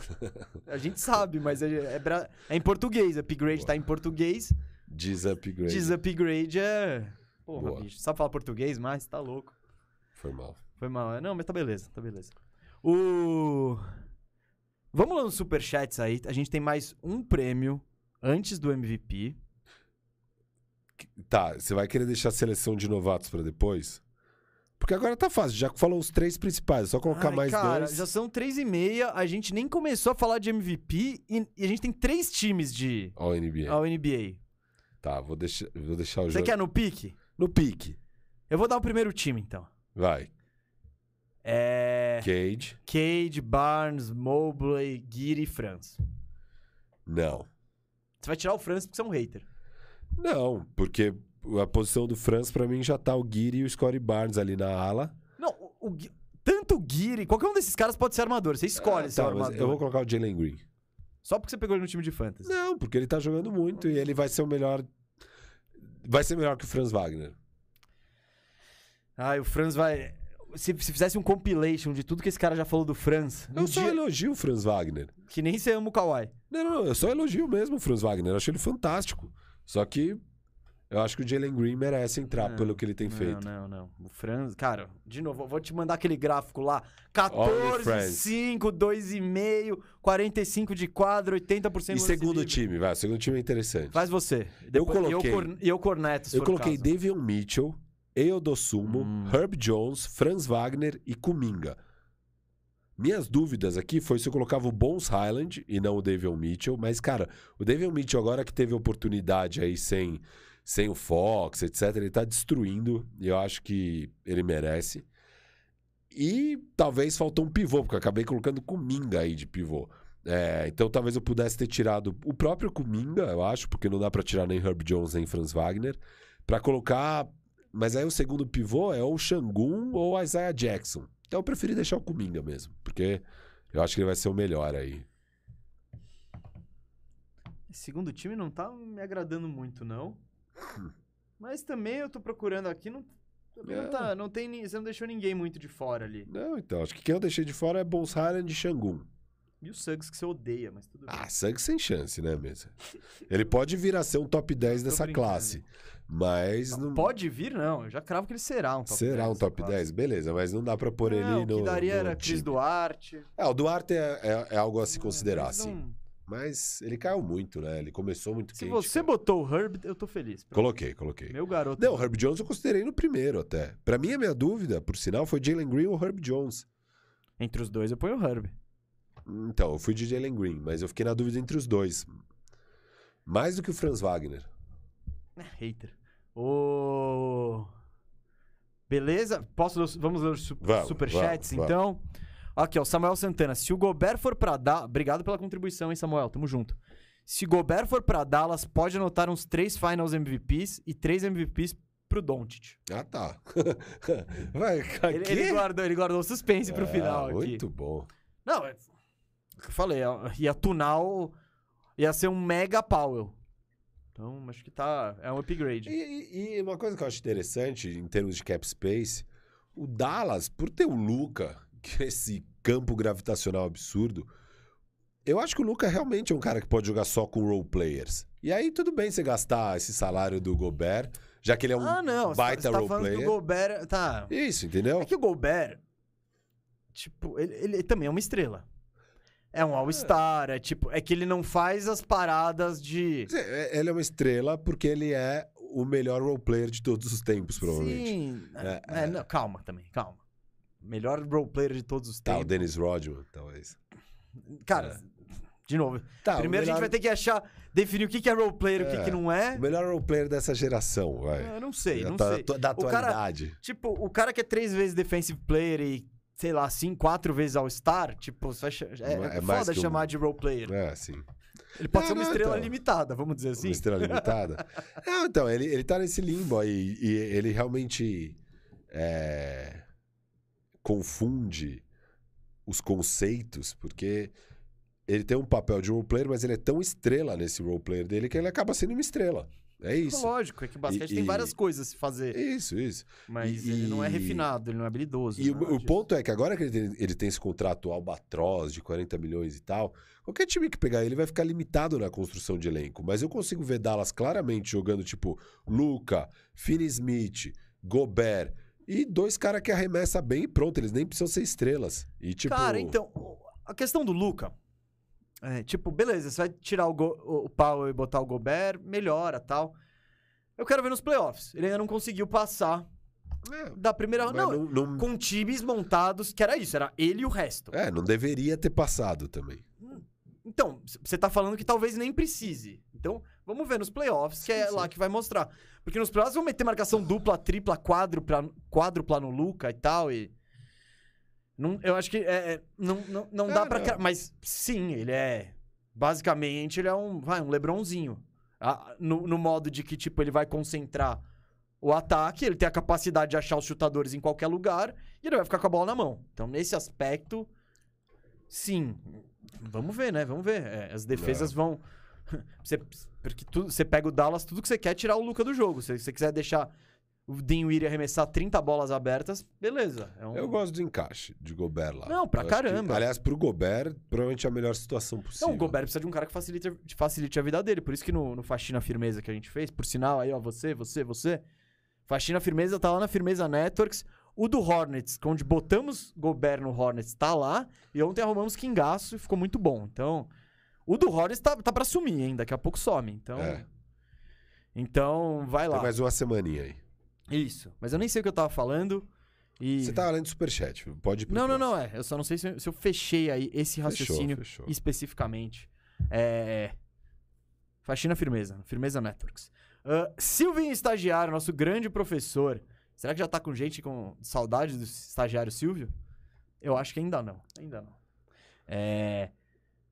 a gente sabe, mas é, é, bra- é em português. Upgrade tá em português. Desupgrade. Desupgrade é. Porra, Boa. bicho. Sabe falar português, mas tá louco. Foi mal. Foi mal. Não, mas tá beleza, tá beleza. O. Vamos lá nos superchats aí. A gente tem mais um prêmio antes do MVP. Tá, você vai querer deixar a seleção de novatos pra depois? Porque agora tá fácil, já falou os três principais, é só colocar Ai, mais cara, dois. já são três e meia, a gente nem começou a falar de MVP e, e a gente tem três times de Ó, o NBA. ao NBA. Tá, vou deixar, vou deixar o Você jogo. quer no pique? No pique. Eu vou dar o primeiro time, então. Vai. É... Cage. Cade, Barnes, Mobley, Giri e Franz. Não. Você vai tirar o Franz porque você é um hater. Não, porque a posição do Franz, pra mim, já tá o Guiri e o Scottie Barnes ali na ala. Não, o, o tanto o Giri, qualquer um desses caras pode ser armador. Você escolhe Ah, seu tá, armador. eu vou colocar o Jalen Green. Só porque você pegou ele no time de fantasy. Não, porque ele tá jogando muito e ele vai ser o melhor. Vai ser melhor que o Franz Wagner. Ai, o Franz vai... Se, se fizesse um compilation de tudo que esse cara já falou do Franz, Eu um só dia- elogio o Franz Wagner. que nem você ama o Kawhi. Não, não, não, eu só elogio mesmo o Franz Wagner. Eu achei ele fantástico. Só que eu acho que o Jalen Green merece entrar Não, pelo que ele tem não, feito. Não, não, O Franz, cara, de novo, eu vou te mandar aquele gráfico lá. Only 14, Franz. 5, 2,5, 45 de quadro, 80% E segundo livre. time, vai. O segundo time é interessante. Faz você. Eu Depois- E eu, coloquei- cor- e eu corneto, se eu coloquei caso. Davion Mitchell, Eodosumo, Hum. Herb Jones, Franz Wagner e Kuminga. Minhas dúvidas aqui foi se eu colocava o Bones Highland e não o Davion Mitchell, mas, cara, o Davion Mitchell, agora que teve oportunidade aí sem, sem o Fox, etc., ele tá destruindo e eu acho que ele merece. E talvez faltou um pivô, porque eu acabei colocando Kuminga aí de pivô. É, então talvez eu pudesse ter tirado o próprio Kuminga, eu acho, porque não dá pra tirar nem Herb Jones nem Franz Wagner, Pra colocar. Mas aí o segundo pivô é ou o Shangun ou Isaiah Jackson. Então eu preferi deixar o Kuminga mesmo, porque eu acho que ele vai ser o melhor aí. Segundo time não tá me agradando muito, não. Mas também eu tô procurando aqui, não, não, É. tá, não tem, você não deixou ninguém muito de fora ali. Não, então, acho que quem eu deixei de fora é Bones Highland e Shangun. E o Suggs que você odeia, mas tudo bem. Ah, Suggs sem chance, né, mesa? Ele pode vir a ser um top 10 Tô dessa brincando. classe, mas não... Pode vir, não. Eu já cravo que ele será um top Será 10 um dessa top classe. 10? Beleza, mas não dá pra pôr Não, ele o no que daria no era Cris time. Duarte. É, o Duarte é, é- é algo a se considerar, sim. não- Mas ele caiu muito, né? Ele começou muito Se quente. você cara. botou o Herb, eu tô feliz. Coloquei, coloquei. Meu garoto. Não, o Herb Jones eu considerei no primeiro até. Pra mim, a minha dúvida, por sinal, foi Jalen Green ou Herb Jones. Entre os dois, eu ponho o Herb. Então, eu fui de Jalen Green, mas eu fiquei na dúvida entre os dois. Mais do que o Franz Wagner. É, hater. Ô. Beleza? Posso ler vamos ler os su- Vamos, superchats, vamos, então? Aqui, ó, Samuel Santana. Se o Gobert for pra dar. Obrigado pela contribuição, hein, Samuel? Tamo junto. Se Gobert for pra Dallas, pode anotar uns três Finals MVPs e três MVPs pro Doncic. Ah, tá. Vai, Ele, ele guardou, ele guardou o suspense pro Ah, final aqui. Muito bom. Não, é o que eu falei, ó, ia tunar o... Ia ser um mega Powell. Então, acho que tá... É um upgrade. E, e- uma coisa que eu acho interessante em termos de cap space, o Dallas, por ter o Luca, que é esse campo gravitacional absurdo, eu acho que o Luca realmente é um cara que pode jogar só com role players. E aí tudo bem você gastar esse salário do Gobert, já que ele é um ah, não. Você tá, baita você tá role falando player. que o Gobert... Tá. Isso, entendeu? É que o Gobert... Tipo, ele, ele também é uma estrela. É um All-Star, é tipo... É que ele não faz as paradas de... É- Ele é uma estrela porque ele é o melhor role player de todos os tempos, provavelmente. Sim. É, É, é. não, calma também, calma. Melhor roleplayer de todos os Tá, o tempos. Dennis Rodman, talvez. Cara, de novo. Tá, primeiro a gente melhor- vai ter que achar... Definir o que que é roleplayer e o que, É. que não é. O melhor role player dessa geração, vai. Eu não sei, não sei. Da O cara- atualidade. Tipo, o cara que é três vezes defensive player e, sei lá, cinco, quatro vezes tipo, você vai cha- é, É é foda um- chamar de role player. É, sim. Ele pode É, ser uma não, estrela então. limitada, vamos dizer assim. Uma estrela limitada. Não, então, ele, ele tá nesse limbo aí. E ele realmente é, confunde os conceitos, porque ele tem um papel de roleplayer, mas ele é tão estrela nesse roleplayer dele que ele acaba sendo uma estrela. É isso. Lógico, é que o basquete E- tem e- várias coisas a se fazer, Isso, isso. mas e- ele não é e- refinado, ele não é habilidoso. E o, nada o ponto é que agora que ele tem, ele tem esse contrato albatroz de 40 milhões e tal, qualquer time que pegar ele vai ficar limitado na construção de elenco. Mas eu consigo ver Dallas claramente jogando tipo Luca, Finney Smith, Gobert e dois caras que arremessa bem e pronto. Eles nem precisam ser estrelas. E tipo. Cara, então, a questão do Luca, é, tipo, beleza, você vai tirar o, Go- o, Powell e botar o Gobert, melhora tal. Eu quero ver nos playoffs. Ele ainda não conseguiu passar É, da primeira. Não, não- não- com times montados, que era isso, era ele e o resto. É, não deveria ter passado também. Então, c- você tá falando que talvez nem precise. Então, vamos ver nos playoffs, que é lá que vai mostrar. Porque nos playoffs vão meter marcação dupla, tripla, quádrupla, quádrupla no Luca e tal, e... Não, eu acho que é, é, não, não, não dá É, pra... Mas, sim, ele é... Basicamente, ele é um, vai, um Lebronzinho. Ah, no, no modo de que, tipo, ele vai concentrar o ataque, ele tem a capacidade de achar os chutadores em qualquer lugar, e ele vai ficar com a bola na mão. Então, nesse aspecto, sim. Vamos ver, né? Vamos ver. É, as defesas vão. Você, porque tu, você pega o Dallas, tudo que você quer é tirar o Luca do jogo. Se você quiser deixar o Weir arremessar 30 bolas abertas, beleza. É um... Eu gosto do encaixe de Gobert lá. Não, pra Eu acho que- caramba. aliás, pro Gobert, provavelmente é a melhor situação possível. Não, o Gobert precisa de um cara que facilite, facilite a vida dele. Por isso que no, no Faxina Firmeza que a gente fez, por sinal, aí, ó, você, você, você. Faxina Firmeza tá lá na Firmeza Networks. O do Hornets, onde botamos Gobert no Hornets, tá lá. E ontem arrumamos Kingaço e ficou muito bom. Então, o do Hornets tá, tá pra sumir, hein? Daqui a pouco some. Então, É. então vai lá. Tem mais uma semaninha aí. Isso. Mas eu nem sei o que eu tava falando. E... Você tá lendo superchat, pode ir Não, não, não, é. Eu só não sei se eu, se eu fechei aí esse raciocínio fechou. especificamente. É. Faxina Firmeza, Firmeza Networks. Ah, Silvinho Estagiário, nosso grande professor. Será que já tá com gente com saudade do estagiário Silvio? Eu acho que ainda não. Ainda não. É.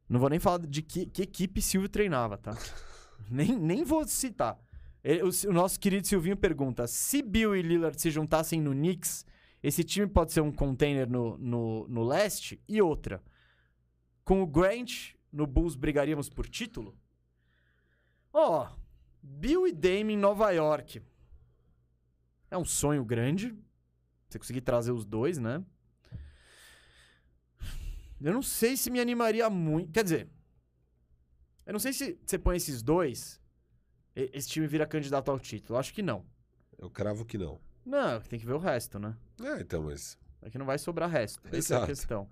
Não vou nem falar de que, que equipe Silvio treinava, tá? nem, nem vou citar. O, o nosso querido Silvinho pergunta: se Bill e Lillard se juntassem no Knicks, esse time pode ser um container no, no, no leste? E outra: com o Grant no Bulls brigaríamos por título? Ó, Bill e Dame em Nova York. É um sonho grande. Você conseguir trazer os dois, né? Eu não sei se me animaria muito. Quer dizer, eu não sei se você põe esses dois, esse time vira candidato ao título. Acho que não. Eu cravo que não. Não, tem que ver o resto, né? É, então, mas. É que não vai sobrar resto. Essa é a Exato. questão.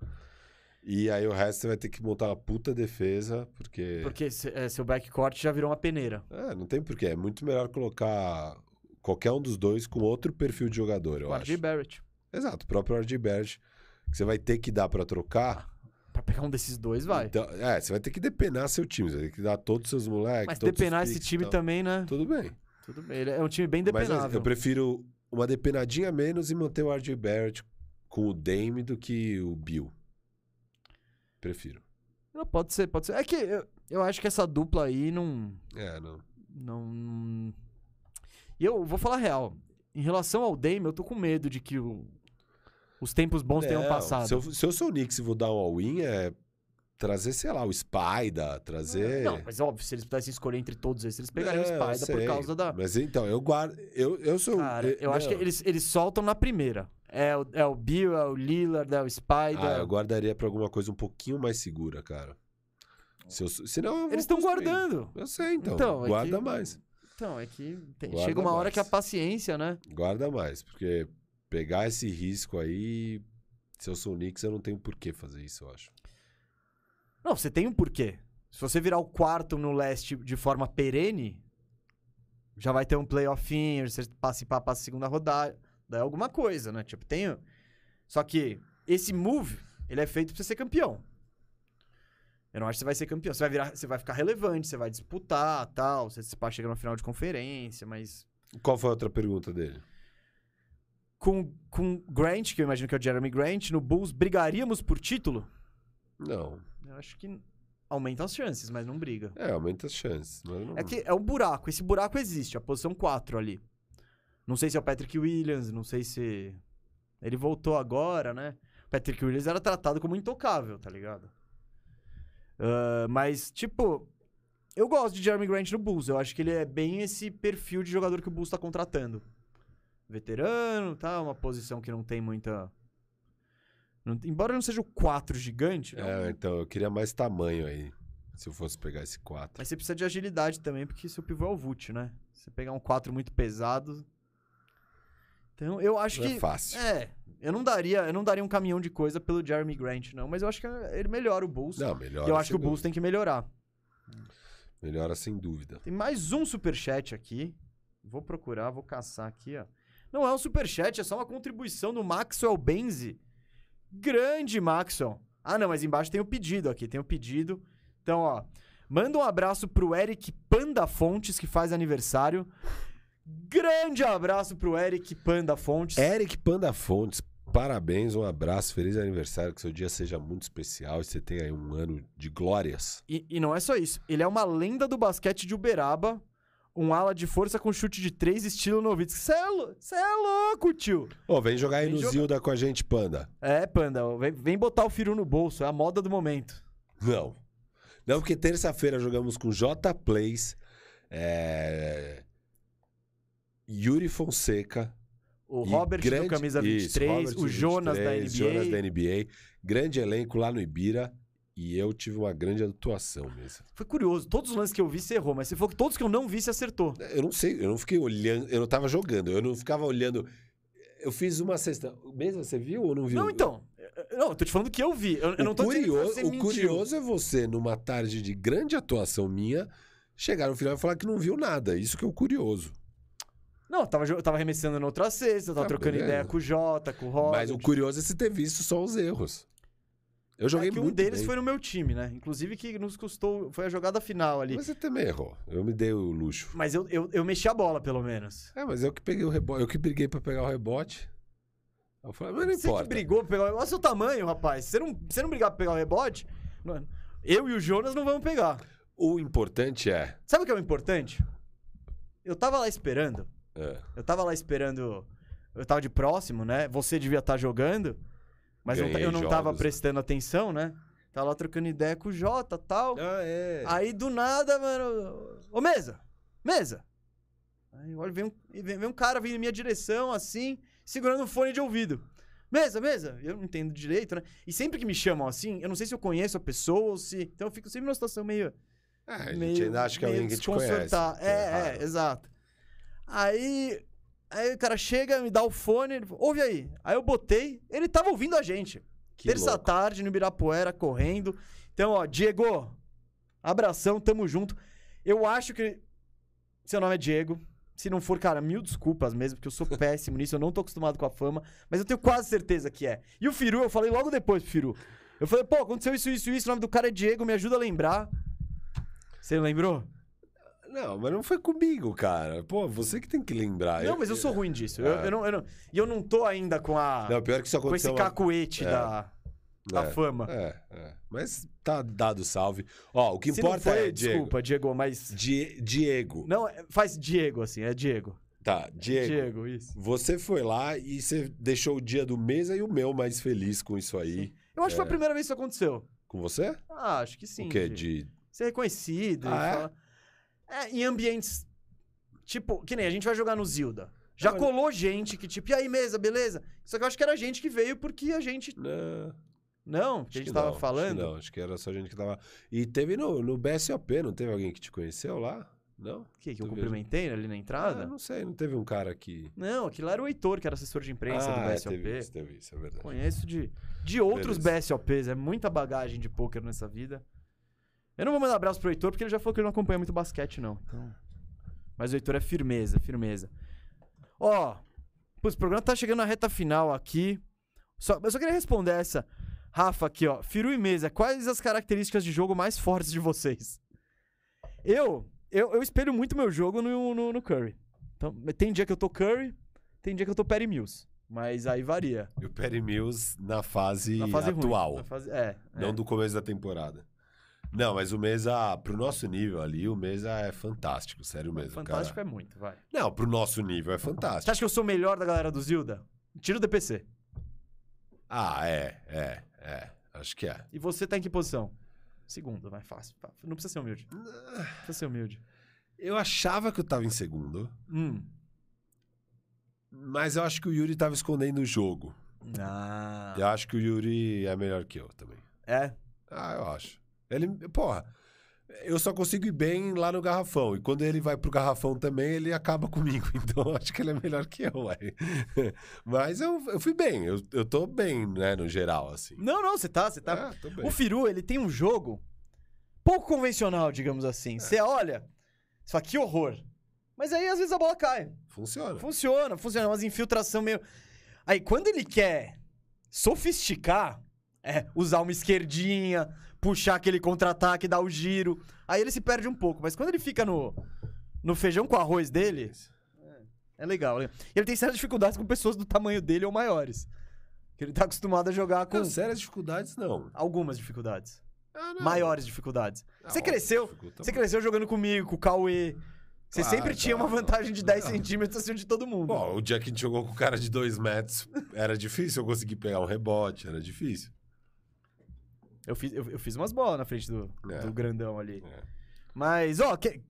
E aí o resto você vai ter que montar uma puta defesa, porque. Porque se- é, seu backcourt já virou uma peneira. É, não tem porquê. É muito melhor colocar qualquer um dos dois com outro perfil de jogador, eu O acho. RJ Barrett. Exato, o próprio RJ Barrett, que você vai ter que dar pra trocar. Pra pegar um desses dois, vai. Então, é, você vai ter que depenar seu time, você vai ter que dar todos os seus moleques. Mas depenar esse time também, né? Tudo bem. Tudo bem. Ele é um time bem Mas depenável. eu prefiro uma depenadinha a menos e manter o RJ Barrett com o Dame do que o Bill. Prefiro. Não, pode ser, pode ser. É que eu, eu acho que essa dupla aí não. É, não. Não. E eu vou falar real. Em relação ao Dame, eu tô com medo de que o- os tempos bons tenham passado. Se eu, se eu sou o Knicks e vou dar um all-in, é trazer, sei lá, o Spider, trazer... Não, mas óbvio, se eles pudessem escolher entre todos esses, eles pegariam Não, o eu Spider por causa da. Mas então, eu guardo... Eu, eu sou... Cara, eu acho que eles, eles soltam na primeira. É o, é o Bill, é o Lillard, é o Spider. Ah, eu guardaria pra alguma coisa um pouquinho mais segura, cara. Se eu, senão eu eles estão guardando. Eu sei, então. Então, é guarda que- mais. Então, é que tem- chega uma hora mais. que a paciência, né? Guarda mais, porque pegar esse risco aí... Se eu sou o Knicks, eu não tenho por que fazer isso, eu acho. Não, você tem um porquê. Se você virar o quarto no leste de forma perene, já vai ter um playoffinho, você participar para a segunda rodada, é alguma coisa, né? Tipo, tem. Só que esse move, ele é feito pra você ser campeão. Eu não acho que você vai ser campeão. Você vai, virar, você vai ficar relevante, você vai disputar, tal. Você se pá, chega no final de conferência, mas Qual foi a outra pergunta dele? Com com Grant, que eu imagino que é o Jeremy Grant, no Bulls brigaríamos por título? Não. Eu acho que aumenta as chances, mas não briga. É, aumenta as chances. Mas não... É que é um buraco. Esse buraco existe, a posição 4 ali. Não sei se é o Patrick Williams, não sei se. Ele voltou agora, né? O Patrick Williams era tratado como intocável, tá ligado? Ah, mas, tipo, eu gosto de Jeremy Grant no Bulls. Eu acho que ele é bem esse perfil de jogador que o Bulls tá contratando. Veterano, tá? Uma posição que não tem muita. não- embora não seja o 4 gigante, é um- É, então, eu queria mais tamanho aí. Se eu fosse pegar esse 4. Mas você precisa de agilidade também, porque seu pivô é o Vult, né? Você pegar um 4 muito pesado. Então, eu acho Não que. é fácil. É, eu não daria, eu não daria um caminhão de coisa pelo Jeremy Grant, não, mas eu acho que ele melhora o Bulls. Não, melhora. e eu acho que o Bulls tem que melhorar. dúvida. Melhora sem dúvida. Tem mais um superchat aqui. Vou procurar, vou caçar aqui, ó. Não é um superchat, é só uma contribuição do Maxwell Benzi. Grande Maxwell. Ah, não, mas embaixo tem o pedido aqui, tem o pedido. Então, ó, manda um abraço pro Eric Panda Fontes, que faz aniversário. Grande abraço pro Eric Panda Fontes. Eric Panda Fontes, parabéns, um abraço, feliz aniversário, que seu dia seja muito especial e você tenha aí um ano de glórias. E, e não é só isso. Ele é uma lenda do basquete de Uberaba. Um ala de força com chute de três, estilo Novitsky. Cê é, lou- cê é louco, tio. Ô, vem jogar aí Vem no jogar. Zilda com a gente, Panda. É, Panda, vem, vem botar o Firu no bolso. É a moda do momento. Não. Não, porque terça-feira jogamos com J Plays, é... Yuri Fonseca. O e Robert grande- do camisa Isso, 23, Robert o Jonas da 23, NBA. Jonas da NBA. Grande elenco lá no Ibira. E eu tive uma grande atuação mesmo. Foi curioso. Todos os lances que eu vi, você errou. Mas você falou que todos que eu não vi, você acertou. Eu não sei, eu não fiquei olhando, eu não tava jogando, eu não ficava olhando. Eu fiz uma cesta. Mesmo você viu ou não viu? Não, então. eu- Não, eu tô te falando que eu vi. Eu, eu não tô curioso, você o mentiu. curioso é você, numa tarde de grande atuação minha, chegar no final e falar que não viu nada. Isso que é o curioso. Não, eu tava, eu tava arremessando na outra cesta, eu tava Ah, trocando beleza. ideia com o Jota, com o Robert. Mas o curioso é você ter visto só os erros. Eu joguei é que um muito deles bem. foi no meu time, né? Inclusive que nos custou. Foi a jogada final ali. Mas você também errou. Eu me dei o luxo. Mas eu, eu, eu mexi a bola, pelo menos. É, mas eu que peguei o rebote. Eu que briguei pra pegar o rebote. Eu falei, mas não Você importa. que brigou pra pegar o Olha o seu tamanho, rapaz. Se você não, você não brigar pra pegar o rebote, eu e o Jonas não vamos pegar. O importante é. Sabe o que é o importante? Eu tava lá esperando. é, Eu tava lá esperando. Eu tava de próximo, né? Você devia estar jogando. Mas eu não ta- eu não tava jogos. prestando atenção, né? Tava lá trocando ideia com o Jota e tal. Ah, é. Aí do nada, mano. Ô, mesa! Mesa! Aí olha, vem um, vem, um cara vindo em minha direção, assim, segurando um fone de ouvido. Mesa, mesa! Eu não entendo direito, né? E sempre que me chamam assim, eu não sei se eu conheço a pessoa ou se. Então eu fico sempre numa situação meio. É, a gente meio, ainda acha que é alguém que te conhece. É, raro. é, exato. Aí. Aí o cara chega, me dá o fone, ele fala, ouve aí. Aí eu botei, ele tava ouvindo a gente. Que Terça louco. tarde no Ibirapuera, correndo. Então, ó, Diego, abração, tamo junto. Eu acho que seu nome é Diego. Se não for, cara, mil desculpas mesmo, porque eu sou péssimo nisso, eu não tô acostumado com a fama, mas eu tenho quase certeza que é. E o Firu, eu falei logo depois pro Firu. Eu falei, pô, aconteceu isso, isso, isso, o nome do cara é Diego, me ajuda a lembrar. Você lembrou? Não, mas não foi comigo, cara. Pô, você que tem que lembrar. Não, mas eu sou ruim disso. Eu, eu não, eu não- e eu não tô ainda com a. Não, pior que isso com esse aconteceu. uma- cacuete É. da, da É, fama. É, é. Mas tá dado salve. Ó, o que Se importa foi, é, Diego. desculpa, Diego, mas. Die- Diego. Não, é- faz Diego assim, é Diego. Tá, Diego. Diego, isso. Você foi lá e você deixou o dia do mesa e o meu mais feliz com isso aí. Eu acho que foi a primeira vez que isso aconteceu. Com você? Ah, acho que sim. o quê? de. Ser reconhecido. Ah, e é? falar- É, em ambientes. Tipo, que nem a gente vai jogar no Zilda. Já Não, colou gente que, tipo, e aí, mesa, beleza? Só que eu acho que era gente que veio porque a gente. Não, Não, que a acho gente que tava não, acho falando. não, acho que era só gente que tava. E teve no, no BSOP, não teve alguém que te conheceu lá? Não? Que, que eu cumprimentei ali na entrada? Ah, não sei, não teve um cara que. Não, aquilo lá era o Heitor, que era assessor de imprensa ah, do é, BSOP. teve isso, teve isso, é verdade. Conheço de, de outros Beleza. BSOPs. É muita bagagem de pôquer nessa vida. Eu não vou mandar abraço pro Heitor, porque ele já falou que ele não acompanha muito basquete, não. Então... Mas o Heitor é firmeza, firmeza. Ó, putz, o programa tá chegando na reta final aqui. Só, eu só queria responder essa. Rafa, aqui, ó. Firu e mesa, quais as características de jogo mais fortes de vocês? Eu, eu, eu espelho muito meu jogo no, no, no Curry. Então, tem dia que eu tô Curry, tem dia que eu tô Perry Mills. Mas aí varia. E o Perry Mills na fase, Na fase atual. Na fase, é, não é. do começo da temporada. Não, mas o Mesa, pro nosso nível ali, o Mesa é fantástico, sério mesmo. Fantástico cara. é muito, vai. Não, pro nosso nível é Você fantástico. acha que eu sou o melhor da galera do Zilda? Tira o DPC. Ah, é, é, é. Acho que é. E você tá em que posição? Segundo, mais fácil. Não precisa ser humilde. Não precisa ser humilde. Eu achava que eu tava em segundo, Hum. mas eu acho que o Yuri tava escondendo o jogo. Ah. Eu acho que o Yuri é melhor que eu também. É? Ah, eu acho. Ele, porra, eu só consigo ir bem lá no garrafão. E quando ele vai pro garrafão também, ele acaba comigo. Então eu acho que ele é melhor que eu, ué. Mas eu, eu fui bem, eu, eu tô bem, né, no geral, assim. Não, não, você tá, você tá. Ah, tô bem. O Firu, ele tem um jogo pouco convencional, digamos assim. Você olha, você fala, que horror. Mas aí às vezes a bola cai. Funciona. Funciona, funciona. Umas infiltração meio. Aí quando ele quer sofisticar, é usar uma esquerdinha, puxar aquele contra-ataque, dar o giro. Aí ele se perde um pouco. Mas quando ele fica no, no feijão com arroz dele, é, é legal. né? Ele tem sérias dificuldades com pessoas do tamanho dele ou maiores. Que ele tá acostumado a jogar com Com sérias dificuldades, não. algumas dificuldades. Ah, não. Maiores dificuldades. Ah, Você cresceu. Você cresceu jogando comigo, com o Cauê. Você Claro, sempre tinha uma vantagem de 10 Não. centímetros acima de todo mundo. Bom, o dia que a gente jogou com o cara de dois metros, era difícil eu conseguir pegar um rebote, era difícil. Eu fiz, eu, eu fiz umas bolas na frente do, É. do grandão ali. É. Mas, ó, que-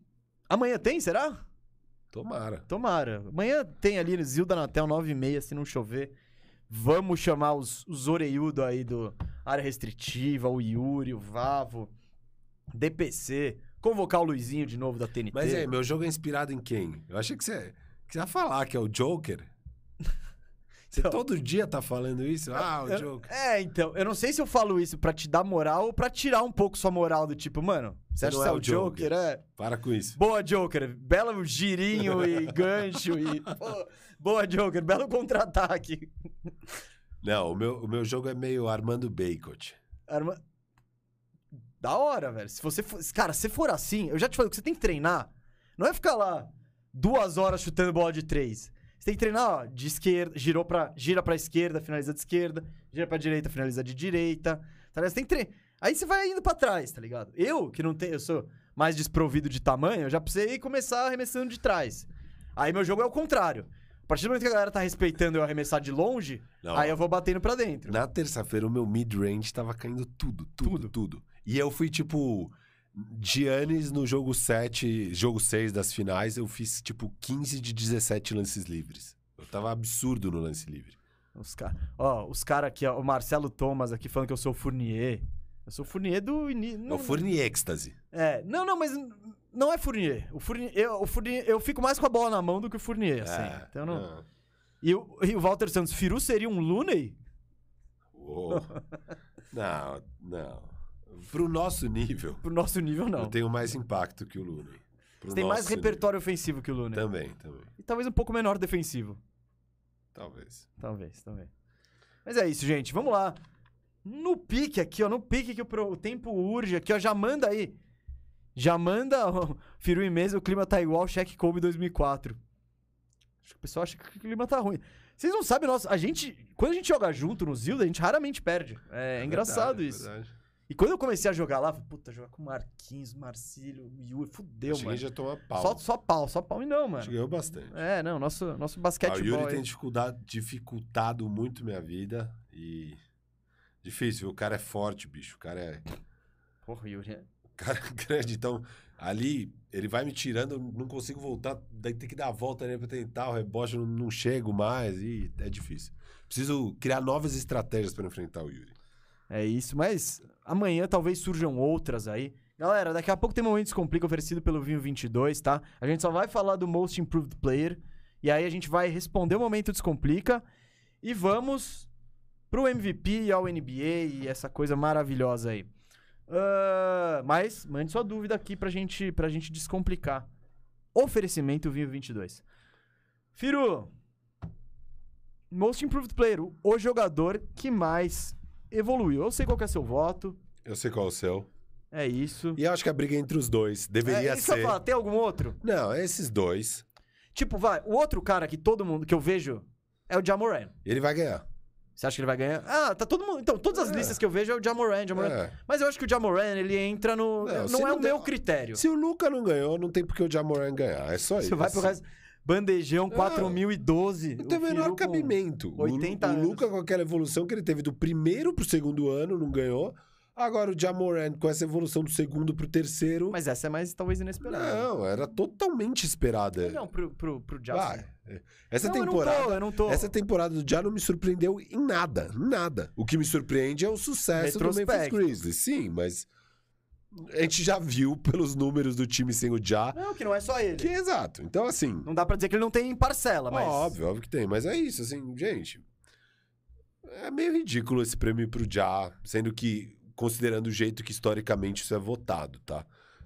amanhã tem, será? Tomara. Tomara. Amanhã tem ali no Zilda Natel 9h30, se não chover. Vamos chamar os, os oreiudos aí do área restritiva, o Yuri, o Vavo, DPC, convocar o Luizinho de novo da TNT. Mas aí, meu jogo é inspirado em quem? Eu achei que você, que você ia falar que é o Joker. Você Então- todo dia tá falando isso? Ah, o Joker. É, então, eu não sei se eu falo isso pra te dar moral ou pra tirar um pouco sua moral do tipo, mano, você acha que é é o Joker? Joker. É. Para com isso. Boa, Joker. Belo girinho e gancho e. Pô, boa, Joker. Belo contra-ataque. Não, o meu, o meu jogo é meio Armando Bacon. Arma... Da hora, velho. Se você for... Cara, se for assim, eu já te falei que você tem que treinar. Não é ficar lá duas horas chutando bola de três. Você tem que treinar, ó, de esquerda, girou pra, gira pra esquerda, finaliza de esquerda, gira pra direita, finaliza de direita. Tá ligado? Você tem que treinar. Aí você vai indo pra trás, tá ligado? Eu, que não tenho, eu sou mais desprovido de tamanho, eu já precisei começar arremessando de trás. Aí meu jogo é o contrário. A partir do momento que a galera tá respeitando eu arremessar de longe, Não. aí eu vou batendo pra dentro. Na terça-feira, o meu mid-range tava caindo tudo, tudo, tudo, E eu fui, tipo, Giannis no jogo 7, jogo 6 das finais, eu fiz, tipo, 15 de 17 lances livres. Eu tava absurdo no lance livre. Os caras. Ó, os caras aqui, ó, o Marcelo Thomas aqui falando que eu sou o Fournier. Eu sou o Fournier do início. É o Fournier Ecstasy. É, não, não, mas não é Fournier. O Fournier, eu, o Fournier, eu fico mais com a bola na mão do que o Fournier, assim. É, então não... não. E, o, e o Walter Santos, Firu seria um Looney? Uou. não, não. Pro nosso nível, Pro nosso nível, não. eu tenho mais impacto que o Looney. Pro Você tem mais repertório ofensivo que o Looney. nível. Também, também. E talvez um pouco menor defensivo. Talvez. Talvez, talvez. Mas é isso, gente. Vamos lá. No pique aqui, ó. No pique que o, pro- o tempo urge aqui, ó. Já manda aí. Já manda, ó, Firu e Mesa, o clima tá igual Cheque Kobe 2004. Acho que o pessoal acha que o clima tá ruim. Vocês não sabem, nossa, a gente... Quando a gente joga junto no Zilda, a gente raramente perde. É, engraçado verdade, isso. É verdade. E quando eu comecei a jogar lá, eu falei, puta, jogar com Marquinhos, Marcílio, Yuri, fudeu, a mano. gente já toma pau. Só, só pau, só pau e não, mano. ganhou bastante. É, não, nosso, nosso Ah, o basquetebol... Yuri aí- tem dificuldade, dificultado muito minha vida e. Difícil, o cara é forte, bicho. O cara é, Porra, Yuri, é... o cara é grande. Então, ali, ele vai me tirando, eu não consigo voltar. Daí tem que dar a volta nele pra tentar, o rebote não, não chego mais e é difícil. Preciso criar novas estratégias pra enfrentar o Yuri. É isso, mas amanhã talvez surjam outras aí. Galera, daqui a pouco tem Momento Descomplica oferecido pelo Vinho 22, tá? A gente só vai falar do Most Improved Player. E aí a gente vai responder o Momento Descomplica. E vamos pro MVP e ao NBA e essa coisa maravilhosa aí. Ah, mas mande sua dúvida aqui pra gente, pra gente descomplicar. Oferecimento Vinho 22. Firu, Most Improved Player, o jogador que mais evoluiu. Eu sei qual é seu voto. Eu sei qual é o seu. É isso. E eu acho que a briga é entre os dois. Deveria é, isso ser. falar, tem algum outro? Não, é esses dois. Tipo, vai, o outro cara que todo mundo que eu vejo é o Jamoran. Ele vai ganhar. Você acha que ele vai ganhar? Ah, tá todo mundo. Então, todas as É. listas que eu vejo é o Jamoran, Jamoran. É. Mas eu acho que o Jamoran, ele entra no. Não, Não, é o meu der- critério. Se o Luca não ganhou, não tem por que o Jamoran ganhar. É só isso. Você vai pro resto. Bandejão Não. 4012. Não tem o menor cabimento. O- 80 o, anos. Luca, com aquela evolução que ele teve do primeiro pro segundo ano, não ganhou. Agora o Jamoran, com essa evolução do segundo pro terceiro. Mas essa é mais talvez inesperada. não, era totalmente esperada. Não, pro, pro, pro Jazz. Vai. Essa Não, temporada. Eu não tô, eu não tô. Essa temporada do Ja não me surpreendeu em nada, nada. O que me surpreende é o sucesso do Memphis. Grizzlies. Sim, mas a gente já viu pelos números do time sem o Ja Não, que não é só ele. que é exato. Então, assim, Não dá pra dizer que ele não tem parcela, mas. óbvio, óbvio que tem. Mas é isso, assim, gente. É meio ridículo esse prêmio pro Ja, sendo que, considerando o jeito que historicamente isso é votado, tá?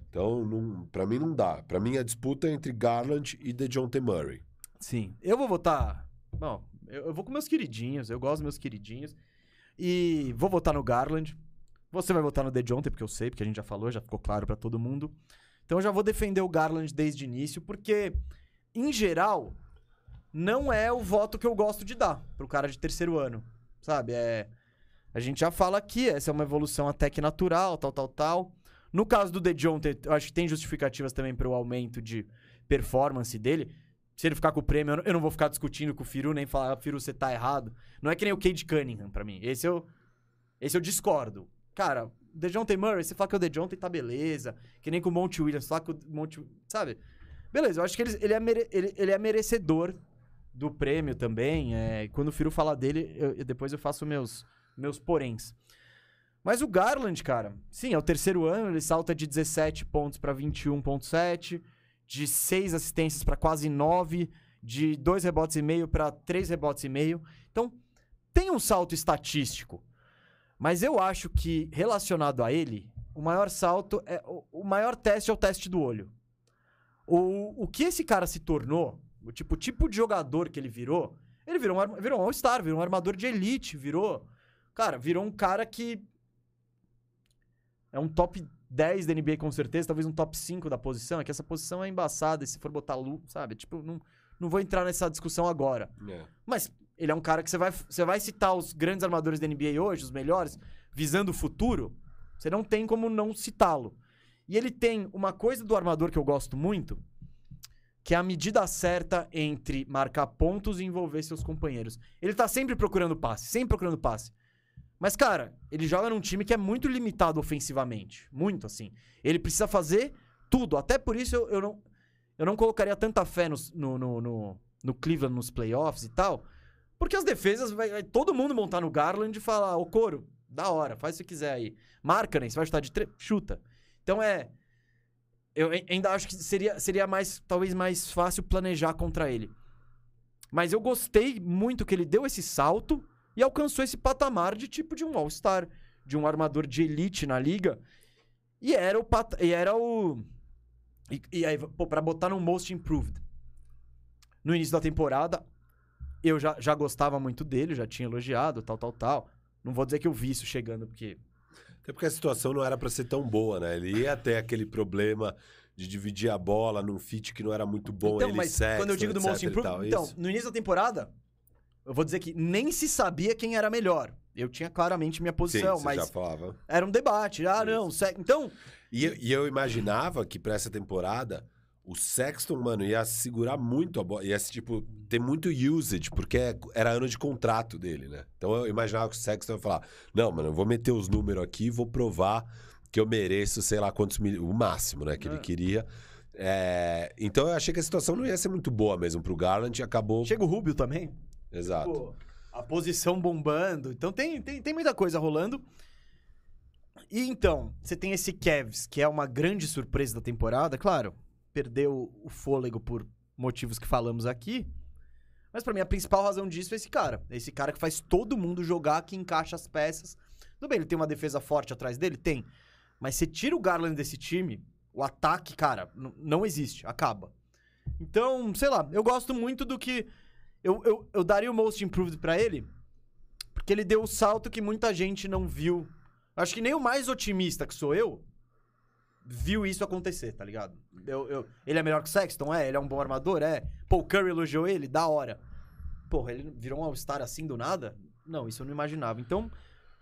Então, não, pra mim não dá. Pra mim a disputa é entre Garland e DeJounte Murray. Sim. Eu vou votar. Bom, eu, eu vou com meus queridinhos. Eu gosto dos meus queridinhos. E vou votar no Garland. Você vai votar no DeJounte, porque eu sei, porque a gente já falou, já ficou claro pra todo mundo. Então eu já vou defender o Garland desde o início, porque, em geral, não é o voto que eu gosto de dar pro cara de terceiro ano. Sabe? É. A gente já fala aqui, essa é uma evolução até que natural, tal, tal, tal. No caso do DeJounte, eu acho que tem justificativas também para o aumento de performance dele. Se ele ficar com o prêmio, eu não- vou ficar discutindo com o Firu, nem falar, "Ah, Firu, você tá errado. Não é que nem o Cade Cunningham pra mim. Esse eu, esse eu discordo. Cara, DeJounte Murray, você fala que o DeJounte tá beleza. Que nem com o Monte Williams, fala que o Monte... Sabe? Beleza, eu acho que ele, ele, é, mere- ele, ele é merecedor do prêmio também. É, quando o Firu falar dele, eu- depois eu faço meus, meus poréns. Mas o Garland, cara, sim, é o terceiro ano, ele salta de 17 pontos pra 21.7, de 6 assistências pra quase 9, de 2 rebotes e meio pra 3 rebotes e meio. Então, tem um salto estatístico. Mas eu acho que relacionado a ele, o maior salto é o, o maior teste é o teste do olho. O, o que esse cara se tornou, o tipo, tipo de jogador que ele virou, ele virou um, virou um All-Star, virou um armador de elite, virou. Cara, virou um cara que. É um top 10 da NBA com certeza, talvez um top 5 da posição. É que essa posição é embaçada, e se for botar Lu, sabe? Tipo, não, não vou entrar nessa discussão agora. Mas ele é um cara que você vai, você vai citar os grandes armadores da NBA hoje, os melhores, visando o futuro, você não tem como não citá-lo. E ele tem uma coisa do armador que eu gosto muito, que é a medida certa entre marcar pontos e envolver seus companheiros. Ele tá sempre procurando passe, sempre procurando passe. Mas, cara, ele joga num time que é muito limitado ofensivamente. Muito, assim. Ele precisa fazer tudo. Até por isso eu, eu não, eu não colocaria tanta fé nos- no, no, no, no Cleveland nos playoffs e tal. Porque as defesas, vai, vai todo mundo montar no Garland e falar, ô Coro, da hora, faz o que quiser aí. Marca, né? Você vai chutar de três, chuta. Então é. Eu ai- ainda acho que seria, seria mais, talvez mais fácil planejar contra ele. Mas eu gostei muito que ele deu esse salto e alcançou esse patamar de tipo de um All-Star, de um armador de elite na liga. E era o. pat- E era o. E, e aí, pô, pra botar no Most Improved. No início da temporada, eu já, já gostava muito dele, já tinha elogiado, tal, tal, tal. Não vou dizer que eu vi isso chegando, porque. Até porque a situação não era pra ser tão boa, né? Ele ia ter aquele problema de dividir a bola num fit que não era muito bom. então, ele mas quando eu digo do Most Improved. Então, isso? no início da temporada, eu vou dizer que nem se sabia quem era melhor. Eu tinha claramente minha Sim, posição, você mas já falava. era um debate. Ah, não. se- Então, E, eu- e eu imaginava que pra essa temporada o Sexton, mano, ia segurar muito a bola. Ia, tipo, ter muito usage, porque era ano de contrato dele, né? Então eu imaginava que o Sexton ia falar: Não, mano, eu vou meter os números aqui e vou provar que eu mereço, sei lá quantos mil. O máximo, né? Que ele É. queria. É, Então eu achei que a situação não ia ser muito boa mesmo pro Garland e acabou. chega o Rubio também. Exato. Pô, a posição bombando. Então tem, tem, tem muita coisa rolando. E então, você tem esse Cavs, que é uma grande surpresa da temporada. Claro, perdeu o fôlego por motivos que falamos aqui. Mas pra mim a principal razão disso é esse cara. Esse cara que faz todo mundo jogar, que encaixa as peças. Tudo bem, ele tem uma defesa forte atrás dele? Tem. Mas você tira o Garland desse time, o ataque, cara, não existe. Acaba. Então, sei lá, eu gosto muito do que. Eu, eu, eu daria o Most Improved pra ele, porque ele deu o salto que muita gente não viu. Acho que nem o mais otimista que sou eu viu isso acontecer, tá ligado? Eu, eu- ele é melhor que o Sexton? É. Ele é um bom armador? É. Pô, o Curry elogiou ele? Da hora. Porra, ele virou um All-Star assim do nada? Não, isso eu não imaginava. Então,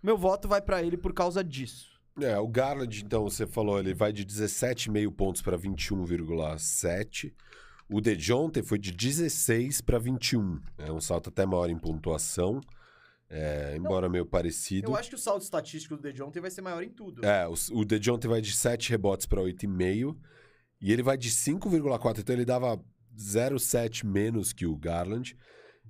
meu voto vai pra ele por causa disso. É, o Garland, então, você falou, ele vai de 17,5 pontos para 21,7. O DeJounte foi de 16 para 21. É um salto até maior em pontuação, é, embora meio parecido. Eu acho que o salto estatístico do DeJounte vai ser maior em tudo. É, o, o DeJounte vai de 7 rebotes para 8,5. E ele vai de 5,4. Então ele dava 0,7 menos que o Garland.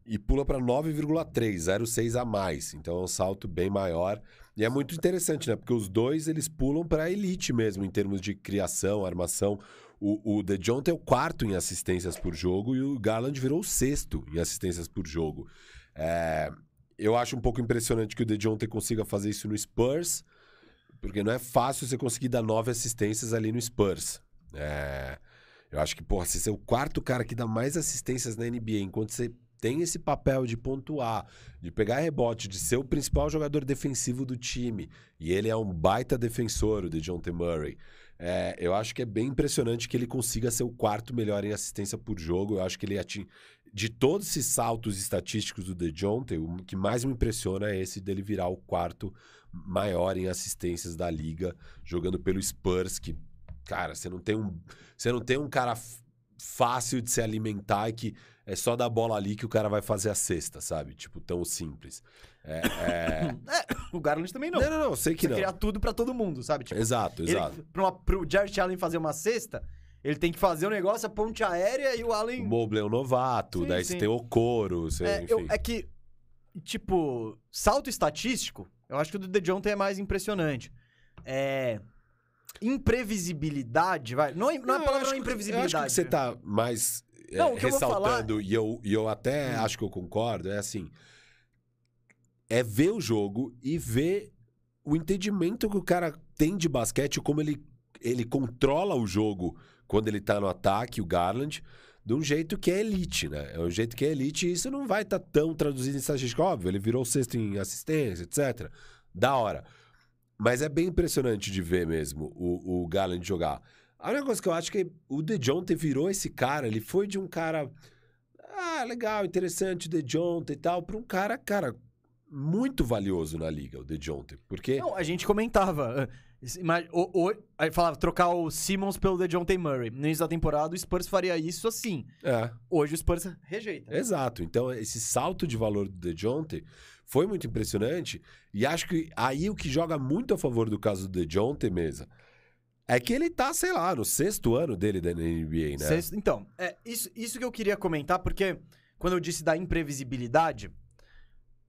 E pula para 9,3, 0,6 a mais. Então é um salto bem maior. E é muito interessante, né? Porque os dois eles pulam para elite mesmo, em termos de criação, armação. O, o DeJounte é o quarto em assistências por jogo e o Garland virou o sexto em assistências por jogo. É, eu acho um pouco impressionante que o DeJounte consiga fazer isso no Spurs, Porque não é fácil você conseguir dar nove assistências ali no Spurs. É, eu acho que, porra, se você é o quarto cara que dá mais assistências na NBA, enquanto você tem esse papel de pontuar, de pegar rebote, de ser o principal jogador defensivo do time, e ele é um baita defensor, o de John T. Murray. É, eu acho que é bem impressionante que ele consiga ser o quarto melhor em assistência por jogo. Eu acho que ele atinge. De todos esses saltos estatísticos do DeJounte, o que mais me impressiona é esse dele virar o quarto maior em assistências da liga, jogando pelo Spurs, que, cara, você não tem um, você não tem um cara fácil de se alimentar e que é só dar bola ali que o cara vai fazer a cesta, sabe? Tipo, tão simples. É, é... é, o Garland também não. Não, não, não, sei que Você não. criar tudo pra todo mundo, sabe? Tipo, Exato, ele, exato. pra uma, pro Jared Allen fazer uma cesta, ele tem que fazer o negócio, a ponte aérea e o O Allen... Mobley é um novato, Sim, daí sim. você tem o Coro, você, É, enfim. eu- é que, tipo, salto estatístico, eu acho que o do DeJounte é mais impressionante. É... Imprevisibilidade, vai. Não, é- não é a palavra não é imprevisibilidade. Eu acho que você tá mais é, Não, o que eu ressaltando, e, eu, e eu até Hum. acho que eu concordo, é assim: é ver o jogo e ver o entendimento que o cara tem de basquete, como ele, ele controla o jogo quando ele tá no ataque, o Garland, de um jeito que é elite, né? É um jeito que é elite e isso não vai estar tão traduzido em estatística. Óbvio, ele virou sexto em assistência, etc. Da hora. Mas é bem impressionante de ver mesmo o, o Garland jogar. A única coisa que eu acho que o DeJounte virou esse cara, ele foi de um cara. Ah, legal, interessante, o DeJounte e tal, para um cara, cara, muito valioso na liga, o DeJounte. Porque. Não, a gente comentava. O- o- aí falava trocar o Simmons pelo DeJounte Murray. No início da temporada, o Spurs faria isso assim. É, Hoje o Spurs rejeita. exato. Então, esse salto de valor do DeJounte foi muito impressionante. E acho que aí o que joga muito a favor do caso do DeJounte, mesa, é que ele tá, sei lá, no sexto ano dele da NBA, né? Sexto- Então, é isso, isso que eu queria comentar, porque quando eu disse da imprevisibilidade,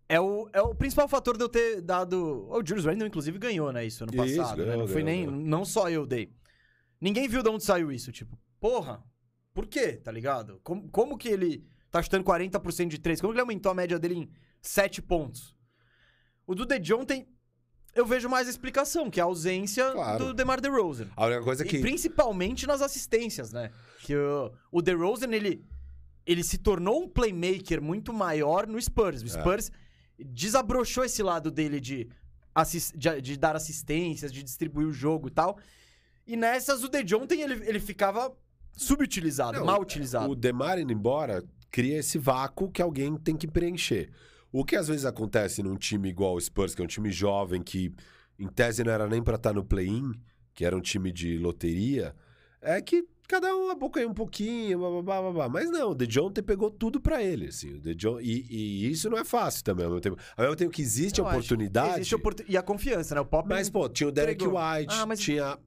é o, é o principal fator de eu ter dado. O Julius Randle, inclusive, ganhou, né? Isso ano Isso, passado. né? ganhou, Não foi ganhou, nem. Não só eu dei. Ninguém viu de onde saiu isso. Tipo, porra, por quê? Tá ligado? Como, como que ele tá chutando 40% de 3? Como que ele aumentou a média dele em 7 pontos? O do DeJounte, eu vejo mais a explicação, que é a ausência Claro. do DeMar DeRozan. A única coisa é que. E principalmente nas assistências, né? Que o, o DeRozan, ele, ele se tornou um playmaker muito maior no Spurs. É. O Spurs desabrochou esse lado dele de, de, de dar assistências, de distribuir o jogo e tal. E nessas, o DeJounte, ele, ele ficava subutilizado, Não, mal utilizado. O Demar indo embora cria esse vácuo que alguém tem que preencher. O que às vezes acontece num time igual o Spurs, que é um time jovem que em tese não era nem pra estar no play-in, que era um time de loteria, é que cada um abocanha um pouquinho, blá, blá, blá, blá, mas não, o DeJounte pegou tudo pra ele, assim, o DeJounte, e, e isso não é fácil também, ao mesmo tempo, ao mesmo tempo que existe Eu acho. oportunidade, Existe oportu- E a confiança, né? O Pop mas pô, tinha o Derek entregou. White, Ah, mas- tinha...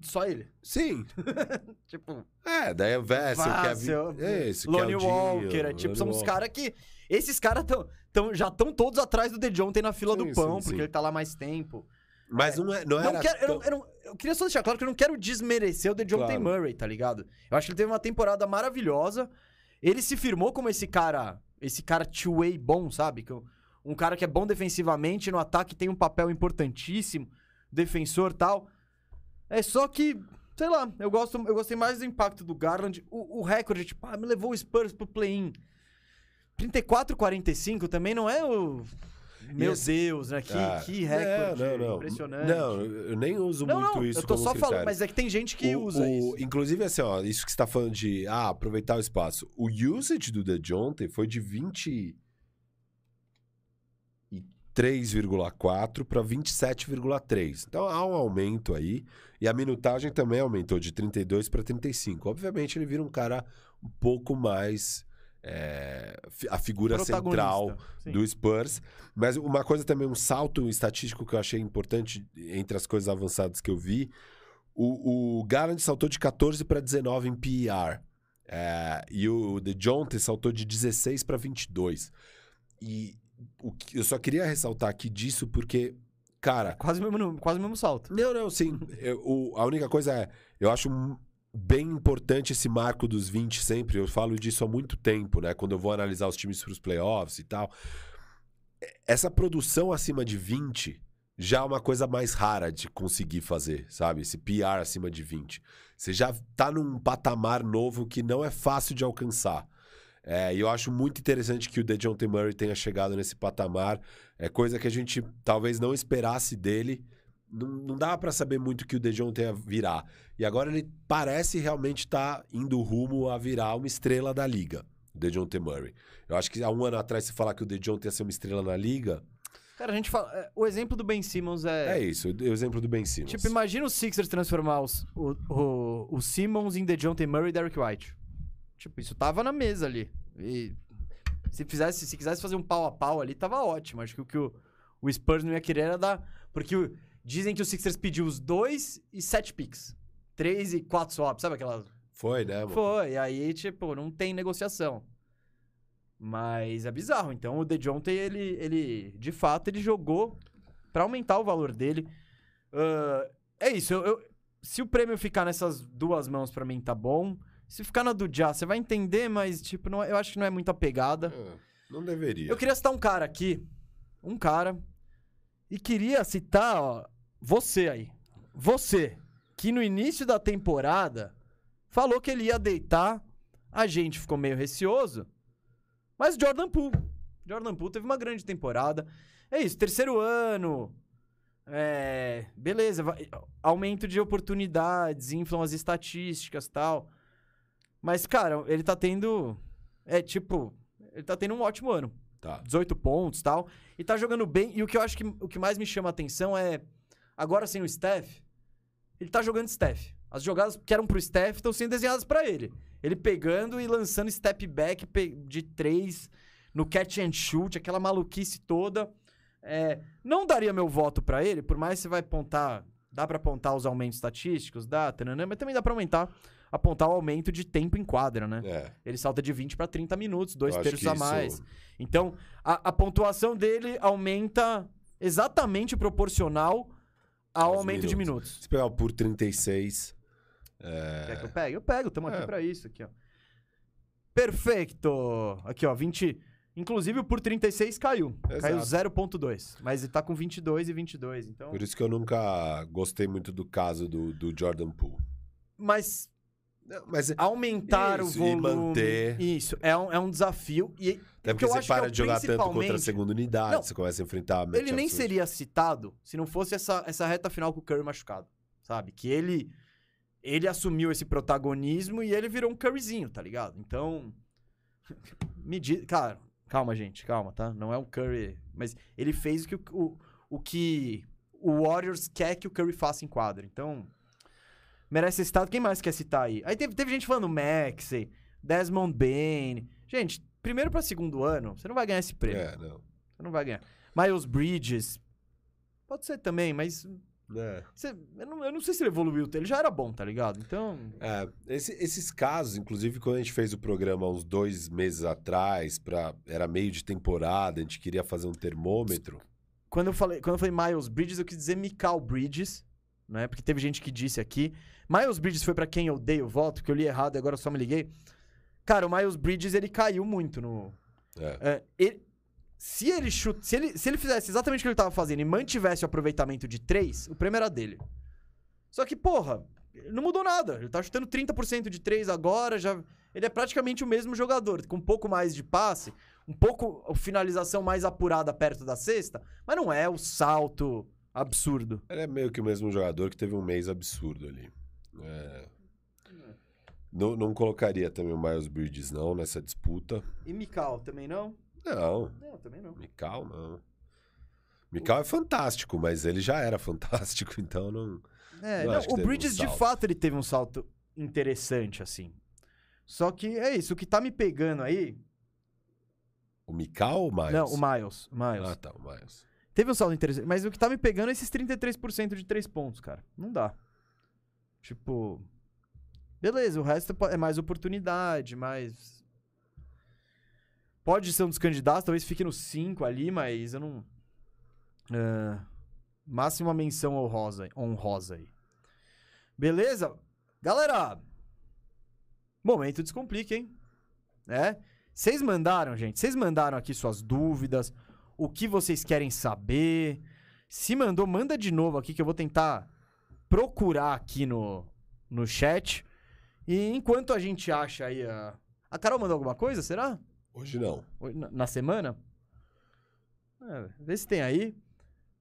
só ele. Sim, Tipo, é, daí é Vessel, Vassell, Kevin... É esse, Lonnie Keldinho, Walker, é, tipo, Lonnie são Walker. caras que. Esses caras tão, tão, já estão todos atrás do DeJounte na fila Sim, do pão, sim, porque sim. ele tá lá mais tempo. Mas não, é, não Não era quero, eu, tão- não, eu, não- eu queria só deixar claro que eu não quero desmerecer o DeJounte Claro. Murray, tá ligado? Eu acho que ele teve uma temporada maravilhosa. Ele se firmou como esse cara, esse cara two-way bom, sabe? Que Um cara que é bom defensivamente, no ataque tem um papel importantíssimo, defensor tal. É só que, sei lá, eu, gosto, eu gostei mais do impacto do Garland. O, o recorde, tipo, ah, me levou o Spurs pro play-in. 34-45 também não é o. Meu Deus, né? Que, Ah, que recorde não, não, não. impressionante. Não, eu nem uso Não, muito não, isso eu tô só critério. falando, mas é que tem gente que O- usa o- isso. Inclusive, assim, ó, isso que você tá falando de ah, aproveitar o espaço. O usage do DeJounte foi de 23,4 para 27,3. Então há um aumento aí. E a minutagem também aumentou de 32 para 35. Obviamente, ele vira um cara um pouco mais. É, a figura central sim. do Spurs. Mas uma coisa também, um salto estatístico que eu achei importante entre as coisas avançadas que eu vi. O, o Garland saltou de 14 para 19 em PER. É, e o DeJounte saltou de 16 para 22. E o eu só queria ressaltar aqui disso porque, cara, Quase o mesmo, quase mesmo salto. não, não, sim. Eu- o- a única coisa é, eu acho bem importante esse marco dos 20 sempre. Eu falo disso há muito tempo, né? Quando eu vou analisar os times para os playoffs e tal. Essa produção acima de 20 já é uma coisa mais rara de conseguir fazer, sabe? Esse PR acima de 20. Você já tá num patamar novo que não é fácil de alcançar. É, e eu acho muito interessante que o DeJounte Murray tenha chegado nesse patamar. É coisa que a gente talvez não esperasse dele. Não, não dava para saber muito o que o DeJounte ia virar. E agora ele parece realmente estar tá indo rumo a virar uma estrela da liga, o DeJounte Murray. Eu acho que há um ano atrás, se falar que o DeJounte ia ser uma estrela na liga... Cara, a gente fala... é, O exemplo do Ben Simmons é... É isso, o exemplo do Ben Simmons. Tipo, imagina os Sixers transformar os, o, o, o Simmons em DeJounte Murray e Derrick White. Tipo, isso tava na mesa ali. E se fizesse, se quisesse fazer um pau a pau ali, tava ótimo. Acho que o que o, o Spurs não ia querer era dar. Porque o- dizem que o Sixers pediu os dois e sete picks. Três e quatro swaps, sabe aquela. Foi, né? mano? Foi, aí, tipo, não tem negociação. Mas é bizarro. Então o DeJounte, ele, ele, de fato, ele jogou pra aumentar o valor dele. Ah, é isso, eu, eu- se o prêmio ficar nessas duas mãos pra mim, tá bom. Se ficar na do Já, você vai entender, mas, tipo, não, é- eu acho que não é muita pegada. É, não deveria. Eu queria citar um cara aqui. Um cara. E queria citar, ó, você aí. Você, que no início da temporada falou que ele ia deitar. A gente ficou meio receoso. Mas Jordan Poole. Jordan Poole teve uma grande temporada. É isso, terceiro ano. É, beleza, vai- aumento de oportunidades, inflam as estatísticas tal. Mas, cara, ele tá tendo. É tipo, ele tá tendo um ótimo ano. Tá. 18 pontos tal. E tá jogando bem. E o que eu acho que o que mais me chama a atenção é. Agora sem o Steph, ele tá jogando Steph. As jogadas que eram pro Steph estão sendo desenhadas pra ele. Ele pegando e lançando step back de três no catch and shoot, aquela maluquice toda. É, não daria meu voto pra ele, por mais que você vai apontar. Dá pra apontar os aumentos estatísticos, dá, tananã, mas também dá pra aumentar, apontar o aumento de tempo em quadra, né? É. Ele salta de 20 pra 30 minutos, dois terços a isso- mais. Então, a, a pontuação dele aumenta exatamente proporcional ao aumento de minutos. minutos. Se pegar por 36. Quer que eu pegue? Eu pego, estamos aqui É. pra isso. Aqui, ó. Perfeito! Aqui, ó, 20... Inclusive, o por 36 caiu. Caiu Exato. 0.2. Mas ele tá com 22 e 22, então... Por isso que eu nunca gostei muito do caso do, do Jordan Poole. Mas Mas aumentar Isso, o e volume... manter. Isso, é um, é um desafio. E até porque você é para o de jogar tanto contra a segunda unidade, Não, você começa a enfrentar Ele nem seria citado se não fosse essa, essa reta final com o Curry machucado, sabe? Que ele ele assumiu esse protagonismo e ele virou um Curryzinho, tá ligado? Então, me diz, cara, calma gente, calma, tá? Não é um Curry, mas ele fez o que o, o, o que o Warriors quer que o Curry faça em quadra. Então, merece ser citado. Quem mais quer citar aí? Aí teve, teve gente falando Maxey, Desmond Bain. Gente, primeiro pra segundo ano, você não vai ganhar esse prêmio. É, não. Você não vai ganhar. Miles Bridges. Pode ser também, mas. É. você- eu, não, eu não sei se ele evoluiu. Ele já era bom, tá ligado? Então. É, esse- esses casos, inclusive quando a gente fez o programa uns dois meses atrás, pra, era meio de temporada, a gente queria fazer um termômetro. Quando eu falei, quando eu falei Miles Bridges, eu quis dizer Mikal Bridges, né? Porque teve gente que disse aqui. Miles Bridges foi pra quem eu dei o voto, porque eu li errado e agora só me liguei. Cara, o Miles Bridges, ele caiu muito no. É. É, ele- se ele chuta, se ele, se ele fizesse exatamente o que ele tava fazendo e mantivesse o aproveitamento de 3, o prêmio era dele. Só que, porra, não mudou nada. Ele tá chutando 30% de 3 agora, já ele é praticamente o mesmo jogador, com um pouco mais de passe, um pouco finalização mais apurada perto da cesta, mas não é o salto absurdo. Ele é meio que o mesmo jogador que teve um mês absurdo ali. É. Não, não colocaria também o Miles Bridges, não, nessa disputa. E Mikal também não? Não, Não, também não. Mikal não. Mikal é fantástico, mas ele já era fantástico, então não. É, Não não, acho que o teve um Bridges de fato ele teve um salto interessante assim. Só que é isso, o que tá me pegando aí, O Mikal ou o Miles? não, o Miles, o Miles. Ah, tá, o Miles. Teve um salto interessante, mas o que tá me pegando é esses 33% de 3 pontos, cara. Não dá. Tipo, beleza, o resto é mais oportunidade, mais Pode ser um dos candidatos, talvez fique no 5 ali, mas eu não é, máxima menção honrosa, honrosa aí. Beleza? Galera, momento descomplica, hein? É? Vocês mandaram, gente, vocês mandaram aqui suas dúvidas, o que vocês querem saber. Se mandou, manda de novo aqui que eu vou tentar procurar aqui no, no chat. E enquanto a gente acha aí a. A Carol mandou alguma coisa, será? Hoje não. Na, na semana? É, vê se tem aí.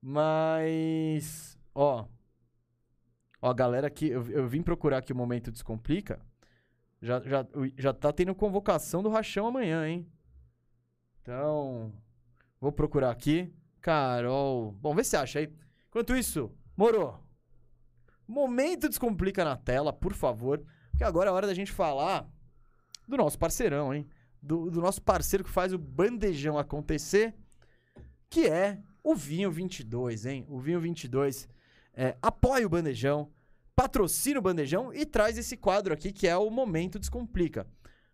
Mas. Ó. Ó, galera aqui. Eu, eu vim procurar aqui o Momento Descomplica. Já, já, já tá tendo convocação do Rachão amanhã, hein? Então. Vou procurar aqui. Carol. Bom, vê se acha aí. Enquanto isso, Moro. Momento Descomplica na tela, por favor. Porque agora é hora da gente falar do nosso parceirão, hein? Do, do nosso parceiro que faz o bandejão acontecer, que é o Vinho 22, hein? O Vinho 22 é, apoia o bandejão, patrocina o bandejão e traz esse quadro aqui que é o Momento Descomplica.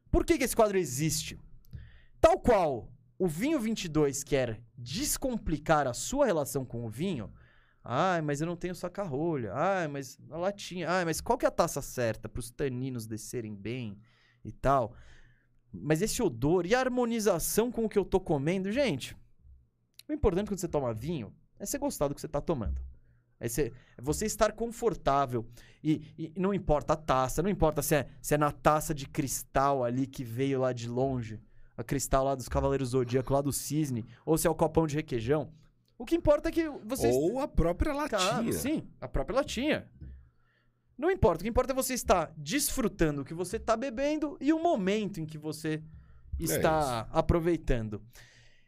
Por que, que esse quadro existe? Tal qual o Vinho 22 quer descomplicar a sua relação com o vinho, Ai, mas eu não tenho saca-rolha. Ai, mas a latinha. Ai, mas qual que é a taça certa para os taninos descerem bem e tal? Mas esse odor e a harmonização com o que eu tô comendo, gente. O importante quando você toma vinho é você gostar do que você tá tomando. É você, é você estar confortável. E, e, não importa a taça, não importa se é, se é na taça de cristal ali que veio lá de longe, a cristal lá dos Cavaleiros Zodíaco, lá do Cisne, ou se é o copão de requeijão. O que importa é que você. Ou a própria latinha. Claro, sim, a própria latinha. Não importa. O que importa é você estar desfrutando o que você está bebendo e o momento em que você é está é aproveitando.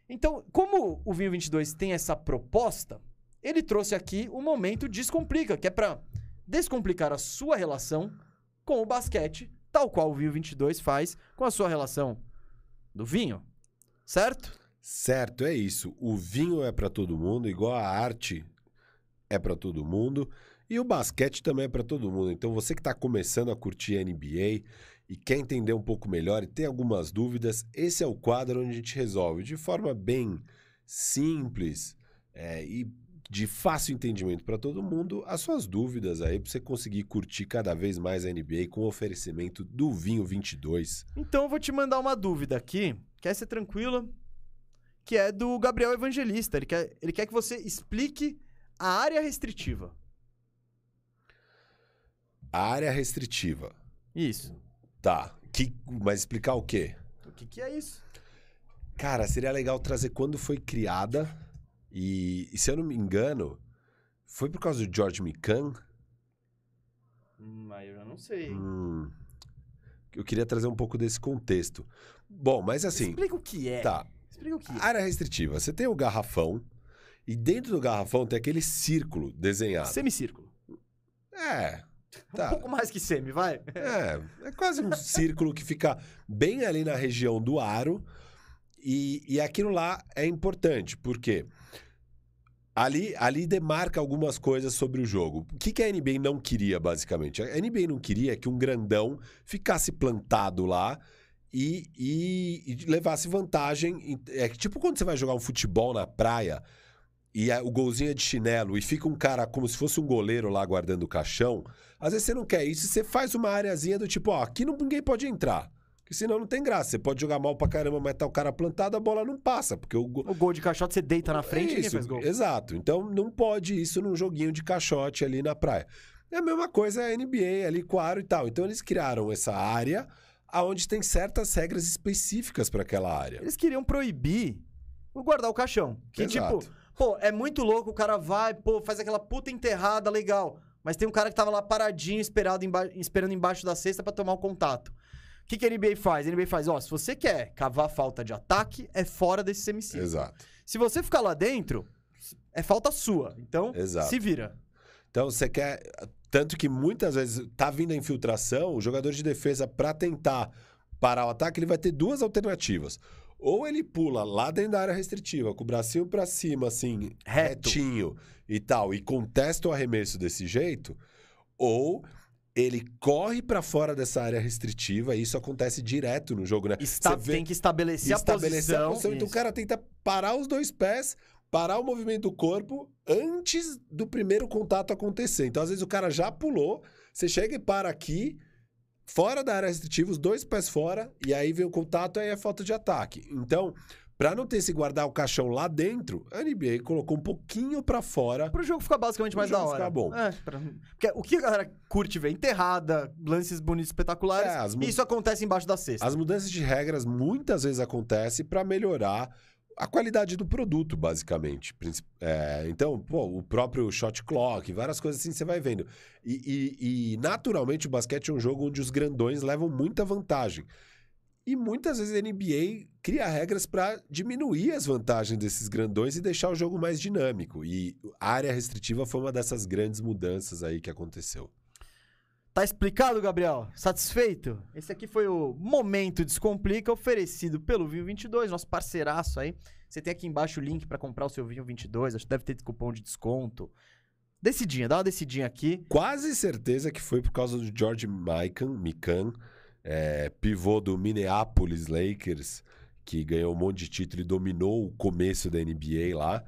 Então, como o Vinho 22 tem essa proposta, ele trouxe aqui o momento Descomplica, que é para descomplicar a sua relação com o basquete, tal qual o Vinho 22 faz com a sua relação do vinho. Certo? Certo, é isso. O vinho é para todo mundo, igual a arte é para todo mundo. E o basquete também é para todo mundo. Então, você que está começando a curtir a NBA e quer entender um pouco melhor e tem algumas dúvidas, esse é o quadro onde a gente resolve de forma bem simples é, e de fácil entendimento para todo mundo as suas dúvidas aí para você conseguir curtir cada vez mais a NBA com o oferecimento do Vinho 22. Então, eu vou te mandar uma dúvida aqui. Quer ser tranquila? Que é do Gabriel Evangelista. Ele quer, ele quer que você explique a área restritiva. A área restritiva. Isso. Tá. Que, mas explicar o quê? O que, que é isso? Cara, seria legal trazer quando foi criada. E, e se eu não me engano, foi por causa do George Mikan? Hum, aí eu já não sei. Hum, eu queria trazer um pouco desse contexto. Bom, mas assim. Explica o que é. Tá. Explica o que. Área restritiva. Você tem o garrafão e dentro do garrafão tem aquele círculo desenhado. Semicírculo. É. Tá. Um pouco mais que semi, vai. É, é quase um círculo que fica bem ali na região do aro. E, e aquilo lá é importante, porque ali, ali demarca algumas coisas sobre o jogo. O que, que a NBA não queria, basicamente? A NBA não queria que um grandão ficasse plantado lá e, e, e levasse vantagem. É tipo quando você vai jogar um futebol na praia e o golzinho é de chinelo e fica um cara como se fosse um goleiro lá guardando o caixão. Às vezes você não quer isso, você faz uma areazinha do tipo, ó, aqui não, ninguém pode entrar. Porque senão não tem graça. Você pode jogar mal pra caramba, mas tá o cara plantado, a bola não passa. Porque o, go... o gol de caixote você deita na frente é e faz gol. Exato. Então não pode isso num joguinho de caixote ali na praia. É a mesma coisa a NBA ali com aro e tal. Então eles criaram essa área aonde tem certas regras específicas para aquela área. Eles queriam proibir o guardar o caixão. Que Exato. tipo, pô, é muito louco, o cara vai, pô, faz aquela puta enterrada legal. Mas tem um cara que tava lá paradinho, esperado emba esperando embaixo da cesta para tomar o contato. O que, que a NBA faz? A NBA faz, ó, se você quer cavar falta de ataque, é fora desse semicírculo. Exato. Se você ficar lá dentro, é falta sua. Então, Exato. se vira. Então, você quer tanto que muitas vezes tá vindo a infiltração, o jogador de defesa, para tentar parar o ataque, ele vai ter duas alternativas. Ou ele pula lá dentro da área restritiva, com o bracinho para cima, assim, Reto. retinho e tal, e contesta o arremesso desse jeito, ou ele corre para fora dessa área restritiva, e isso acontece direto no jogo, né? Está, vê, tem que estabelecer, estabelecer a posição. A posição então o cara tenta parar os dois pés parar o movimento do corpo antes do primeiro contato acontecer. Então, às vezes, o cara já pulou, você chega e para aqui, fora da área restritiva, os dois pés fora, e aí vem o contato, aí é falta de ataque. Então, Pra não ter esse guardar o caixão lá dentro, a NBA colocou um pouquinho pra fora. Pro jogo ficar basicamente mais da hora. ficar bom. É, pra- Porque o que a galera curte ver? Enterrada, lances bonitos, espetaculares. É, mu- e isso acontece embaixo da cesta. As mudanças de regras muitas vezes acontecem pra melhorar a qualidade do produto, basicamente. É, então, pô, o próprio shot clock, várias coisas assim você vai vendo. E, e- e, naturalmente o basquete é um jogo onde os grandões levam muita vantagem. E muitas vezes a NBA cria regras pra diminuir as vantagens desses grandões e deixar o jogo mais dinâmico. E a área restritiva foi uma dessas grandes mudanças aí que aconteceu. Tá explicado, Gabriel? Satisfeito? Esse aqui foi o Momento Descomplica, oferecido pelo Vinho 22, nosso parceiraço aí. Você tem aqui embaixo o link pra comprar o seu Vinho 22, acho que deve ter cupom de desconto. Decidinha, dá uma decidinha aqui. Quase certeza que foi por causa do George Mikan, Mikan é, pivô do Minneapolis Lakers, que ganhou um monte de título e dominou o começo da NBA lá.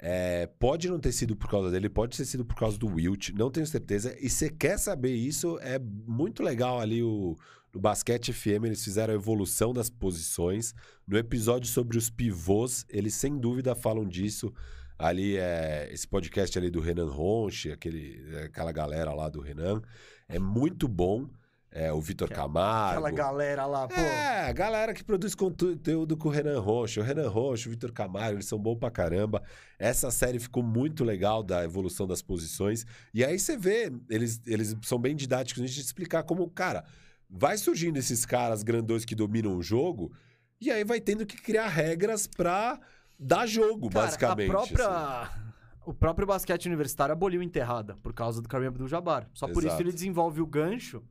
É, pode não ter sido por causa dele, pode ter sido por causa do Wilt, não tenho certeza. E você quer saber isso, é muito legal ali o, no Basquete FM, eles fizeram a evolução das posições. No episódio sobre os pivôs, eles sem dúvida falam disso. Ali é esse podcast ali do Renan Ronche, aquele, aquela galera lá do Renan. É muito bom. É, o Vitor Camargo. Aquela galera lá, pô. É, a galera que produz conteúdo com o Renan Rocha. O Renan Rocha, o Vitor Camargo, eles são bons pra caramba. Essa série ficou muito legal da evolução das posições. E aí você vê, eles, eles são bem didáticos nisso de explicar como, cara, vai surgindo esses caras grandões que dominam o jogo, e aí vai tendo que criar regras pra dar jogo, Cara, basicamente. A própria... assim. O próprio basquete universitário aboliu enterrada por causa do Kareem Abdul-Jabbar. Só por isso Exato. ele desenvolve o gancho,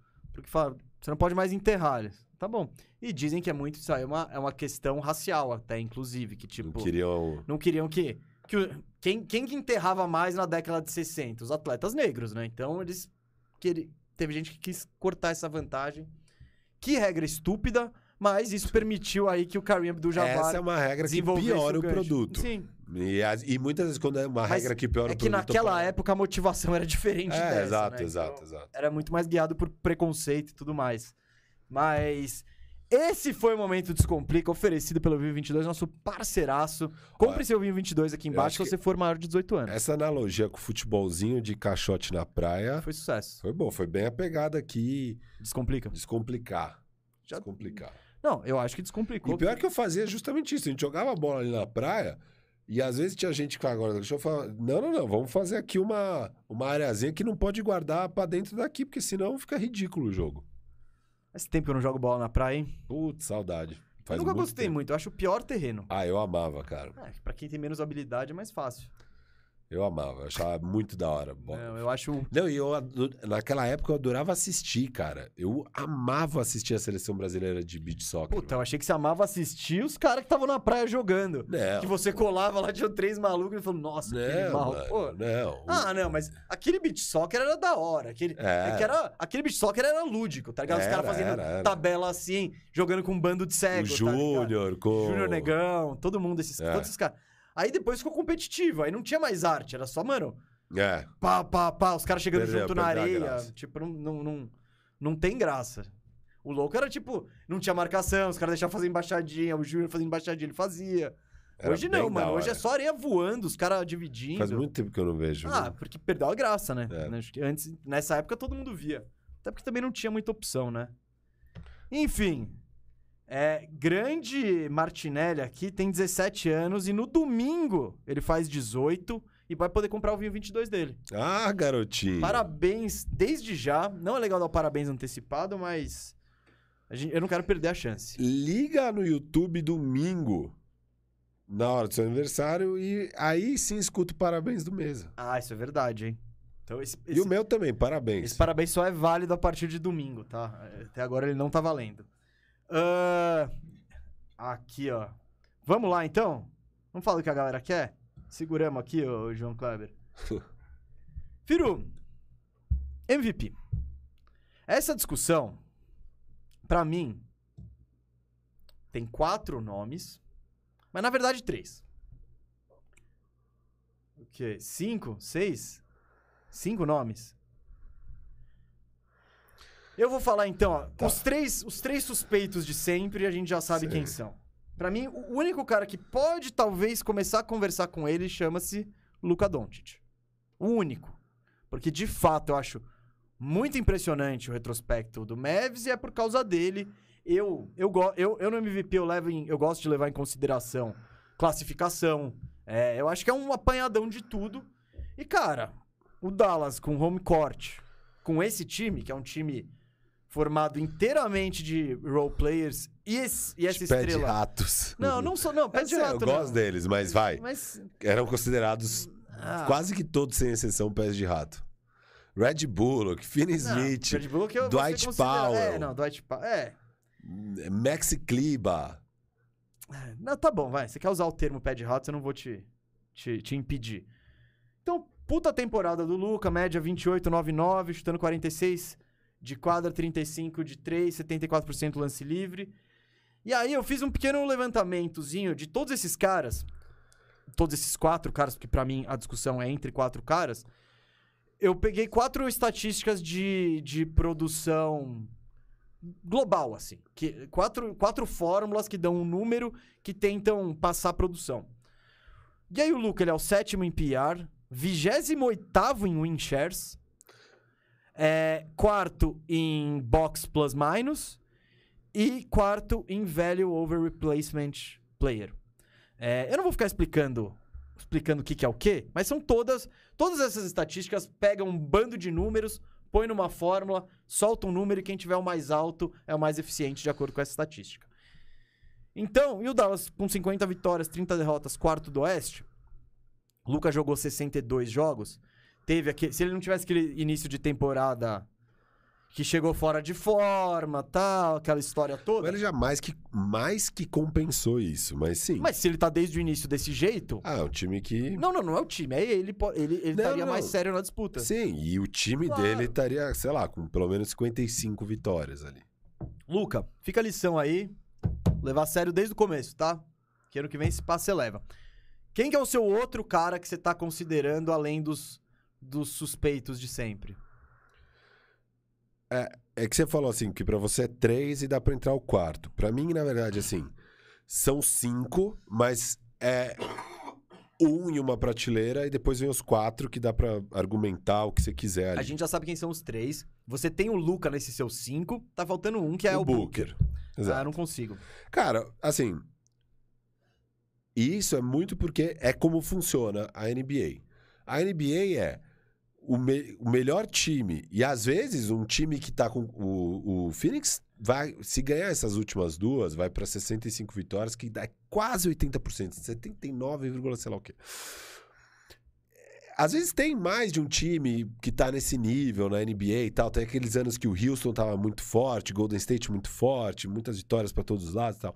porque fala, você não pode mais enterrar. Eles, Tá bom. E dizem que é muito isso aí, é uma, é uma questão racial até, inclusive, que Não tipo... queriam. Não queriam que. que o- quem, quem que enterrava mais na década de 60? Os atletas negros, né? Então eles. queri- teve gente que quis cortar essa vantagem. Que regra estúpida, mas isso permitiu aí que o Kareem Abdul-Jabbar Essa é uma regra que piora o produto. Sim. E, as- e muitas vezes, quando é uma Mas regra que piora É o que naquela época a motivação era diferente É, dessa, exato, né? exato, Então, exato. Era muito mais guiado por preconceito e tudo mais. Mas esse foi o Momento Descomplica, oferecido pelo Vinho 22, nosso parceiraço. Compre Olha, seu Vinho 22 aqui embaixo se você for maior de 18 anos. Essa analogia com o futebolzinho de caixote na praia Foi sucesso. foi bom, foi bem a pegada aqui, Descomplica. descomplicar. Já- Descomplicar. Não, eu acho que descomplicou. E pior que eu fazia justamente isso, a gente jogava bola ali na praia e às vezes tinha gente que agora, deixa eu falar, não, não, não, vamos fazer aqui uma, uma areazinha que não pode guardar pra dentro daqui, porque senão fica ridículo o jogo. Faz tempo que eu não jogo bola na praia, hein? Putz, saudade. Eu Faz nunca muito gostei tempo. muito. Eu acho o pior terreno. Ah, eu amava, cara. É, pra quem tem menos habilidade é mais fácil. Eu amava, eu achava muito da hora. Bola. Não, eu acho. Não, e eu naquela época eu adorava assistir, cara. Eu amava assistir a seleção brasileira de beach soccer. Puta, eu achei que você amava assistir os caras que estavam na praia jogando. não, Que você colava lá, tinha três malucos e falou, nossa, que não, mal. mano, Pô. não. Ah, não, mas aquele beat soccer era da hora. Aquele, É. é que era, aquele beat soccer era lúdico, tá ligado? Os caras Era, fazendo era, era. tabela assim, jogando com um bando de o cegos. tá ligado? Júnior com... Júnior Negão, todo mundo, esses, É. todos esses caras. Aí depois ficou competitivo, aí não tinha mais arte, era só, mano, É, pá, pá, pá, os caras chegando Perdeu, junto na perdeu areia. Tipo, não, não, não, não tem graça. O louco era tipo, não tinha marcação, os caras deixavam fazer embaixadinha, o Júnior fazendo embaixadinha, ele fazia. era Hoje não, mano, hoje é só areia voando, os caras dividindo. Faz muito tempo que eu não vejo. Ah, né? porque perdeu a graça, né? É. Antes, nessa época todo mundo via. Até porque também não tinha muita opção, né? Enfim. É, grande Martinelli aqui tem 17 anos e no domingo ele faz 18 e vai poder comprar o vinho 22 dele. Ah, garotinho. Parabéns desde já. Não é legal dar o parabéns antecipado, mas a gente- eu não quero perder a chance. Liga no YouTube domingo, na hora do seu aniversário, e aí sim escuta o parabéns do mesa. Ah, isso é verdade, hein? Então esse, E esse- o meu também, parabéns. Esse parabéns só é válido a partir de domingo, tá? Até agora ele não tá valendo. Ahn, aqui, ó. Vamos lá, então? Vamos falar o que a galera quer? Seguramos aqui, ô João Kleber. Firu, MVP. Essa discussão, pra mim, tem quatro nomes, mas na verdade três. O quê? Cinco? Seis? Cinco nomes? Eu vou falar então, ó, Tá. os, três, os três suspeitos de sempre, a gente já sabe Sim. quem são. Pra mim, o único cara que pode talvez começar a conversar com ele chama-se Luka Doncic. O único. Porque de fato eu acho muito impressionante o retrospecto do Mavs e é por causa dele. Eu, eu, eu, eu no MVP eu, levo em- eu gosto de levar em consideração classificação. É, eu acho que é um apanhadão de tudo. E, cara, o Dallas com home court, com esse time, que é um time formado inteiramente de role players, e, esse- e essa Pé de estrela. ratos. Não, não sou, não, pé Eu de sei, rato, eu não. gosto deles, mas vai. Mas. Eram considerados ah, quase que todos, sem exceção, pés de rato. Red Bullock, Finney não, Smith, Red Bull que eu- Dwight considera- Powell. É, não, Dwight Powell. É. Maxi Kleber. Não, tá bom, vai. Você quer usar o termo pé de rato, eu não vou te, te, te impedir. Então, puta temporada do Luca, média 28, 9,9, chutando 46 de quadra, 35 de 3, 74% lance livre. E aí eu fiz um pequeno levantamentozinho de todos esses caras, todos esses quatro caras, porque pra mim a discussão é entre quatro caras. Eu peguei quatro estatísticas de, de produção global, assim. Que, quatro, quatro fórmulas que dão um número que tentam passar a produção. E aí o Luca, ele é o sétimo em PR, 28 em win shares, é, quarto em box plus minus e quarto em value over replacement player. É, eu não vou ficar explicando explicando o que, que é o quê, mas são todas todas essas estatísticas pegam um bando de números, põe numa fórmula, solta um número e quem tiver o mais alto é o mais eficiente de acordo com essa estatística. Então, e o Dallas com 50 vitórias, 30 derrotas, quarto do Oeste? Lucas jogou 62 jogos. Teve aquele, se ele não tivesse aquele início de temporada que chegou fora de forma, tal, aquela história toda. Ele já mais que, mais que compensou isso, mas sim. Mas se ele tá desde o início desse jeito, Ah, é um time que. não, não, não é o time, é ele, ele, ele Não, estaria não. mais sério na disputa. Sim, e o time Claro. dele estaria, sei lá, com pelo menos 55 vitórias ali. Luca, fica a lição aí. Levar a sério desde o começo, tá? Que ano que vem, se passa, você leva. Quem que é o seu outro cara que você tá considerando além dos, dos suspeitos de sempre? É que você falou assim, que pra você é três e dá pra entrar o quarto. Pra mim, na verdade, assim, são cinco, mas é um em uma prateleira e depois vem os quatro que dá pra argumentar o que você quiser ali. A gente já sabe quem são os três. Você tem o Luca nesse seu cinco. Tá faltando um, que é o, Booker. Ah, Exato. não consigo. Cara, assim. Isso é muito porque é como funciona a NBA. A NBA é o, me- o melhor time. E às vezes um time que tá com. O, o Phoenix vai. Se ganhar essas últimas duas, vai pra 65 vitórias, que dá quase 80%. 79, sei lá o quê. Às vezes tem mais de um time que tá nesse nível na NBA e tal. Tem aqueles anos que o Houston tava muito forte, Golden State muito forte, muitas vitórias pra todos os lados e tal.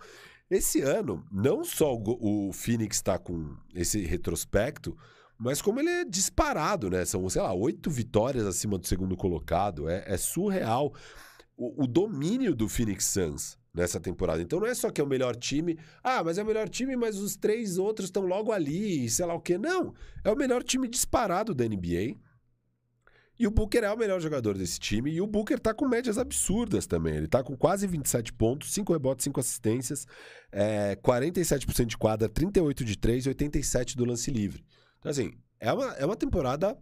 Esse ano, não só o, o Phoenix tá com esse retrospecto, mas como ele é disparado, né? São, sei lá, oito vitórias acima do segundo colocado. É, é surreal o, o domínio do Phoenix Suns nessa temporada. Então não é só que é o melhor time. Ah, mas é o melhor time, mas os três outros estão logo ali, sei lá o quê. Não. É o melhor time disparado da NBA. E o Booker é o melhor jogador desse time. E o Booker tá com médias absurdas também. Ele tá com quase 27 pontos, 5 rebotes, 5 assistências, é, 47% de quadra, 38 de 3 e 87 do lance livre. Então, assim, é uma, é uma temporada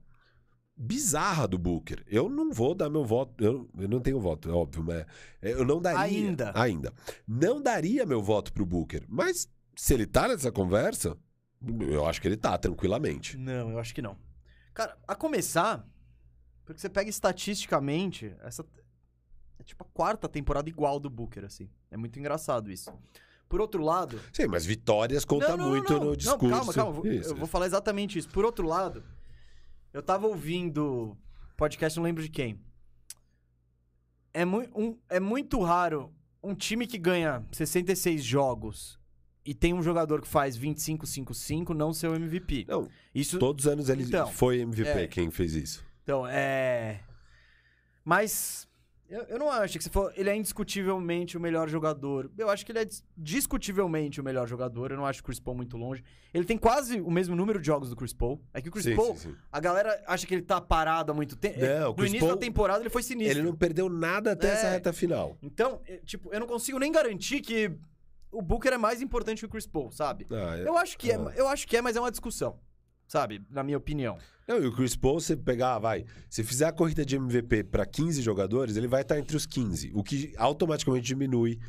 bizarra do Booker. Eu não vou dar meu voto. Eu, eu não tenho voto, é óbvio, mas eu não daria. Ainda. Ainda. Não daria meu voto pro Booker. Mas se ele tá nessa conversa, eu acho que ele tá, tranquilamente. Não, eu acho que não. Cara, a começar, porque você pega estatisticamente, essa é tipo a quarta temporada igual do Booker, assim. É muito engraçado isso. Por outro lado. Sim, mas vitórias conta Não, não, muito não. no Não, discurso. calma, calma. Isso. Eu vou falar exatamente isso. Por outro lado, eu tava ouvindo podcast, não lembro de quem. É, mui- um- é muito raro um time que ganha 66 jogos e tem um jogador que faz 25-5-5 não ser o MVP. Não, Isso, todos os anos ele Então, foi MVP é. quem fez isso. Então, é. Mas. Eu, eu não acho que se for. Ele é indiscutivelmente o melhor jogador. Eu acho que ele é dis- discutivelmente o melhor jogador. Eu não acho o Chris Paul muito longe. Ele tem quase o mesmo número de jogos do Chris Paul. É que o Chris Sim, Paul, sim, sim. a galera acha que ele tá parado há muito tempo. Não, o no Chris início Paul- da temporada ele foi sinistro. Ele não perdeu nada até É. essa reta final. Então, é, tipo, eu não consigo nem garantir que o Booker é mais importante que o Chris Paul, sabe? Ah, é- Eu acho que é, ah. eu acho que é, mas é uma discussão, sabe? Na minha opinião. Não, e o Chris Paul, você pegar, vai, se fizer a corrida de MVP para 15 jogadores, ele vai estar entre os 15, o que automaticamente diminui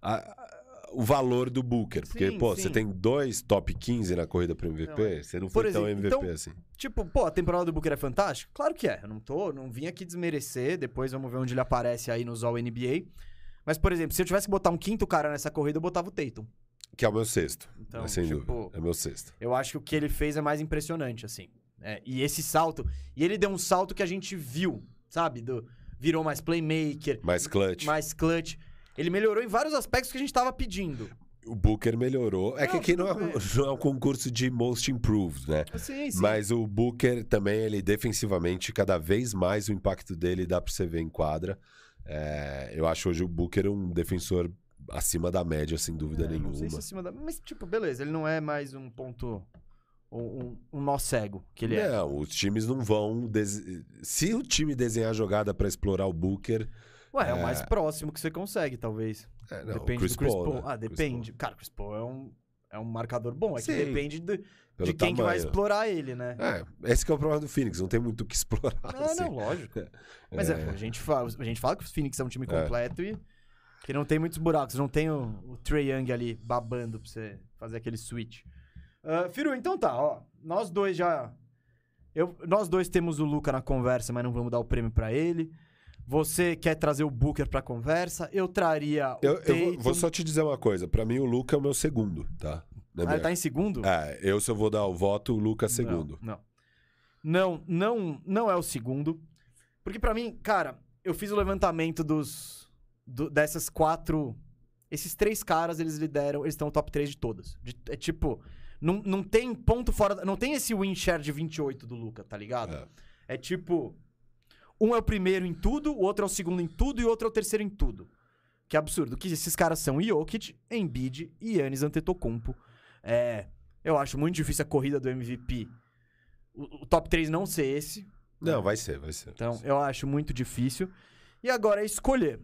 a- a- o valor do Booker. Porque, Sim, pô, sim. você tem dois top 15 na corrida para MVP, Não, é. você não foi tão exemplo, MVP então- assim. Tipo, pô, a temporada do Booker é fantástica? Claro que é. Eu não tô, não vim aqui desmerecer, depois vamos ver onde ele aparece aí nos All NBA. Mas, por exemplo, se eu tivesse que botar um quinto cara nessa corrida, eu botava o Tatum. Que é o meu sexto, Então, né, sem tipo, dúvida. É o meu sexto. Eu acho que o que ele fez é mais impressionante, assim. É, e esse salto. E ele deu um salto que a gente viu, sabe? Do, virou mais playmaker, Mais clutch. mais clutch. Ele melhorou em vários aspectos que a gente tava pedindo. O Booker melhorou. É que Não, aqui não é, um- não é um concurso de most improved, né? Sim, sim. Mas o Booker também, ele defensivamente, cada vez mais o impacto dele dá pra você ver em quadra. É, eu acho hoje o Booker um defensor acima da média, sem dúvida É, nenhuma. Não sei se acima da... Mas, tipo, beleza, ele não é mais um ponto. Um, um, nó cego que ele é. Não, os times não vão. dese- Se o time desenhar jogada pra explorar o Booker. Ué, é o É. mais próximo que você consegue, talvez. É, não, depende Chris do Chris Paul, Paul. né? Ah, Chris depende. Cara, Chris Paul é um, é um marcador bom. É que Sim. depende de, de quem que vai explorar ele, né? É, esse que é o problema do Phoenix, não tem muito o que explorar. Ah, assim. não, lógico. Mas é, É. a, gente fala, a gente fala que o Phoenix é um time É. completo e que não tem muitos buracos. Não tem o, o Trae Young ali babando pra você fazer aquele switch. Ah, Firu, então tá, ó. Nós dois já. Eu, nós dois temos o Luca na conversa, mas não vamos dar o prêmio pra ele. Você quer trazer o Booker pra conversa? Eu traria o Eu, eu vou, Tatum. vou só te dizer uma coisa. Pra mim, o Luca é o meu segundo, tá? Na Ah, minha- ele tá em segundo? É, eu se eu vou dar o voto, o Luca é segundo. Não, não. Não, não, não é o segundo. Porque pra mim, cara, eu fiz o levantamento dos do- dessas quatro, esses três caras, eles lideram, eles estão no top 3 de todas. De- é tipo, não, não tem ponto fora, não tem esse win share de 28 do Luca, tá ligado? É. É tipo, um é o primeiro em tudo, o outro é o segundo em tudo e o outro é o terceiro em tudo. Que absurdo. Que esses caras são Jokic, Embiid e Yannis Antetokounmpo. É, eu acho muito difícil a corrida do MVP. O, o top 3 não ser esse. Não, vai ser, vai ser. Então, eu acho muito difícil. E agora é escolher.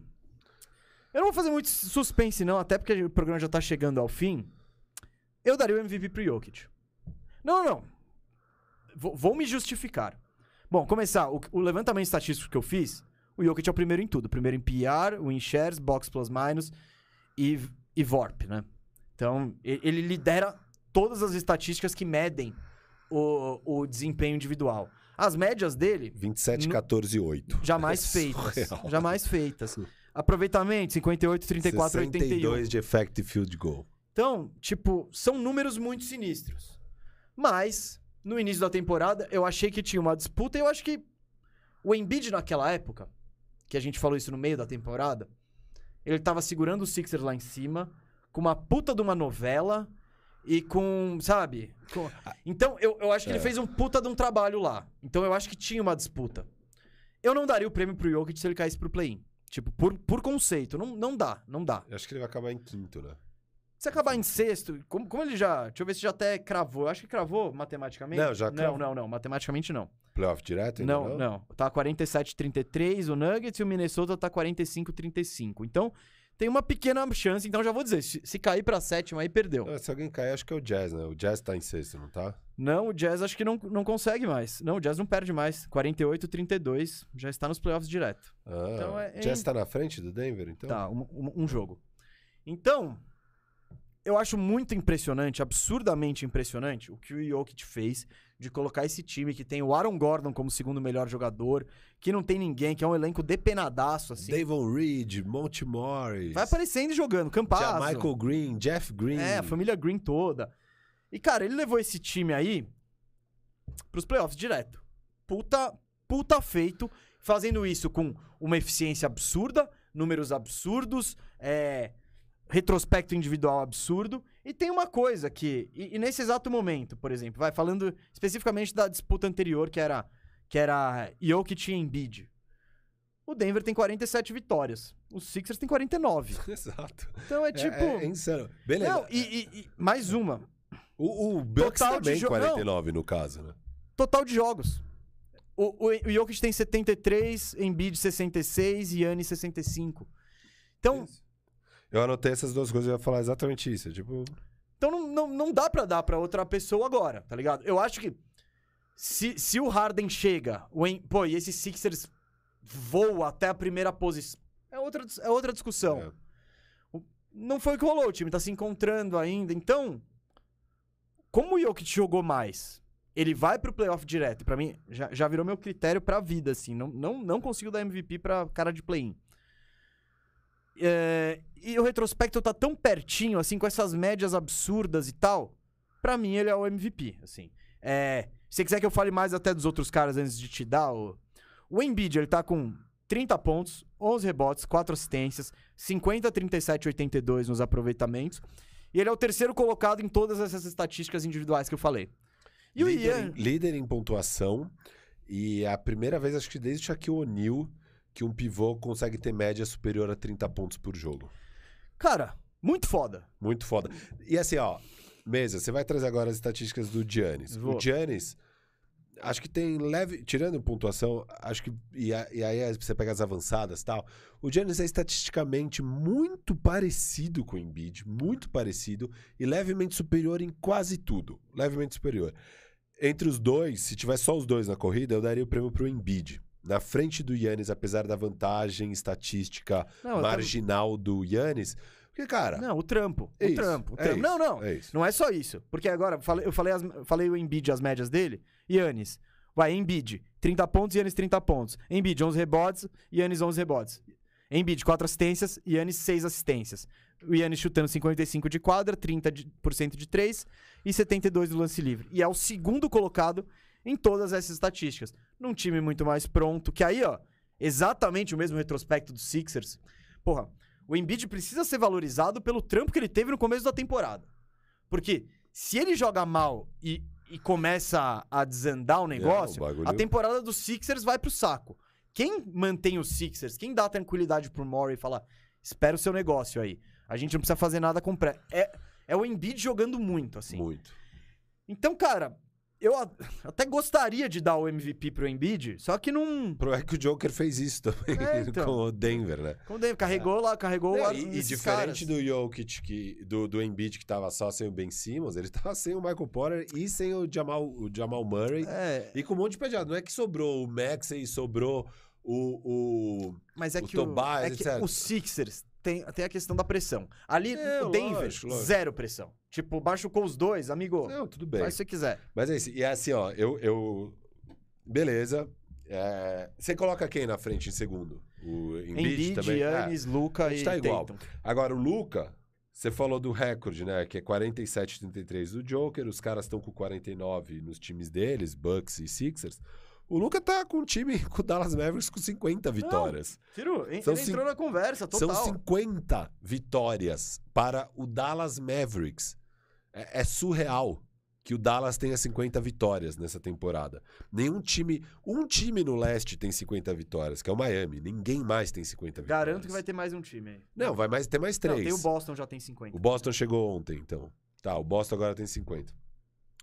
Eu não vou fazer muito suspense, não, até porque o programa já tá chegando ao fim. Eu daria o MVP pro Jokic. Não, não. Vou, vou me justificar. Bom, começar. O, o levantamento estatístico que eu fiz, o Jokic é o primeiro em tudo. Primeiro em PR, win shares, box plus minus e, e VORP, né? Então, ele lidera todas as estatísticas que medem o, o desempenho individual. As médias dele 27, No- 14 e 8. Jamais É feitas. surreal. Jamais feitas. Aproveitamento, 58, 34, 81. 62 de effective field goal. Então, tipo, são números muito sinistros. Mas, no início da temporada, eu achei que tinha uma disputa e eu acho que o Embiid naquela época, que a gente falou isso no meio da temporada, ele tava segurando o Sixers lá em cima, com uma puta de uma novela e com, sabe? com- Então, eu, eu acho que ele É. fez um puta de um trabalho lá. Então, eu acho que tinha uma disputa. Eu não daria o prêmio pro Jokic se ele caísse pro play-in. Tipo, por, por conceito. Não, não dá, não dá. Eu acho que ele vai acabar em quinto, né? Se acabar em sexto, como, como ele já. Deixa eu ver se já até cravou. Eu acho que cravou matematicamente. Não, já Não, cravou. não, não. Matematicamente não. Playoff direto? ainda Não, não. Tá 47-33 o Nuggets e o Minnesota tá 45-35. Então, tem uma pequena chance. Então, já vou dizer: se, se cair pra sétima aí, perdeu. Não, se alguém cair, acho que é o Jazz, né? O Jazz tá em sexto, não tá? Não, o Jazz acho que não, não consegue mais. Não, o Jazz não perde mais. 48-32. Já está nos playoffs direto. Ah, Então é- o Jazz tá na frente do Denver, então? Tá, um, um- um jogo. Então, eu acho muito impressionante, absurdamente impressionante, o que o Jokic fez de colocar esse time que tem o Aaron Gordon como segundo melhor jogador, que não tem ninguém, que é um elenco depenadaço, assim. Davon Reed, Monte Morris. Vai aparecendo e jogando, Campazzo. Michael Green, Jeff Green. É, a família Green toda. E, cara, ele levou esse time aí pros playoffs direto. Puta, puta feito, fazendo isso com uma eficiência absurda, números absurdos, é, retrospecto individual absurdo. E tem uma coisa que, e, e nesse exato momento, por exemplo, vai falando especificamente da disputa anterior, que era, que era Jokic e Embiid. O Denver tem 47 vitórias. Os Sixers tem 49. Exato. Então é É, tipo. é, é insano. Beleza. Não, e, e- e mais uma. O, o Bucks Total de também jo- 49 no caso, né? Total de jogos. O, o, o Jokic tem 73, Embiid 66 e Yannis 65. Então, Eu anotei essas duas coisas e ia falar exatamente isso. Tipo, Então não, não, não dá pra dar pra outra pessoa agora, tá ligado? Eu acho que se, se o Harden chega, o pô, e esse Sixers voa até a primeira posição, é outra, é outra discussão. é. Não foi o que rolou, o time tá se encontrando ainda. Então, como o Jokic jogou mais, ele vai pro playoff direto. Pra mim, já, já virou meu critério pra vida, assim. Não, não, não consigo dar MVP pra cara de play-in. É, e o retrospecto tá tão pertinho, assim, com essas médias absurdas e tal. Pra mim, ele é o MVP, assim. É, se você quiser que eu fale mais até dos outros caras antes de te dar, o, o Embiid, ele tá com 30 pontos, 11 rebotes, 4 assistências, 50, 37, 82 nos aproveitamentos. E ele é o terceiro colocado em todas essas estatísticas individuais que eu falei. E o líder, Ian... em, líder em pontuação. E é a primeira vez, acho que desde o Shaquille O'Neal, que um pivô consegue ter média superior a 30 pontos por jogo. Cara, muito foda. Muito foda. E assim, ó, Mesa, você vai trazer agora as estatísticas do Giannis. Vou. O Giannis, acho que tem leve. Tirando pontuação, acho que. E, e aí você pega as avançadas e tal. O Giannis é estatisticamente muito parecido com o Embiid, muito parecido, e levemente superior em quase tudo. Levemente superior. Entre os dois, se tiver só os dois na corrida, eu daria o prêmio pro Embiid. Na frente do Yannis, apesar da vantagem estatística Não, marginal do Yannis. Porque, cara. Não, o trampo. É o isso, trampo. O é trampo. isso, não, não. é. Não é só isso. Porque agora, eu falei, as- falei o Embiid, as médias dele. Yannis. Vai, Embiid, 30 pontos, Yannis 30 pontos. Embiid, 11 rebotes, Yannis 11 rebotes. Embiid, 4 assistências, Yannis 6 assistências. O Yannis chutando 55 de quadra, 30% de, por cento de 3 e 72 do lance livre. E é o segundo colocado em todas essas estatísticas. Num time muito mais pronto, que aí, ó, exatamente o mesmo retrospecto dos Sixers. Porra, o Embiid precisa ser valorizado pelo trampo que ele teve no começo da temporada. Porque se ele joga mal e, e começa a desandar o negócio, o bagulho- a temporada dos Sixers vai pro saco. Quem mantém os Sixers, quem dá tranquilidade pro Murray e fala, espera o seu negócio aí. A gente não precisa fazer nada com pré. É, é o Embiid jogando muito, assim. Muito. Então, cara, eu até gostaria de dar o MVP pro Embiid, só que não... Pro é que o Joker fez isso também É, então. com o Denver, né? Deve- carregou lá, carregou Não, lá e, e esses diferente caras. do Jokic, que, do, do Embiid, que tava só sem o Ben Simmons, ele tava sem o Michael Porter e sem o Jamal, o Jamal Murray. É, E com um monte de pediado. Não é que sobrou o Maxey, sobrou o... o... Mas é O que, o, Tobias, é que etc. os Sixers tem, tem a questão da pressão. Ali, É, o Denver, lógico, lógico. zero pressão. Tipo, machucou os dois, amigo. Não, tudo bem. Faz se você quiser. Mas é isso. E é assim, ó, eu... eu... Beleza. É, Você coloca quem na frente em segundo? O Embiid, Embiid, também? É. Yannis, Luca e tá igual. Tatum. Agora, o Luca, você falou do recorde, né? Que é 47-33 do Joker. Os caras estão com 49 nos times deles, Bucks e Sixers. O Luca tá com um time com o Dallas Mavericks com 50 vitórias. Ciro, en- São ele entrou na conversa, total. São 50 vitórias para o Dallas Mavericks. É, é surreal que o Dallas tenha 50 vitórias nessa temporada. Nenhum time. Um time no leste tem 50 vitórias, que é o Miami. Ninguém mais tem 50 vitórias. Garanto que vai ter mais um time aí. Não, vai mais, ter mais Não, três. tem o Boston, já tem 50. O Boston chegou ontem, então. Tá, o Boston agora tem 50.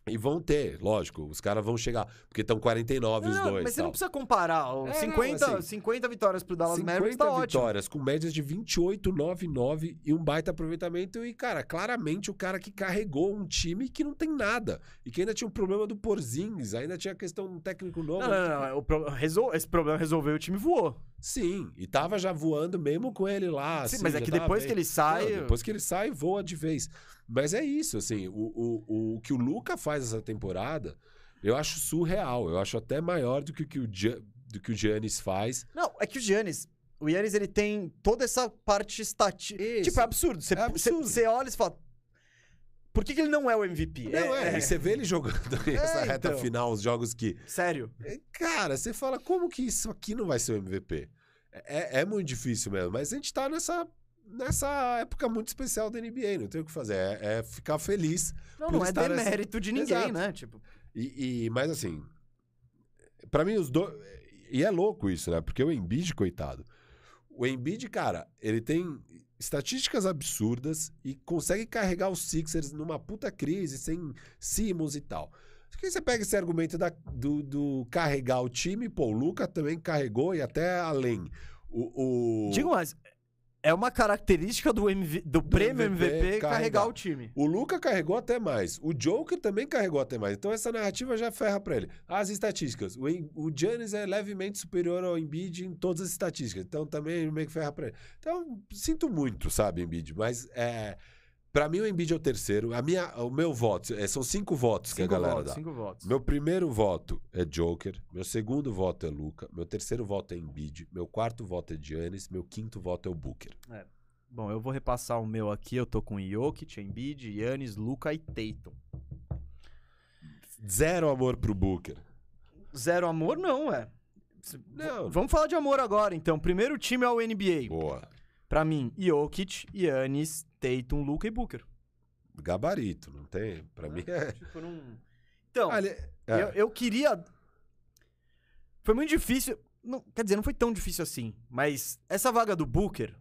E vão ter, lógico, os caras vão chegar, porque estão 49 os Não, dois. mas você tal. não precisa comparar. É, 50, não, assim, 50 vitórias pro Dallas 50 Mavericks tá ótimo. vitórias, com médias de 28, 9, 9 e um baita aproveitamento. E, cara, claramente o cara que carregou um time que não tem nada. E que ainda tinha um problema do Porzingis, ainda tinha a questão do técnico novo. Não, não, não. não. O pro- resol- Esse problema resolveu, o time voou. Sim, e tava já voando mesmo com ele lá. Sim, assim, mas é que depois bem. que ele sai. Não, depois que ele sai, voa de vez. Mas é isso, assim, o, o, o que o Luca faz essa temporada, eu acho surreal. Eu acho até maior do que, o que o, Gia- do que o Giannis faz. Não, é que o Giannis. O Giannis, ele tem toda essa parte estatística. Tipo, é absurdo. Você, É absurdo. você- você olha e fala. Por que, que ele não é o MVP? Não, é, e você vê ele jogando essa É, reta então. final, os jogos que. Sério. é, Cara, você fala, como que isso aqui não vai ser o MVP? É, é muito difícil mesmo, mas a gente tá nessa. Nessa época muito especial da NBA, não tem o que fazer. É, é ficar feliz Não, Por não é estar nessa- demérito de ninguém, Exato. né? Tipo, E, e- mas assim, pra mim os dois. E é louco isso, né? Porque o Embiid, coitado. O Embiid, cara, ele tem estatísticas absurdas e consegue carregar os Sixers numa puta crise, sem Simmons e tal. Só que você pega esse argumento da- do, do carregar o time, pô, o Luca também carregou e até além. O, o... digo mais. É uma característica do, MV do, prêmio MVP MVP, carregar. carregar. o time. O Luca carregou até mais. O Joker também carregou até mais. Então essa narrativa já ferra pra ele. As estatísticas. O, o Giannis é levemente superior ao Embiid em todas as estatísticas. Então também meio que ferra pra ele. Então, sinto muito, sabe, Embiid. Mas é. Pra mim, o Embiid é o terceiro. A minha, o meu voto. é, são cinco votos que a Cinco galera votos, dá. cinco votos. Meu primeiro voto é Joker, meu segundo voto é Luca, meu terceiro voto é Embiid, meu quarto voto é Giannis, meu quinto voto é o Booker. Bom, eu vou repassar o meu aqui. Eu tô com Jokic, Embiid, Yannis, Luca e Tatum. Zero amor pro Booker. Zero amor, não, é. Não. Vamos falar de amor agora, então. Primeiro time é o NBA. Boa. Pra mim, Jokic, Yannis, Tatum, Luca e Booker. Gabarito, não tem? Pra mim é. Tipo, não... Então, Ah, ele- é. eu, eu queria... Foi muito difícil... Não, quer dizer, não foi tão difícil assim. Mas essa vaga do Booker,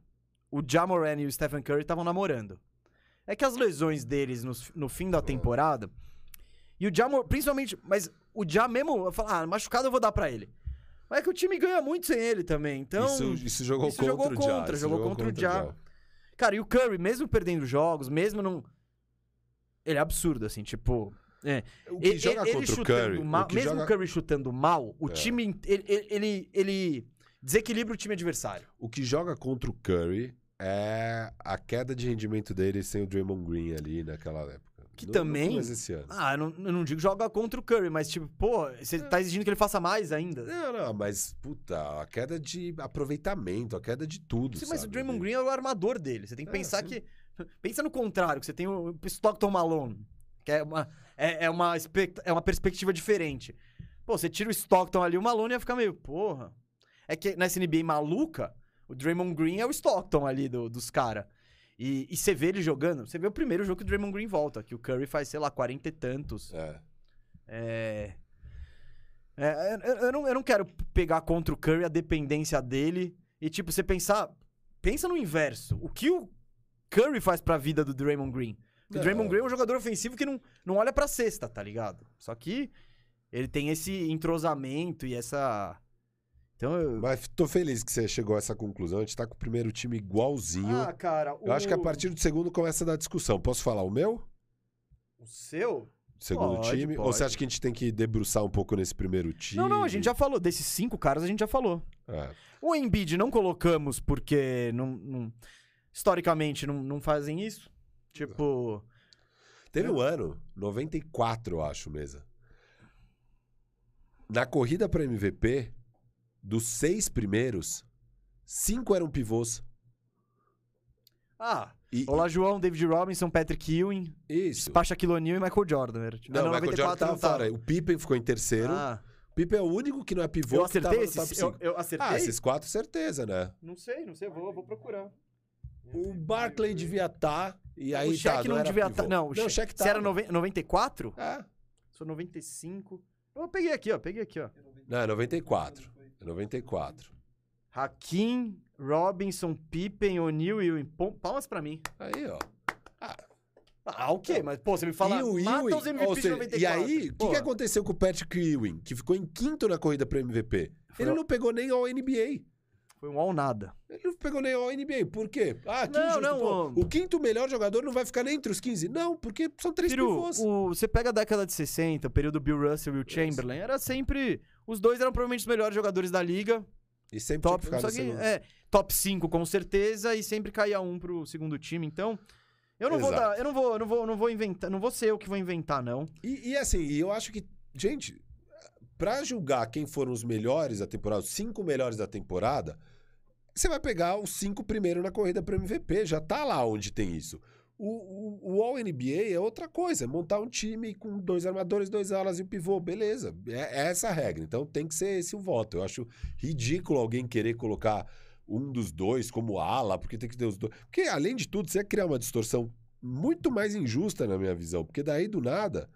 o Jamoran e o Stephen Curry estavam namorando. É que as lesões deles no, no fim da temporada... E o Jamor, principalmente... Mas o Ja mesmo... Eu falo, ah, machucado eu vou dar pra ele. Mas é que o time ganha muito sem ele também. Então... isso, isso jogou isso contra jogou o contra, isso jogou contra o Ja. Cara, e o Curry, mesmo perdendo jogos, mesmo não. Ele é absurdo, assim, tipo. É. O que Ele, joga ele contra o Curry. mal, o que mesmo joga- o Curry chutando mal, o É. time. ele, ele, ele desequilibra o time adversário. O que joga contra o Curry é a queda de rendimento dele sem o Draymond Green ali naquela época. Que no também- desse ano. Ah, eu não, eu não digo joga contra o Curry, mas, tipo, pô, você tá exigindo que ele faça mais ainda. Não, não, mas, puta, a queda de aproveitamento, a queda de tudo. Sim, mas o sabe? Draymond Green é o armador dele. Você tem que É, pensar sim. que. Pensa no contrário, que você tem o Stockton Malone, que é uma, é, é uma, expect- é uma perspectiva diferente. Pô, você tira o Stockton ali, o Malone ia ficar meio, porra. É que nessa NBA maluca, o Draymond Green é o Stockton ali do- dos caras. E, e você vê ele jogando, você vê o primeiro jogo que o Draymond Green volta, que o Curry faz, sei lá, 40 e tantos. É. É. é, eu, eu não, eu não quero pegar contra o Curry a dependência dele e, tipo, você pensar. Pensa no inverso. O que o Curry faz pra vida do Draymond Green? O Não. Draymond Green é um jogador ofensivo que não, não olha pra cesta, tá ligado? Só que ele tem esse entrosamento e essa. Então eu. Mas tô feliz que você chegou a essa conclusão. A gente tá com o primeiro time igualzinho. Ah, cara. O... Eu acho que a partir do segundo começa a dar discussão. Posso falar o meu? O seu? Segundo Pode, time? Ou pode. você acha que a gente tem que debruçar um pouco nesse primeiro time? Não, não, a gente já falou. Desses cinco caras a gente já falou. É. O Embiid não colocamos porque não, não- historicamente não, não fazem isso. Tipo, Teve um ano, 94, eu acho, mesa. Na corrida para MVP, dos seis primeiros, cinco eram pivôs. ah, E, Olá João, David Robinson, Patrick Ewing, isso. Pacha O'Neal e Michael Jordan. Era, tipo, Não, o Michael Jordan 94 tava não tava. fora. O Pippen ficou em terceiro. Ah, O Pippen é o único que não é pivô eu que acertei top esses? Eu, 5. eu acertei? Ah, esses quatro, certeza, né? Não sei, não sei, vou, vou procurar. O Barclay devia estar. E aí o tá, Shaq não, era devia estar. Não, o não, o Shaq Shaq Se era tava. noven- 94? É. Sou 95. Eu peguei aqui, ó, peguei aqui, ó. Não, é 94. É 94. Hakim, Robinson, Pippen, O'Neal e Ewing. Palmas pra mim. Aí, ó. Ah, o quê? Mas, pô, você me fala, e o mata Ewing, os de seja, 94. E aí, o que, que aconteceu com o Patrick Ewing, que ficou em quinto na corrida para MVP? Foi Ele não pegou nem ao NBA. Foi um all nada. Ele não pegou nem ao NBA. Por quê? Ah, que Não, injusto. não, pô. O quinto melhor jogador não vai ficar nem entre os 15. Não, porque são três Firu, pivôs. o- você pega a década de 60, o período Bill Russell e o Chamberlain, era sempre... Os dois eram provavelmente os melhores jogadores da liga. E sempre Top, tinha que que, é, top 5 com certeza e sempre caía um pro segundo time. Então, eu não vou Exato. dar... Eu não vou, não vou, não vou inventar... Não vou ser eu que vou inventar, não. E, e assim, eu acho que, gente, pra julgar quem foram os melhores da temporada, os cinco melhores da temporada, você vai pegar os cinco primeiros na corrida para MVP. Já tá lá onde tem isso. O, o, o All-NBA é outra coisa, é montar um time com dois armadores, dois alas e um pivô, beleza. É, é essa a regra. Então tem que ser esse o voto. Eu acho ridículo alguém querer colocar um dos dois como ala, porque tem que ter os dois. Porque, além de tudo, você ia criar uma distorção muito mais injusta na minha visão. Porque daí, do nada,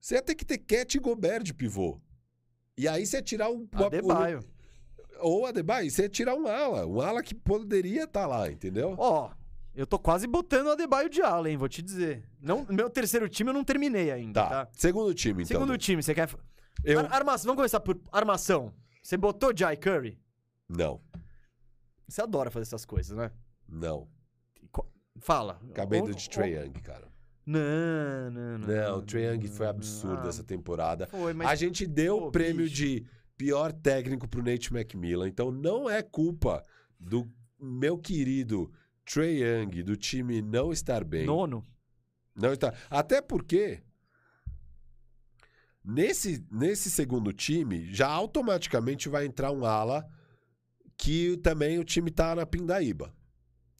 você ia ter que ter Cat e Gobert de pivô. E aí você ia tirar um. Adebayo. Ou Adebayo, você ia tirar um ala. Um ala que poderia estar lá, entendeu? Ó, eu tô quase botando o Adebayo de ala, hein? Vou te dizer. Não, meu terceiro time eu não terminei ainda, Tá. tá? Segundo time, então. Segundo time, você quer... Eu... Ar- arma- Vamos começar por armação. Você botou Jai Curry? Não. Você adora fazer essas coisas, né? Não. Fala. Acabei do de Trae Young, cara. Não, não, não. Não, o Trae Young foi não, absurdo ah, essa temporada. Foi, mas A gente deu o prêmio bicho. de pior técnico pro Nate McMillan, então não é culpa do meu querido Trae Young, do time não estar bem. nono. Não está. Até porque nesse, nesse segundo time já automaticamente vai entrar um ala que também o time tá na pindaíba.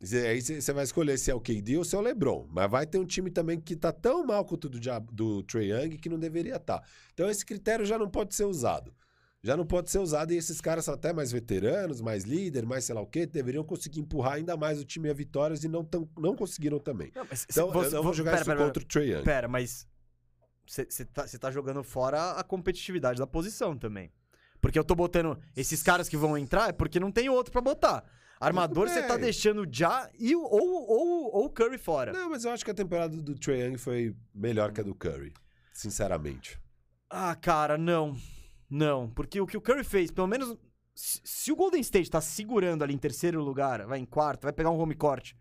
Aí você vai escolher se é o KD ou se é o LeBron. Mas vai ter um time também que tá tão mal quanto o do, do Trae Young que não deveria estar. Então esse critério já não pode ser usado. Já não pode ser usado e esses caras são até mais veteranos, mais líder, mais sei lá o quê, deveriam conseguir empurrar ainda mais o time a vitórias e não, tão, não conseguiram também. Não, mas Então você- eu não vou jogar pera, isso pera, contra o Trae Young. Pera, mas você tá, tá jogando fora a competitividade da posição também. Porque eu tô botando esses caras que vão entrar é porque não tem outro pra botar. Armador você tá deixando já e o- ou, ou, ou o Curry fora. Não, mas eu acho que a temporada do Trae Young foi melhor que a do Curry. Sinceramente. Ah, cara, não. Não. Porque o que o Curry fez, pelo menos. Se, o Golden State tá segurando ali em terceiro lugar, vai em quarto, vai pegar um home court.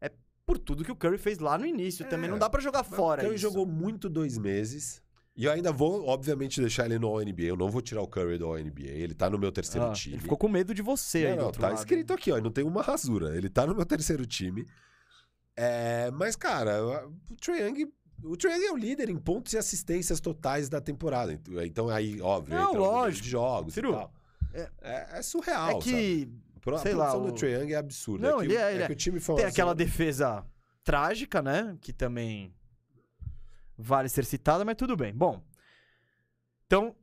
É por tudo que o Curry fez lá no início. É, também não dá pra jogar fora. o Curry isso. jogou muito dois meses. E eu ainda vou, obviamente, deixar ele no All-NBA. Eu não vou tirar o Curry do All-NBA. Ele tá no meu terceiro Ah, time. Ele ficou com medo de você aí Não, do não, outro tá lado. escrito aqui, ó. Não tem uma rasura. Ele tá no meu terceiro time. É, mas, cara, o Trae Young... O Young é o líder em pontos e assistências totais da temporada. Então, aí, óbvio, Não, lógico. jogos tal. É, é surreal, É que sei a lá, produção o- do Trae Young é absurda. Não, é que, ele é- ele é. que o time foi tem uma aquela zona. defesa trágica, né? Que também vale ser citada, mas tudo bem. Bom, então...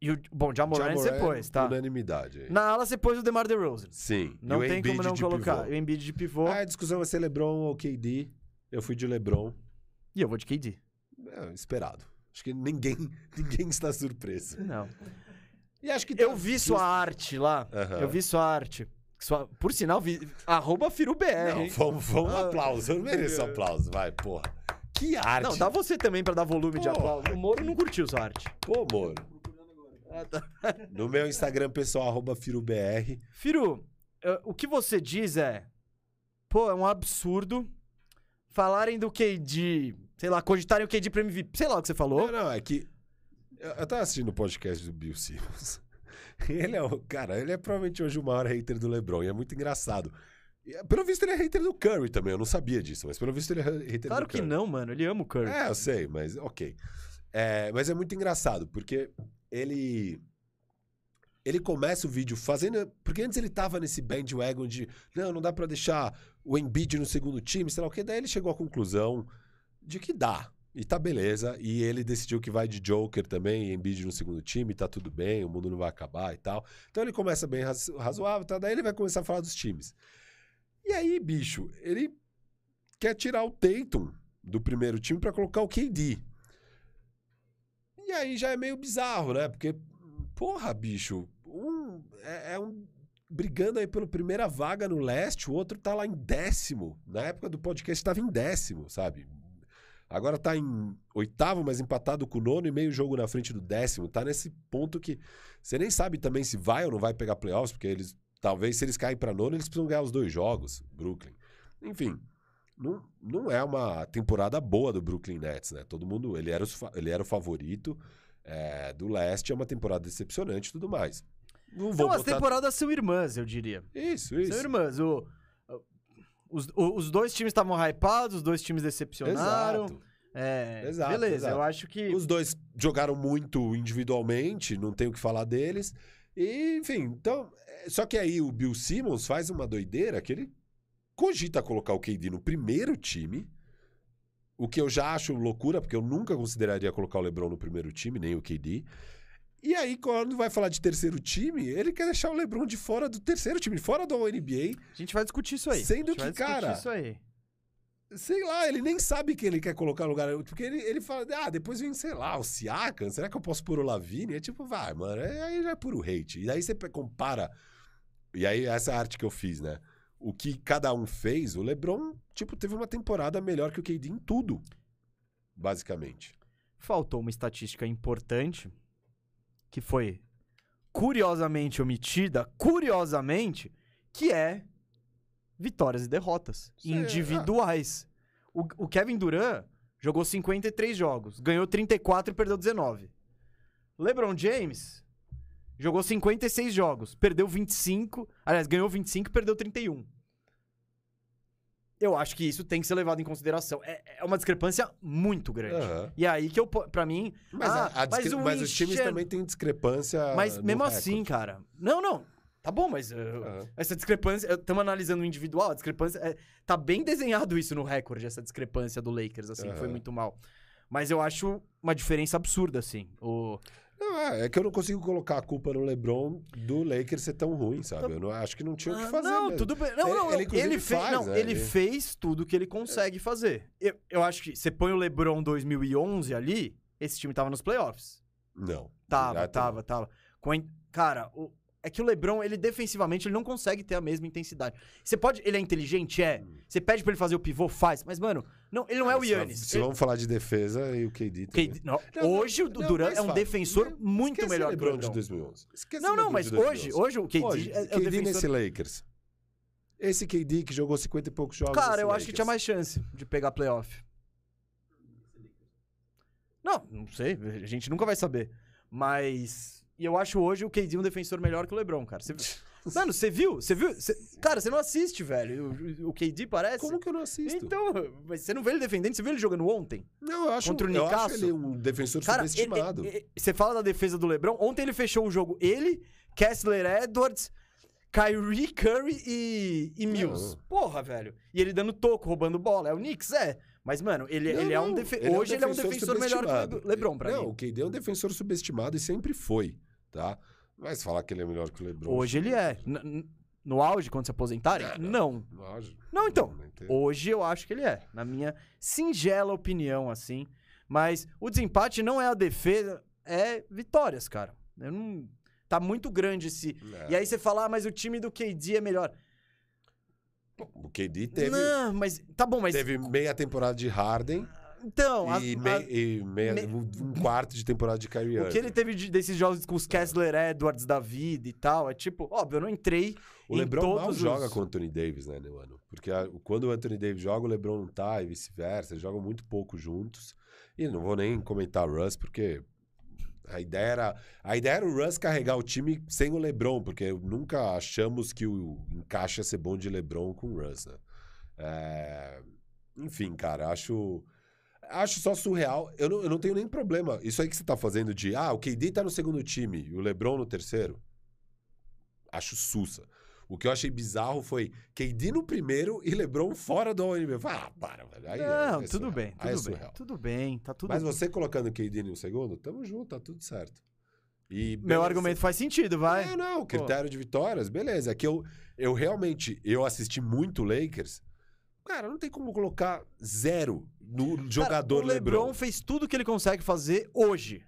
E o, bom, Jamoran Ja você pôs, tá? Unanimidade. aí. Na ala você pôs o DeMar DeRozan. Sim. Não tem como não colocar. pivô. O Embiid de pivô. Ah, a discussão vai ser LeBron ou KD. Eu fui de LeBron. E eu vou de KD. É, esperado. Acho que ninguém, ninguém está surpreso. Não. E acho que Eu tá vi sua arte lá. Aham. Eu vi sua arte. Sua- por sinal, vi... arroba FiruBR, Não, vamos, vamos Ah. aplauso. Eu não mereço aplauso, vai, porra. Que arte. Não, dá você também pra dar volume de Porra. aplauso. O Moro não curtiu sua arte. Pô. Ah, tá. No meu Instagram pessoal, arroba FiroBR. Firu, o que você diz é... Pô, é um absurdo falarem do KD... Sei lá, cogitarem o KD pra MVP. Sei lá o que você falou. Não, não, é que. Eu, eu tava assistindo o podcast do Bill Simmons. Ele é o. Cara, ele é provavelmente hoje o maior hater do LeBron. E é muito engraçado. E, Pelo visto, ele é hater do Curry também. Eu não sabia disso, mas pelo visto, ele é hater Claro do que Curry. não, mano. Ele ama o Curry. É, eu sei, mas ok. É, mas é muito engraçado, porque ele. Ele começa o vídeo fazendo. Porque antes ele tava nesse bandwagon de. Não, não dá pra deixar o Embiid no segundo time, sei lá o quê. Daí ele chegou à conclusão de que dá. E tá beleza. E ele decidiu que vai de Joker também, Embiid no segundo time, tá tudo bem, o mundo não vai acabar e tal. Então ele começa bem razo- razoável, tá? daí ele vai começar a falar dos times. E aí, bicho, ele quer tirar o Tatum do primeiro time pra colocar o KD. E aí já é meio bizarro, né? Porque, porra, bicho, um é, é um brigando aí pela primeira vaga no leste, o outro tá lá em décimo. Na época do podcast estava em décimo, sabe? Agora tá em oitavo, mas empatado com o nono e meio jogo na frente do décimo. Tá nesse ponto que você nem sabe também se vai ou não vai pegar playoffs, porque eles, talvez, se eles caem pra nono, eles precisam ganhar os dois jogos, Brooklyn. Enfim, não, não é uma temporada boa do Brooklyn Nets, né? Todo mundo, ele era o, ele era o favorito é, do leste, é uma temporada decepcionante e tudo mais. Não vou Então as botar- temporadas são irmãs, eu diria. Isso, isso. São irmãs. O, os, os dois times estavam hypados, os dois times decepcionaram. Exato. É, Exato, beleza, exato. eu acho que. Os dois jogaram muito individualmente, não tenho o que falar deles. E, enfim, então. é, Só que aí o Bill Simmons faz uma doideira que ele cogita colocar o KD no primeiro time. O que eu já acho loucura, porque eu nunca consideraria colocar o LeBron no primeiro time, nem o KD. E aí, quando vai falar de terceiro time, ele quer deixar o LeBron de fora do terceiro time, fora do NBA. A gente vai discutir isso aí. Sendo que, cara, Isso aí. Sei lá, ele nem sabe quem ele quer colocar no lugar. Porque ele, ele fala, ah, depois vem, sei lá, o Siakam. Será que eu posso pôr o Lavine? É tipo, vai, mano, é- aí já é puro hate. E aí você compara. E aí, essa é arte que eu fiz, né? O que cada um fez, o LeBron, tipo, teve uma temporada melhor que o KD em tudo. Basicamente. Faltou uma estatística importante que foi curiosamente omitida, curiosamente, que é vitórias e derrotas Sim, individuais. O, o Kevin Durant jogou 53 jogos, ganhou 34 e perdeu 19. LeBron James jogou 56 jogos, perdeu 25, aliás, ganhou 25 e perdeu 31. Eu acho que isso tem que ser levado em consideração. É, é uma discrepância muito grande. Aham. E aí que eu, pra mim, Mas, ah, a- a discre- o mas os times também têm discrepância. Mas mesmo recorde. assim, cara. Não, não. Tá bom, mas uh, Aham. essa discrepância. Estamos analisando o individual, a discrepância. é, tá bem desenhado isso no recorde, essa discrepância do Lakers, assim, que foi muito mal. Mas eu acho uma diferença absurda, assim. O... Não, é, é que eu não consigo colocar a culpa no LeBron do Lakers ser tão ruim, sabe? Tá- Eu não, acho que não tinha o que Ah, fazer. não, mesmo. tudo bem. Não, Ele- não, ele, inclusive, ele, fez, faz, não, né? ele Ele- fez tudo que ele consegue fazer. Eu, eu acho que você põe o LeBron 2011 ali, esse time tava nos playoffs. Não. Tava, tava, tava. Com Cara, o- é que o LeBron, ele defensivamente, ele não consegue ter a mesma intensidade. Você pode. Ele é inteligente? É. Você pede pra ele fazer o pivô? Faz. Mas, mano, não, ele não é o Yannis. Se Ele- vamos falar de defesa e o KD também. KD não, Não, hoje o Durant é um defensor muito Esquece melhor que o LeBron de LeBron. 2011. Esquece Não, não, mas hoje, 2011. hoje o KD Hoje, é, o KD defensor... nesse Lakers. Esse KD que jogou 50 e poucos jogos. Cara, eu acho que Lakers. tinha mais chance de pegar playoff. Não, não sei, a gente nunca vai saber. Mas. E eu acho hoje o KD um defensor melhor que o LeBron, cara. Você... Mano, você viu? Você viu? Você- Cara, você não assiste, velho. O, o KD parece. Como que eu não assisto? Então, mas você não vê ele defendendo, você viu ele jogando ontem? não, eu acho, contra o eu acho ele um defensor Cara, subestimado. você fala da defesa do LeBron. Ontem ele fechou o jogo. Ele, Kessler Edwards, Kyrie, Curry e, e Mills. Não. Porra, velho. E ele dando toco, roubando bola. É o Knicks? É. Mas, mano, ele, Não, ele é um não, defe... ele é um Hoje ele é um defensor melhor que o LeBron, pra não, mim. o KD é um defensor subestimado e sempre foi, tá? Mas falar que ele é melhor que o LeBron... Hoje ele é. N- no auge, quando se aposentarem? Ah, Não. Lógico. Não, então. Hoje eu acho que ele é. Na minha singela opinião, assim. Mas o desempate não é a defesa, é vitórias, cara. Eu não... Tá muito grande esse. É. E aí você fala, ah, mas o time do KD é melhor. O KD teve, Não, mas. Tá bom, mas. teve meia temporada de Harden Então, e, a- mei- e meia- me- um quarto de temporada de Kyrie o que ele teve de- desses jogos com os Kessler Edwards da vida e tal, é tipo, óbvio, eu não entrei. O LeBron mal todos joga os- com o Anthony Davis, né, meu ano? Porque a- quando o Anthony Davis joga, o LeBron não tá e vice-versa. Eles jogam muito pouco juntos. E não vou nem comentar o Russ, porque a ideia era, a ideia era o Russ carregar o time sem o LeBron, porque nunca achamos que o encaixe ia ser bom de LeBron com o Russ, né? É, Enfim, cara, acho... Acho só surreal. Eu não, eu não tenho nem problema. Isso aí que você tá fazendo de, ah, o KD tá no segundo time e o LeBron no terceiro. Acho sussa. O que eu achei bizarro foi KD no primeiro e LeBron fora do NBA. Eu falei, Ah, para, velho. Aí é- não, é tudo surreal. bem, Aí é tudo bem. surreal. Tudo bem, tá tudo Mas bem. você colocando o KD no segundo, tamo junto, tá tudo certo. E Meu beleza. argumento faz sentido, vai. Não, não, critério de vitórias, beleza. É que eu, eu realmente, eu assisti muito Lakers. Cara, não tem como colocar zero no Cara, jogador o LeBron, LeBron. fez tudo que ele consegue fazer hoje.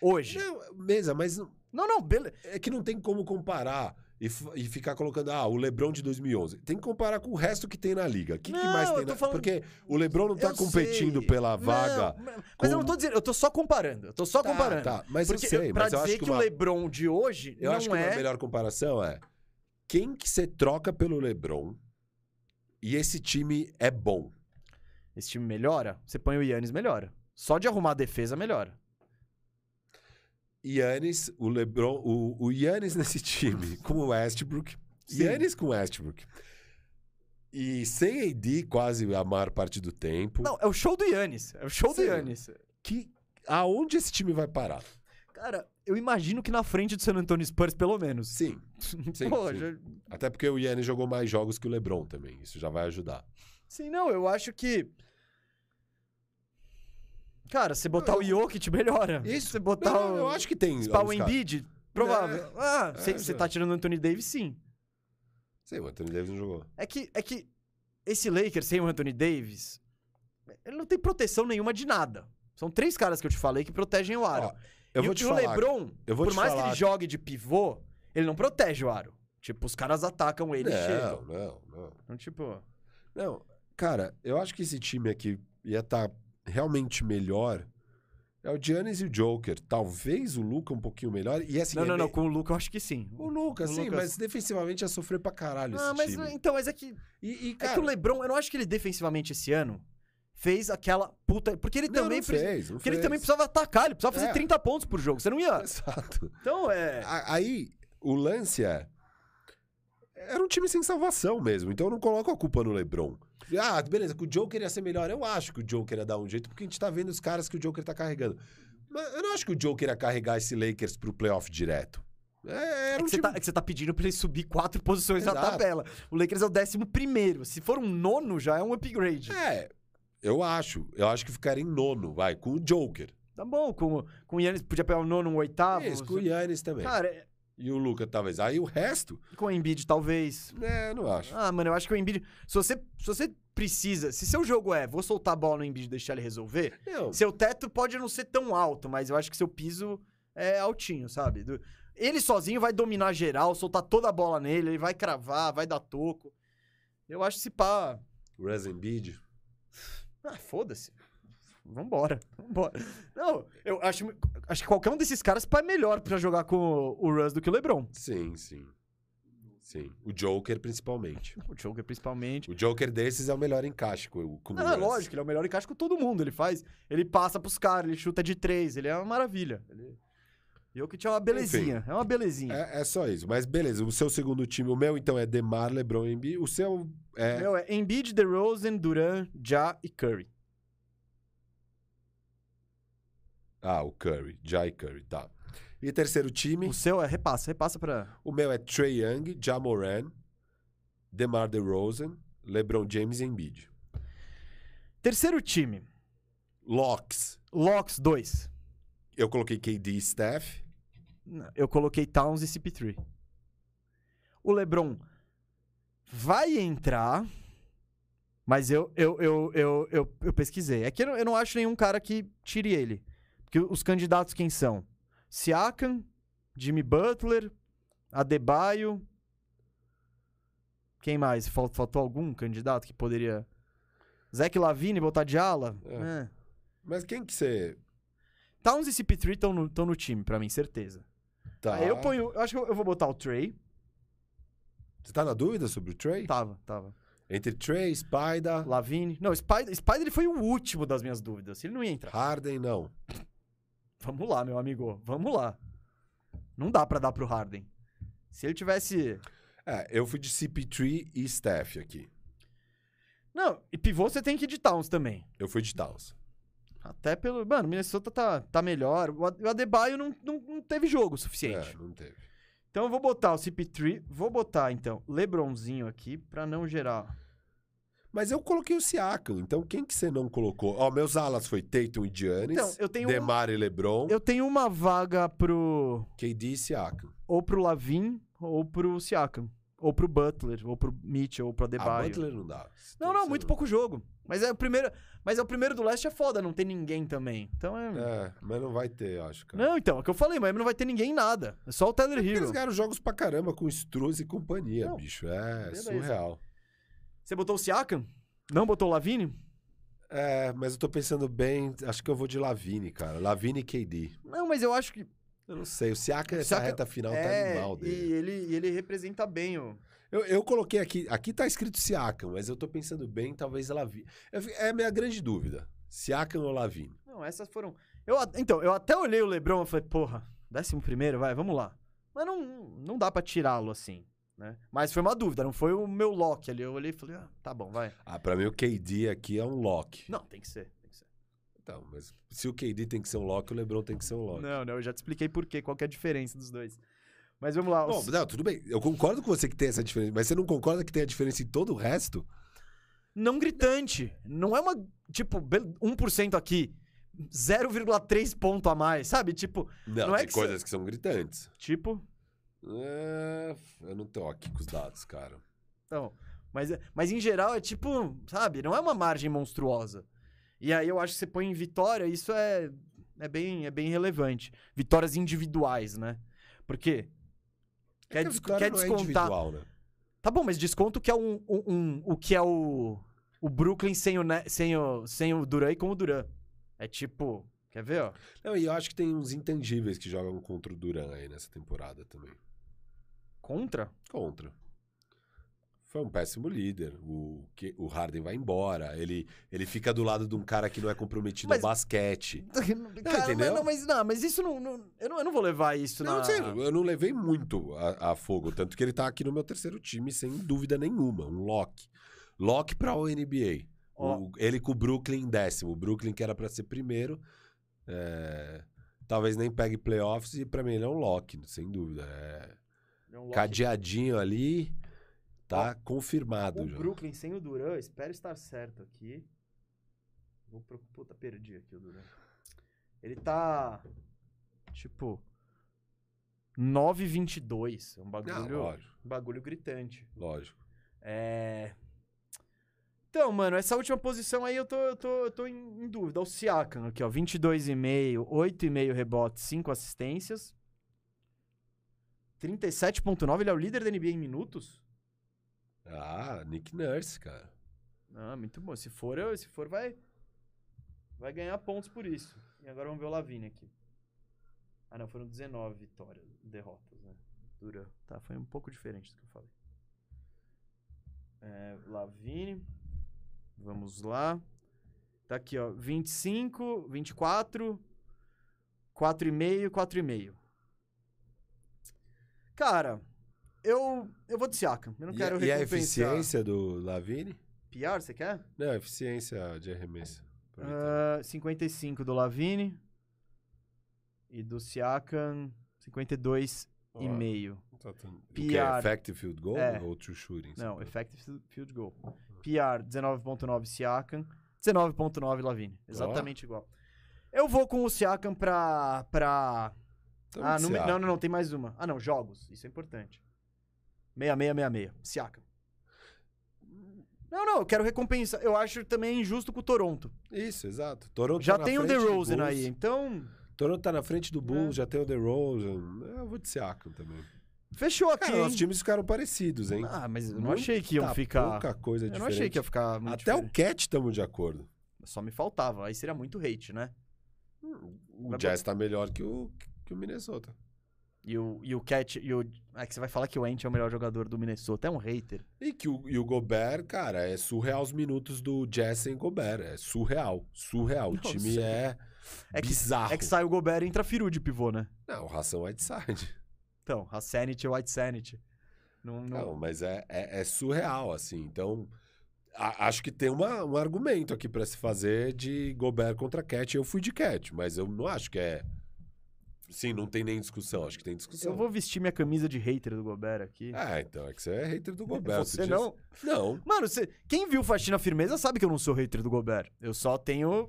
Hoje. Não, mesa, mas não- Não, não, beleza. é que não tem como comparar e, e ficar colocando, ah, o LeBron de 2011. Tem que comparar com o resto que tem na liga. O que, que Não, mais eu tem na... falando- Porque o LeBron não tá Eu competindo sei. pela Não, vaga. mas eu com- não tô dizendo, eu tô só comparando. Eu tô só Tá, comparando. tá, mas Porque eu sei, eu- pra mas eu dizer acho que, que o uma- LeBron de hoje Eu não acho que é... uma melhor comparação é quem que você troca pelo LeBron e esse time é bom. Esse time melhora, você põe o Yannis, melhora. Só de arrumar a defesa, melhora. Yannis, o LeBron, o, o Yannis nesse time com o Westbrook, Sim. Yannis com Westbrook. E sem AD quase a maior parte do tempo. Não, é o show do Yannis. É o show Sim. do Yannis. Que aonde esse time vai parar? Cara, eu imagino que na frente do San Antonio Spurs, pelo menos. Sim, sim, Pô, sim. já- até porque o Yannis jogou mais jogos que o LeBron também. Isso já vai ajudar. Sim, não, eu acho que. Cara, você botar o Jokic melhora. Isso. Você botar Não, o. eu acho que tem. Spar o Embiid, provável. ah, você é, você já. tá tirando o Anthony Davis, sim. Sim, o Anthony Davis não jogou. É que, é que esse Lakers sem o Anthony Davis, ele não tem proteção nenhuma de nada. São três caras que eu te falei que protegem o aro. Ó, eu e, vou o- te e falar. o LeBron, eu vou por mais que falar ele jogue de pivô, ele não protege o aro. Tipo, os caras atacam ele e não, chegam. não, não. Então, tipo, Não, cara, eu acho que esse time aqui ia estar realmente melhor É o Giannis e o Joker. Talvez o Luca um pouquinho melhor. E assim, não, é não, não. Com o Luca eu acho que sim. O Luca, sim, Lucas- mas defensivamente ia sofrer pra caralho Ah, esse mas time. então, mas é que. E, e, É cara, que o Lebron, eu não acho que ele defensivamente esse ano fez aquela puta. Porque ele não, também. não fez, Porque ele fez. também precisava atacar, ele precisava fazer É. 30 pontos por jogo. Você não ia. Exato. Então é. Aí, o lance é. Era um time sem salvação mesmo, então eu não coloco a culpa no LeBron. Ah, beleza, que o Joker ia ser melhor. Eu acho que o Joker ia dar um jeito, porque a gente tá vendo os caras que o Joker tá carregando. Mas eu não acho que o Joker ia carregar esse Lakers pro playoff direto. É, É que, um você tá, é que você tá pedindo pra ele subir quatro posições na Exato. tabela. O Lakers é o décimo primeiro. Se for um nono, já é um upgrade. É, eu acho. Eu acho que ficaria em nono, vai, com o Joker. Tá bom, com, com o Yannis podia pegar o nono, um oitavo. Isso, com o Yannis também. Cara, é- E o Luca, talvez. Aí o resto, com o Embiid talvez. né, não acho. Ah, mano, eu acho que o Embiid... Se você, se você precisa... Se seu jogo é, vou soltar a bola no Embiid e deixar ele resolver... Não, Seu teto pode não ser tão alto, mas eu acho que seu piso é altinho, sabe? Do- Ele sozinho vai dominar geral, soltar toda a bola nele, ele vai cravar, vai dar toco. Eu acho esse pá. Russ Embiid. Ah, foda-se. Vambora, vambora. Não, eu acho, acho que qualquer um desses caras é melhor pra jogar com o, Russ do que o LeBron. Sim, sim. Sim. O Joker, principalmente. O Joker, principalmente. O Joker desses é o melhor encaixe com, Não, o é Russ. lógico, ele é o melhor encaixe com todo mundo. Ele faz. Ele passa pros caras, ele chuta de três, ele é uma maravilha. Ele... E o que tinha uma belezinha. É uma belezinha. É, é só isso. Mas beleza, o seu segundo time, o meu então é Demar, LeBron e Embiid. O seu é... Meu, é Embiid, DeRozan, Duran, Ja e Curry. Ah, o Curry. Jai Curry, tá. E terceiro time, O seu é repassa, repassa pra. o meu é Trey Young, Ja Moran, Demar DeRozan, LeBron James e Embiid. Terceiro time. Locks. Locks 2. Eu coloquei KD e Steph. Eu coloquei Towns e CP3. O LeBron vai entrar, mas eu, eu, eu, eu, eu, eu pesquisei. É que eu não, eu não acho nenhum cara que tire ele. Porque os candidatos quem são? Siakam, Jimmy Butler, Adebayo. Quem mais? Fal- Faltou algum candidato que poderia. Zach Lavine botar de ala? É. É. Mas quem que você... Towns e CP3 estão no, tão no time, pra mim, certeza. Tá... Aí eu ponho. Eu acho que eu, eu vou botar o Trey. Você tá na dúvida sobre o Trey? Tava, tava. Entre Trey, Spider, Lavine. Não, Spider, Spider ele foi o último das minhas dúvidas. Ele não ia entrar. Harden, não. Vamos lá, meu amigo. Vamos lá. Não dá pra dar pro Harden. Se ele tivesse. É, eu fui de CP3 e Steph aqui. Não, e pivô você tem que ir de Towns também. Eu fui de Towns. Até pelo. Mano, Minnesota tá, tá melhor. O Ad- o Adebayo não, não, não teve jogo suficiente. É, não teve. Então eu vou botar o CP3. Vou botar, então, Lebronzinho aqui pra não gerar. Mas eu coloquei o Siakam, então quem que você não colocou? Ó, meus alas foi Tatum e Giannis, Então, eu tenho um- Demar e LeBron, Eu tenho uma vaga pro. KD e Siakam. Ou pro Lavin, ou pro Siakam. Ou pro Butler, ou pro Mitchell, ou pro A Adebayo. Ah, Butler não dá. Não, não, muito pouco jogo. Mas é o primeiro, mas é o primeiro do leste é foda, não tem ninguém também. Então é. É, mas não vai ter, eu acho, cara. Não, então, é o que eu falei, mas não vai ter ninguém em nada. É só o Tyler Eles Hero. ganharam jogos pra caramba com Struz e companhia, Não, bicho. É beleza. surreal. Você botou o Siakam? Não botou o Lavine? É, mas eu tô pensando bem, acho que eu vou de Lavine, cara. Lavine e KD. Não, mas eu acho que. Eu não sei, o Siakam, essa Siakam- reta final tá é, animal e dele. ele, e ele representa bem o. Eu, eu coloquei aqui, aqui tá escrito Siakam, mas eu tô pensando bem, talvez Lavine. É a minha grande dúvida. Siakam ou Lavine? Não, essas foram. Eu, então, eu até olhei o Lebron e falei, porra, décimo primeiro, vai, vamos lá. Mas não, não dá pra tirá-lo assim, né? Mas foi uma dúvida, não foi o meu lock ali. Eu olhei e falei, ah, tá bom, vai. Ah, pra mim o KD aqui é um lock. Não, tem que ser. Então, mas se o KD tem que ser um lock, o LeBron tem que ser um lock. Não, não, eu já te expliquei por quê, qual que é a diferença dos dois. Mas vamos lá. Bom, os- não, tudo bem. Eu concordo com você que tem essa diferença, mas você não concorda que tem a diferença em todo o resto? Não gritante. Não é uma, tipo, be- 1% aqui, 0,3 ponto a mais, sabe? Tipo, Não, Não é tem que coisas que são gritantes. tipo, É, eu não tô aqui com os dados, cara. Então, mas, mas em geral é tipo, sabe, não é uma margem monstruosa. E aí eu acho que você põe em vitória, isso é, é, bem, é bem relevante. Vitórias individuais, né? Porque É quer, que des- quer é descontar. individual, né? tá bom, mas desconta o que é um, um- um- o que é o, o Brooklyn sem o, sem o sem o Duran e com o Duran. É tipo, Quer ver, ó? Não, e eu acho que tem uns intangíveis que jogam contra o Duran aí nessa temporada também. Contra? Contra. Foi um péssimo líder. O, que, o Harden vai embora. Ele, ele fica do lado de um cara que não é comprometido Mas- no basquete. Cara, entendeu? Mas, não, mas, não, mas isso não, não- eu não. Eu não vou levar isso Não, na. sei, eu não levei muito a, a fogo. Tanto que ele tá aqui no meu terceiro time, sem dúvida nenhuma. Um lock. Lock pra o NBA. Ó. O- ele com o Brooklyn em décimo. O Brooklyn que era pra ser primeiro. é, talvez nem pegue playoffs. E pra mim ele é um lock, sem dúvida. É, É um cadeadinho ali. Tá confirmado O já. Brooklyn sem o Duran, espero estar certo aqui. Vou pro... Puta, perdi aqui o Duran. Ele tá. Tipo. 9,22. É um Ah, bagulho. lógico, um bagulho gritante. lógico. É. Então, mano, essa última posição aí eu tô, eu tô, eu tô em, em dúvida. O Siakam aqui, ó. 22,5, 8,5 rebotes, 5 assistências. 37,9. Ele é o líder da NBA em minutos? Ah, Nick Nurse, cara. Ah, muito bom. Se for, eu- se for vai vai ganhar pontos por isso. E agora vamos ver o Lavine aqui. Ah, não, foram 19 vitórias, derrotas, né? Dura. Tá, foi um pouco diferente do que eu falei. É. Vamos lá. Tá aqui, ó, 25, 24, 4,5, 4,5. Cara, eu eu vou de Siakam. Eu não E, quero e a eficiência do Lavine? PR, você quer? Não, eficiência de arremesso. Aproveitando. Ah, 55 do Lavine. E do Siakam, 52 Ó, e meio. Tá tão- PR. que é effective field goal É. ou true shooting? Não, Sabe? effective field- goal. PR, 19.9 Siakam, 19.9 Lavine. Exatamente igual. Eu vou com o Siakam pra... pra... Ah, não, não, não, tem mais uma. Ah, não, jogos. Isso é importante. 6666. Siakam. Não, não, eu quero recompensar. Eu acho também injusto com o Toronto. Isso, exato. Toronto Já tá tem o DeRozan aí, então... Toronto tá na frente do Bulls, É. já tem o DeRozan. Eu vou de Siakam também. Fechou aqui, Cara, os times ficaram parecidos, hein? Ah, mas eu não achei que iam ficar. pouca coisa Eu não diferente. achei que ia ficar Até o diferente. Cat estamos de acordo. Só me faltava. Aí seria muito hate, né? O Vai Jazz tá melhor que o, que o Minnesota. E o, e o Cat. E o... É que você vai falar que o Ant é o melhor jogador do Minnesota. É um hater. E que o, e o Gobert, cara, é surreal os minutos do sem Gobert. É surreal. Surreal. o Não, time sei. é, É que, bizarro. é que sai o Gobert e entra Firu de pivô, né? Não, ração Whiteside. Então, a Sanity o White Sanity. Não, não... Não, mas é, é, é surreal, assim. Então, a- acho que tem uma, um argumento aqui pra se fazer de Gobert contra Cat. Eu fui de Cat, mas eu não acho que é. Sim, não tem nem discussão. Acho que tem discussão. Eu vou vestir minha camisa de hater do Gobert aqui. Ah, então, é que você é hater do Gobert. Você dia- não? Não. Mano, você... quem viu Faxina Firmeza sabe que eu não sou hater do Gobert. Eu só tenho.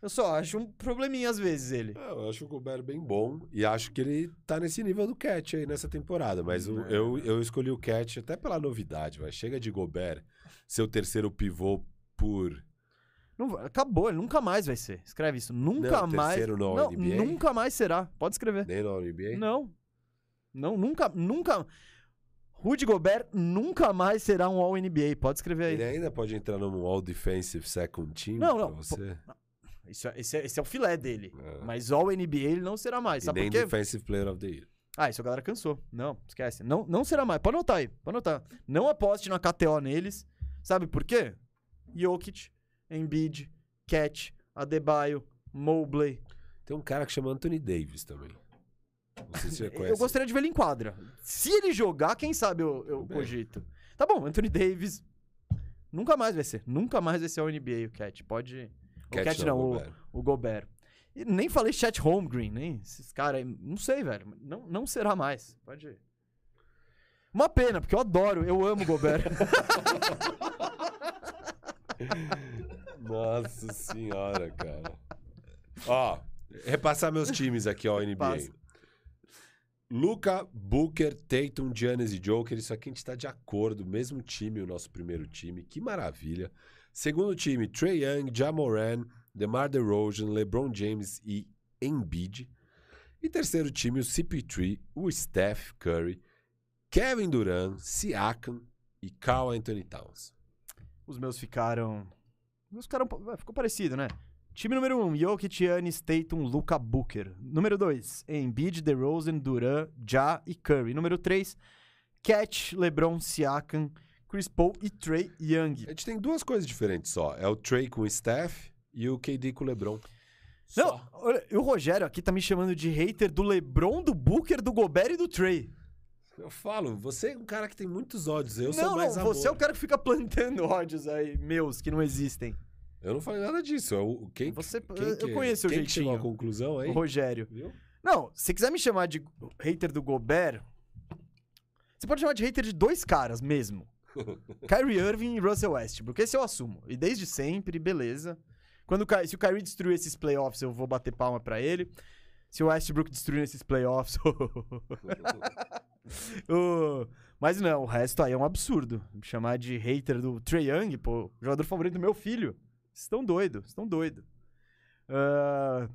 Eu só acho um probleminha às vezes ele. Ah, Eu acho o Gobert bem bom e acho que ele tá nesse nível do Cat aí nessa temporada. Mas o- eu, eu escolhi o Cat até pela novidade, vai. Chega de Gobert, seu terceiro pivô por. Não acabou, ele nunca mais vai ser. Escreve isso. Nunca Não, mais. terceiro no não, NBA? nunca mais será. Pode escrever. Nem na NBA? Não. Não, nunca, nunca. Rudy Gobert nunca mais será um All-NBA. Pode escrever aí. Ele ainda pode entrar num All Defensive Second Team Não, pra não, você? Isso é- esse, é, esse é o filé dele. É. Mas All-NBA ele não será mais. E Sabe nem por quê? Defensive Player of the Year. Ah, isso a galera cansou. Não, esquece. Não, não será mais. Pode anotar aí. Pode anotar. Não aposte na KTO neles. Sabe por quê? Jokic, Embiid, Cat, Adebayo, Mobley. Tem um cara que chama Anthony Davis também. Não sei se você conhece. Eu gostaria de ver ele em quadra. Se ele jogar, quem sabe eu, eu bem. cogito. Tá bom, Anthony Davis. Nunca mais vai ser. Nunca mais vai ser o NBA, o Cat. Pode. o Cat não, o, Gobert. o Gobert. E nem falei Chat Holmgren, nem esses caras aí. Não sei, velho. Não, não será mais. Pode ir. Uma pena, porque eu adoro, eu amo o Gobert. Nossa senhora, cara. Ó, repassar meus times aqui, ó, NBA. Passa. Luca, Booker, Tatum, Giannis e Joker. Isso aqui a gente tá de acordo. Mesmo time, o nosso primeiro time. Que maravilha. Segundo time, Trey Young, Jamoran, DeMar DeRozan, LeBron James e Embiid. E terceiro time, o CP3, o Steph Curry, Kevin Durant, Siakam e Carl Anthony Towns. Os meus ficaram. Os meus ficaram. Ficou parecido, né? Time número 1, um, Jokic, Giannis, Tatum, Luca Booker. Número 2, Embiid, DeRozan, Duran, Ja e Curry. Número 3, Cat, LeBron, Siakam, Chris Paul e Trey Young. A gente tem duas coisas diferentes só. É o Trey com o Steph e o KD com o LeBron. Não, olha, o Rogério aqui tá me chamando de hater do LeBron, do Booker, do Gobert e do Trey. Eu falo, você é um cara que tem muitos ódios, eu não, sou mais amor. você é o cara que fica plantando ódios aí, meus, que não existem. Eu não falei nada disso. Eu, quem, Você, quem eu que- conheço o quem que chegou à jeitinho. conclusão aí? O Rogério. Viu? Não, se quiser me chamar de hater do Gobert, você pode chamar de hater de dois caras mesmo. Kyrie Irving e Russell Westbrook. Esse eu assumo. E desde sempre, beleza. Quando, o se o Kyrie destruir esses playoffs, eu vou bater palma pra ele. Se o Westbrook destruir esses playoffs... Ô, Mas não, o resto aí é um absurdo. Me chamar de hater do Trae Young, pô, jogador favorito do meu filho. Vocês estão doidos, estão doidos. Ah,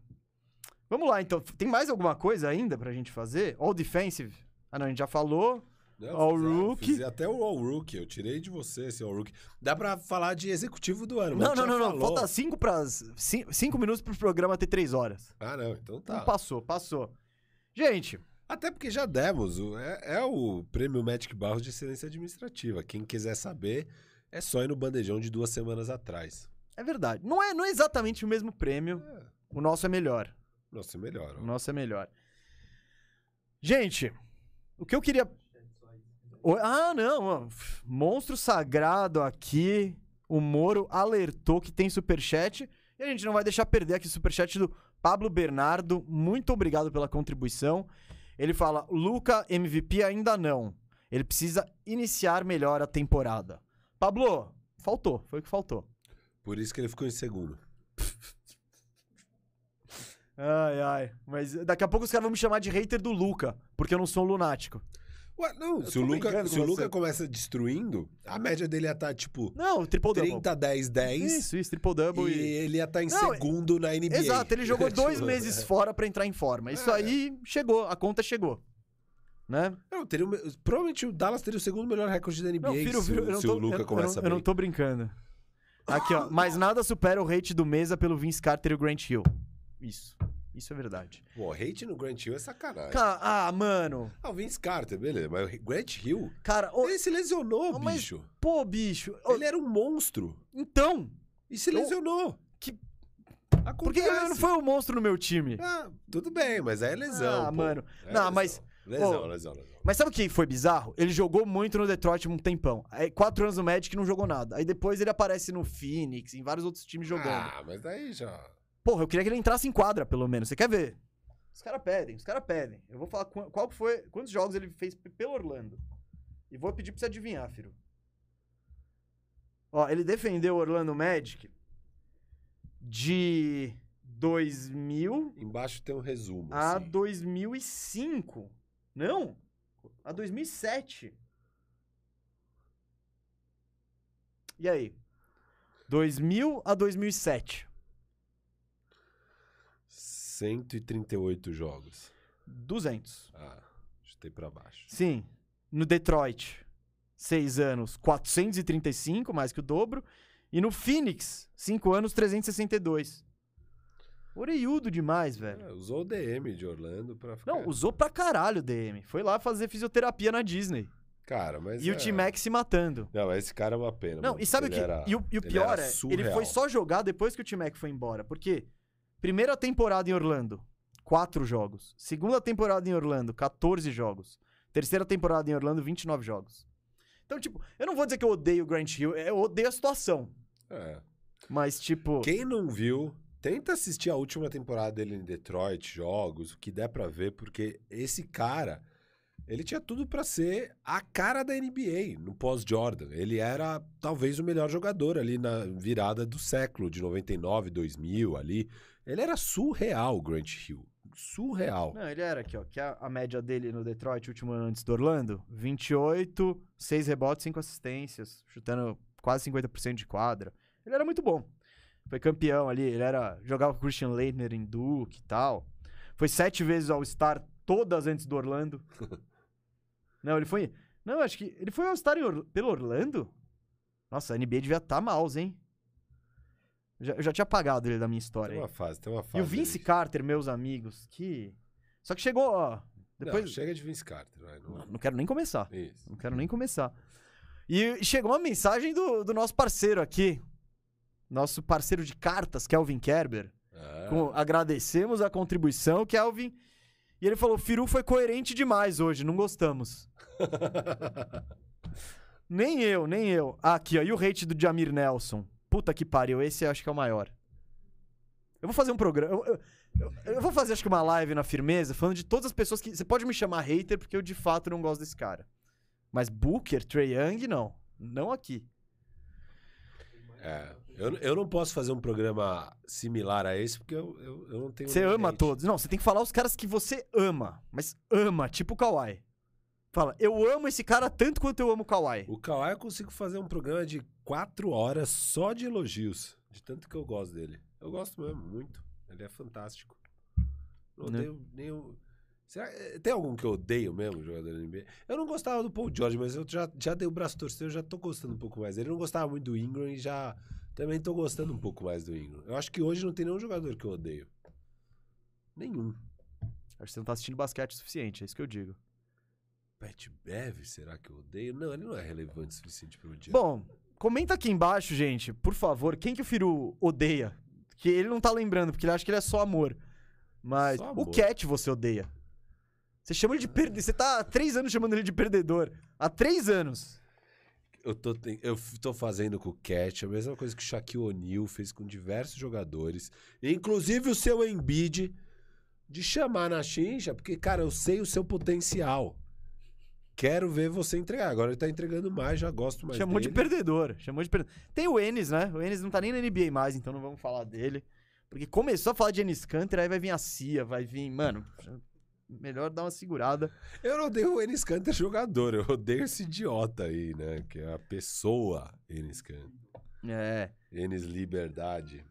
Vamos lá, então. Tem mais alguma coisa ainda pra gente fazer? All defensive? Ah, não, a gente já falou. Não, All fiz- Rookie. fiz até o All Rookie. Eu tirei de você esse All Rookie. Dá pra falar de executivo do ano, mas Não, não, não, não. Falta cinco, pras, cinco, cinco minutos pro programa ter três horas. Ah, não. Então tá. Então passou, passou. Gente, Até porque já demos. o- É, é o prêmio Magic Barros de excelência administrativa. Quem quiser saber, é só ir no bandejão de duas semanas atrás. é verdade. Não é, não é exatamente o mesmo prêmio. É. O nosso é melhor. Nossa, melhor. ó. O nosso é melhor. Gente, o que eu queria. O- Ah, não. Monstro sagrado aqui. O Moro alertou que tem superchat. E a gente não vai deixar perder aqui o superchat do Pablo Bernardo. Muito obrigado pela contribuição. Ele fala: Luca, MVP ainda não. Ele precisa iniciar melhor a temporada. Pablo, faltou. Foi o que faltou. Por isso que ele ficou em segundo. Ai, ai. Mas daqui a pouco os caras vão me chamar de hater do Luca, porque eu não sou um lunático. Ué, não, Eu se o, Luca, se o Luca começa destruindo, a média dele ia estar, tipo, Não, triple double. 30, 10, 10. Isso, isso, triple double. E E... ele ia estar em Não, segundo na NBA. Exato, ele jogou dois Tipo, meses fora pra entrar em forma. Isso É. aí chegou, a conta chegou. Né? Não, teria o provavelmente o Dallas teria o segundo melhor recorde da NBA Não, Firo, se, eu se tô, o Luca eu, eu começa bem. eu não tô brincando. Aqui, ó. Mas nada supera o hate do Mesa pelo Vince Carter e o Grant Hill. Isso. Isso é verdade. Pô, hate no Grant Hill é sacanagem. Ca- Ah, mano. Ah, o Vince Carter, beleza. Mas o Grant Hill, Cara, ô, ele se lesionou, mas- bicho. pô, bicho. ô, Ele era um monstro. Então, E se lesionou. Que- Acontece. por que ele não foi o monstro no meu time? Ah, tudo bem, mas é lesão. Ah, pô. mano. É Não, lesão. mas- Lesão, lesão, lesão. Mas sabe o que foi bizarro? Ele jogou muito no Detroit um tempão. Aí, quatro anos no Magic não jogou nada. Aí depois ele aparece no Phoenix, em vários outros times jogando. Ah, mas daí já. Porra, eu queria que ele entrasse em quadra, pelo menos. Você quer ver? Os caras pedem, os caras pedem. Eu vou falar qu- qual foi, quantos jogos ele fez pelo Orlando. E vou pedir pra você adivinhar, Firo. Ó, ele defendeu o Orlando Magic de 2000 Embaixo tem um resumo. a assim. 2005. Não, a 2007. E aí? 2000 a 2007. 138 jogos. 200. Ah, chutei pra baixo. Sim. No Detroit, 6 anos, 435, mais que o dobro. E no Phoenix, 5 anos, 362. Oreiudo demais, velho. É, usou o DM de Orlando pra ficar. Não, usou pra caralho o DM. Foi lá fazer fisioterapia na Disney. Cara, mas. E é... o T-Mac se matando. Não, esse cara é uma pena. Não, mano. e sabe o Ele que? era- E o, e o ele pior é, ele surreal. foi só jogar depois que o T-Mac foi embora. Porque primeira temporada em Orlando, 4 jogos. Segunda temporada em Orlando, 14 jogos. Terceira temporada em Orlando, 29 jogos. Então, tipo, eu não vou dizer que eu odeio o Grant Hill, eu odeio a situação. É. Mas, tipo. Quem não viu, tenta assistir a última temporada dele em Detroit, jogos, o que der pra ver, porque esse cara, ele tinha tudo pra ser a cara da NBA no pós-Jordan. Ele era talvez o melhor jogador ali na virada do século, de 99, 2000 ali. Ele era surreal, Grant Hill. Surreal. Não, ele era aqui, ó. Que a, a média dele no Detroit, último ano antes do Orlando: 28, 6 rebotes, 5 assistências, chutando quase 50% de quadra. Ele era muito bom. Foi campeão ali, ele era. Jogava com o Christian Leitner em Duke e tal. Foi sete vezes All-Star, todas antes do Orlando. Não, ele foi. Não, acho que. Ele foi All-Star Or- pelo Orlando? Nossa, a NBA devia estar tá mouse, hein? Já- eu já tinha apagado ele da minha Tem história. uma aí. fase, tem uma fase. E o Vince aí. Carter, meus amigos, que. Só que chegou, ó. Depois. Não, chega de Vince Carter, vai. Não... Não, não quero nem começar. Isso. Não quero nem começar. E chegou uma mensagem do, do nosso parceiro aqui. Nosso parceiro de cartas, Kelvin Kerber. Ah, Com- agradecemos a contribuição, Kelvin. E ele falou: Firu foi coerente demais hoje, não gostamos. Nem eu, nem eu. Ah, aqui, ó. E o hate do Jamir Nelson? Puta que pariu, esse eu acho que é o maior. Eu vou fazer um programa. Eu, eu- eu- eu vou fazer, acho que, uma live na firmeza, falando de todas as pessoas que. Você pode me chamar hater, porque eu de fato não gosto desse cara. Mas Booker, Trey Young, não. Não aqui. É, eu, eu não posso fazer um programa similar a esse, porque eu, eu, eu não tenho. Você ama gente. todos. Não, você tem que falar os caras que você ama. Mas ama, tipo o Kawhi. Fala, eu amo esse cara tanto quanto eu amo o Kawhi. O Kawhi eu consigo fazer um programa de quatro horas só de elogios. De tanto que eu gosto dele. Eu gosto mesmo, muito. Ele é fantástico. Não Né? tenho nenhum. Será, eh, tem algum que eu odeio mesmo, jogador da NBA? Eu não gostava do Paul George, mas eu já, já dei o braço torcido, eu já tô gostando um pouco mais dele. Eu não gostava muito do Ingram e já também tô gostando um pouco mais do Ingram. Eu acho que hoje não tem nenhum jogador que eu odeio. Nenhum. Acho que você não tá assistindo basquete o suficiente, é isso que eu digo. Pat Bev, será que eu odeio? Não, ele não é relevante o suficiente pra eu odiar. Bom, comenta aqui embaixo, gente, por favor, quem que o Firu odeia? Que ele não tá lembrando, porque ele acha que ele é só amor. Mas Só o amor. Cat você odeia. Você chama ele de perdedor. Você tá há três anos chamando ele de perdedor. Há três anos. Eu tô, eu tô fazendo com o Cat a mesma coisa que o Shaquille O'Neal fez com diversos jogadores, inclusive o seu Embiid, de chamar na chincha, porque, cara, eu sei o seu potencial. Quero ver você entregar. Agora ele tá entregando mais, já gosto mais Chamou de dele. perdedor. Chamou de perdedor. Tem o Enes, né? O Enes não tá nem na NBA mais, então não vamos falar dele. Porque começou a falar de Enes Kanter, aí vai vir a Cia, vai vir. Mano, melhor dar uma segurada. Eu não odeio o Enes Kanter jogador, eu odeio esse idiota aí, né? Que é a pessoa Enes Kanter. É. Enes Liberdade.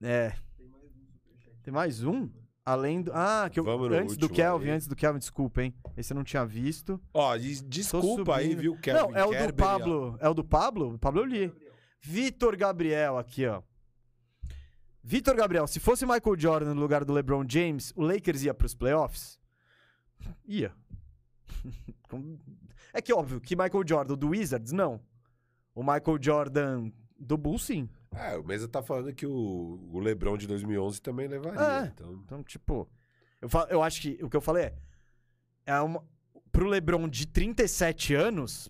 É. Tem mais um? Além do. Ah, que eu. Antes do Kelvin, aí. antes do Kelvin, desculpa, hein? Esse eu não tinha visto. Ó, desculpa aí, viu, Kevin não, é o do Pablo. É o do Pablo? O Pablo eu li. Vitor Gabriel, aqui, ó. Vitor Gabriel, se fosse Michael Jordan no lugar do LeBron James, o Lakers ia pros playoffs? Ia. É que óbvio que Michael Jordan do Wizards, não. O Michael Jordan do Bulls, sim. É, o Mesa tá falando que o, o LeBron de 2011 também levaria. É. Então, Então, tipo, eu, fa- eu acho que o que eu falei é, é uma, pro LeBron de 37 anos,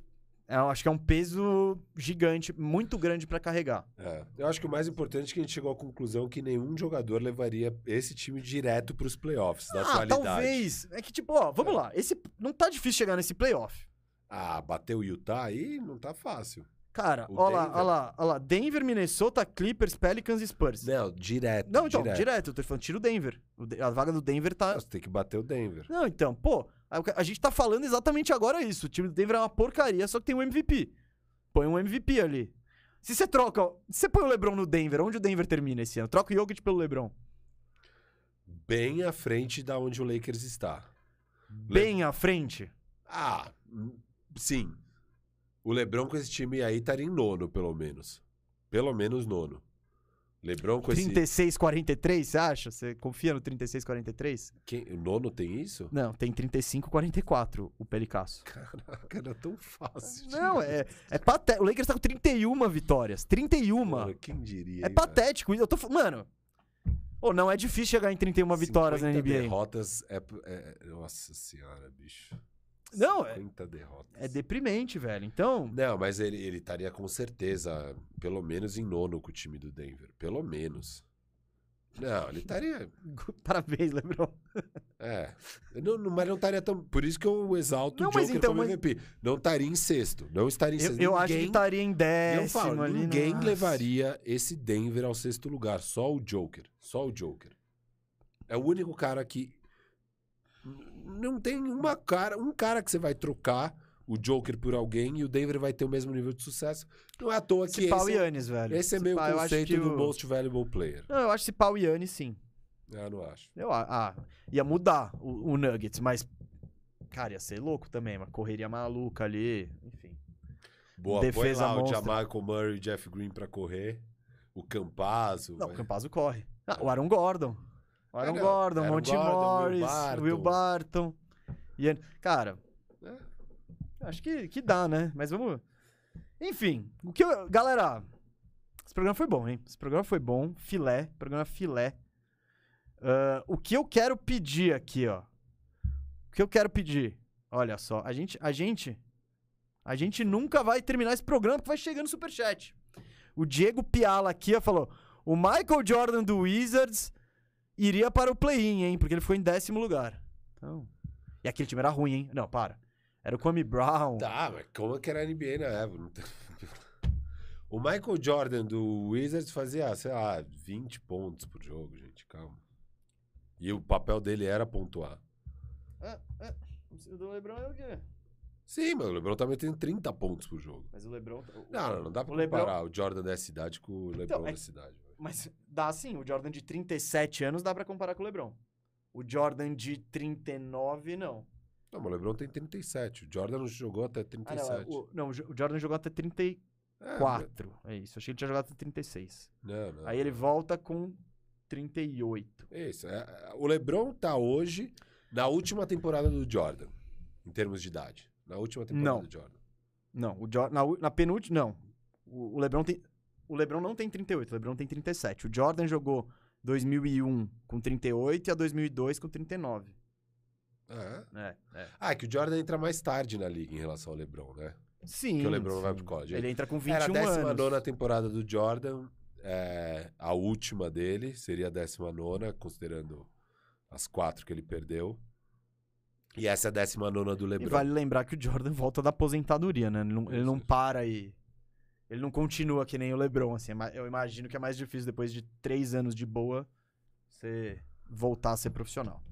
eu acho que é um peso gigante, muito grande pra carregar. é. eu acho que o mais importante é que a gente chegou à conclusão que nenhum jogador levaria esse time direto pros playoffs da ah, atualidade. talvez. É que tipo, ó, vamos É. lá, esse não tá difícil chegar nesse playoff. Ah, bater o Utah aí não tá fácil. Cara, O ó lá, Denver? ó lá, ó lá, Denver, Minnesota, Clippers, Pelicans e Spurs. Não, direto. Não, então, direto. direto, eu tô falando, tira o Denver. A vaga do Denver tá, Você tem que bater o Denver. Não, então, pô, a, a gente tá falando exatamente agora isso. O time do Denver é uma porcaria, só que tem um MVP. Põe um MVP ali. Se você troca, se você põe o LeBron no Denver, onde o Denver termina esse ano? Troca o Jokic pelo LeBron. Bem à frente da onde o Lakers está. Bem à frente. Ah, hum, sim. O LeBron com esse time aí estaria em nono, pelo menos. Pelo menos nono. LeBron com esse... 36-43, você acha? Você confia no 36-43? Quem... O nono tem isso? Não, tem 35-44 o Pelicasso. Caraca, era tão fácil. Não, é, é patético. O Lakers tá com 31 vitórias. 31. Mano, quem diria? É hein, patético. Eu tô Mano. Ô, não é difícil chegar em 31 velho? vitórias na 50 NBA. derrotas é, é- Nossa senhora, bicho. Não, é- 50 derrotas. É deprimente, velho. Então, Não, mas ele, ele estaria com certeza, pelo menos em nono com o time do Denver. Pelo menos. Não, ele estaria. parabéns, Lebron. É. Não, não- mas não estaria tão. Por isso que eu exalto Não, o mas Joker então, como mas- MVP. Não estaria em sexto. Não estaria em Eu, sexto. eu acho que Ninguém- estaria em eu décimo falo, ali. ninguém nossa. levaria esse Denver ao sexto lugar. Só o Joker. Só o Joker. É o único cara que. Não tem uma cara. Um cara que você vai trocar o Joker por alguém e o Denver vai ter o mesmo nível de sucesso. Não é à toa que Esse pau esse, é- Yannis, velho. esse é meio pau, conceito que do o- Most Valuable Player. Não, eu acho esse pau Yannis, sim. Eu não acho. Eu, ah, ia mudar o, o Nuggets, mas. Cara, ia ser louco também, uma correria maluca ali. Enfim. Boa, Defesa põe lá monstra. o Jamarco Murray e o Jeff Green pra correr. o Campazzo. Não, o Campazzo corre. Ah, o Aaron Gordon. Aaron não, Gordon, Aaron Monty Gordon, Will Morris, Barton. Will Barton. Ian- Cara, É. acho que, que dá, né? Mas vamos. Enfim, o que eu... galera, esse programa foi bom, hein? Esse programa foi bom, filé, programa filé. Ah, o que eu quero pedir aqui, ó. O que eu quero pedir? Olha só, a gente, a gente, a gente nunca vai terminar esse programa porque vai chegando no superchat. O Diego Piala aqui ó, falou: o Michael Jordan do Wizards iria para o play-in, hein? Porque ele ficou em décimo lugar. Então. E aquele time era ruim, hein? Não, para. Era o Kwame Brown. Tá, mas como que era a NBA na época? Tem- O Michael Jordan do Wizards fazia, sei lá, 20 pontos por jogo, gente, calma. E o papel dele era pontuar. Ah, ah, o do LeBron é o quê? Sim, mas o LeBron tá metendo 30 pontos por jogo. Mas o LeBron. Não, não, não dá pra O LeBron- comparar o Jordan dessa idade com o LeBron Então, é- dessa idade. Mas dá sim, o Jordan de 37 anos dá pra comparar com o LeBron. O Jordan de 39, não. Não, mas o LeBron tem 37. O Jordan jogou até Ah, 37. não, o, não, o Jo- Jordan jogou até 34. É, É isso, achei que ele tinha jogado até 36. não, não. Aí ele volta com 38. Isso. é- é- o LeBron tá hoje na última temporada do Jordan, em termos de idade. Na última temporada Não. do Jordan. Não, o Jordan, na, na penúltima, não. O, o LeBron tem o LeBron não tem 38, o LeBron tem 37. O Jordan jogou 2001 com 38 e a 2002 com 39. Ah, é? É, é. Ah, é que o Jordan entra mais tarde na liga em relação ao LeBron, né? Sim. Que o LeBron vai sim. pro college. Ele entra com 21 Era a 19 anos. temporada do Jordan, é, a última dele seria a 19, considerando as quatro que ele perdeu. E essa é a 19 do E LeBron. vale lembrar que o Jordan volta da aposentadoria, né? Ele não, ele não para e. Ele não continua que nem o LeBron, assim. é Eu imagino que é mais difícil depois de três anos de boa você voltar a ser profissional.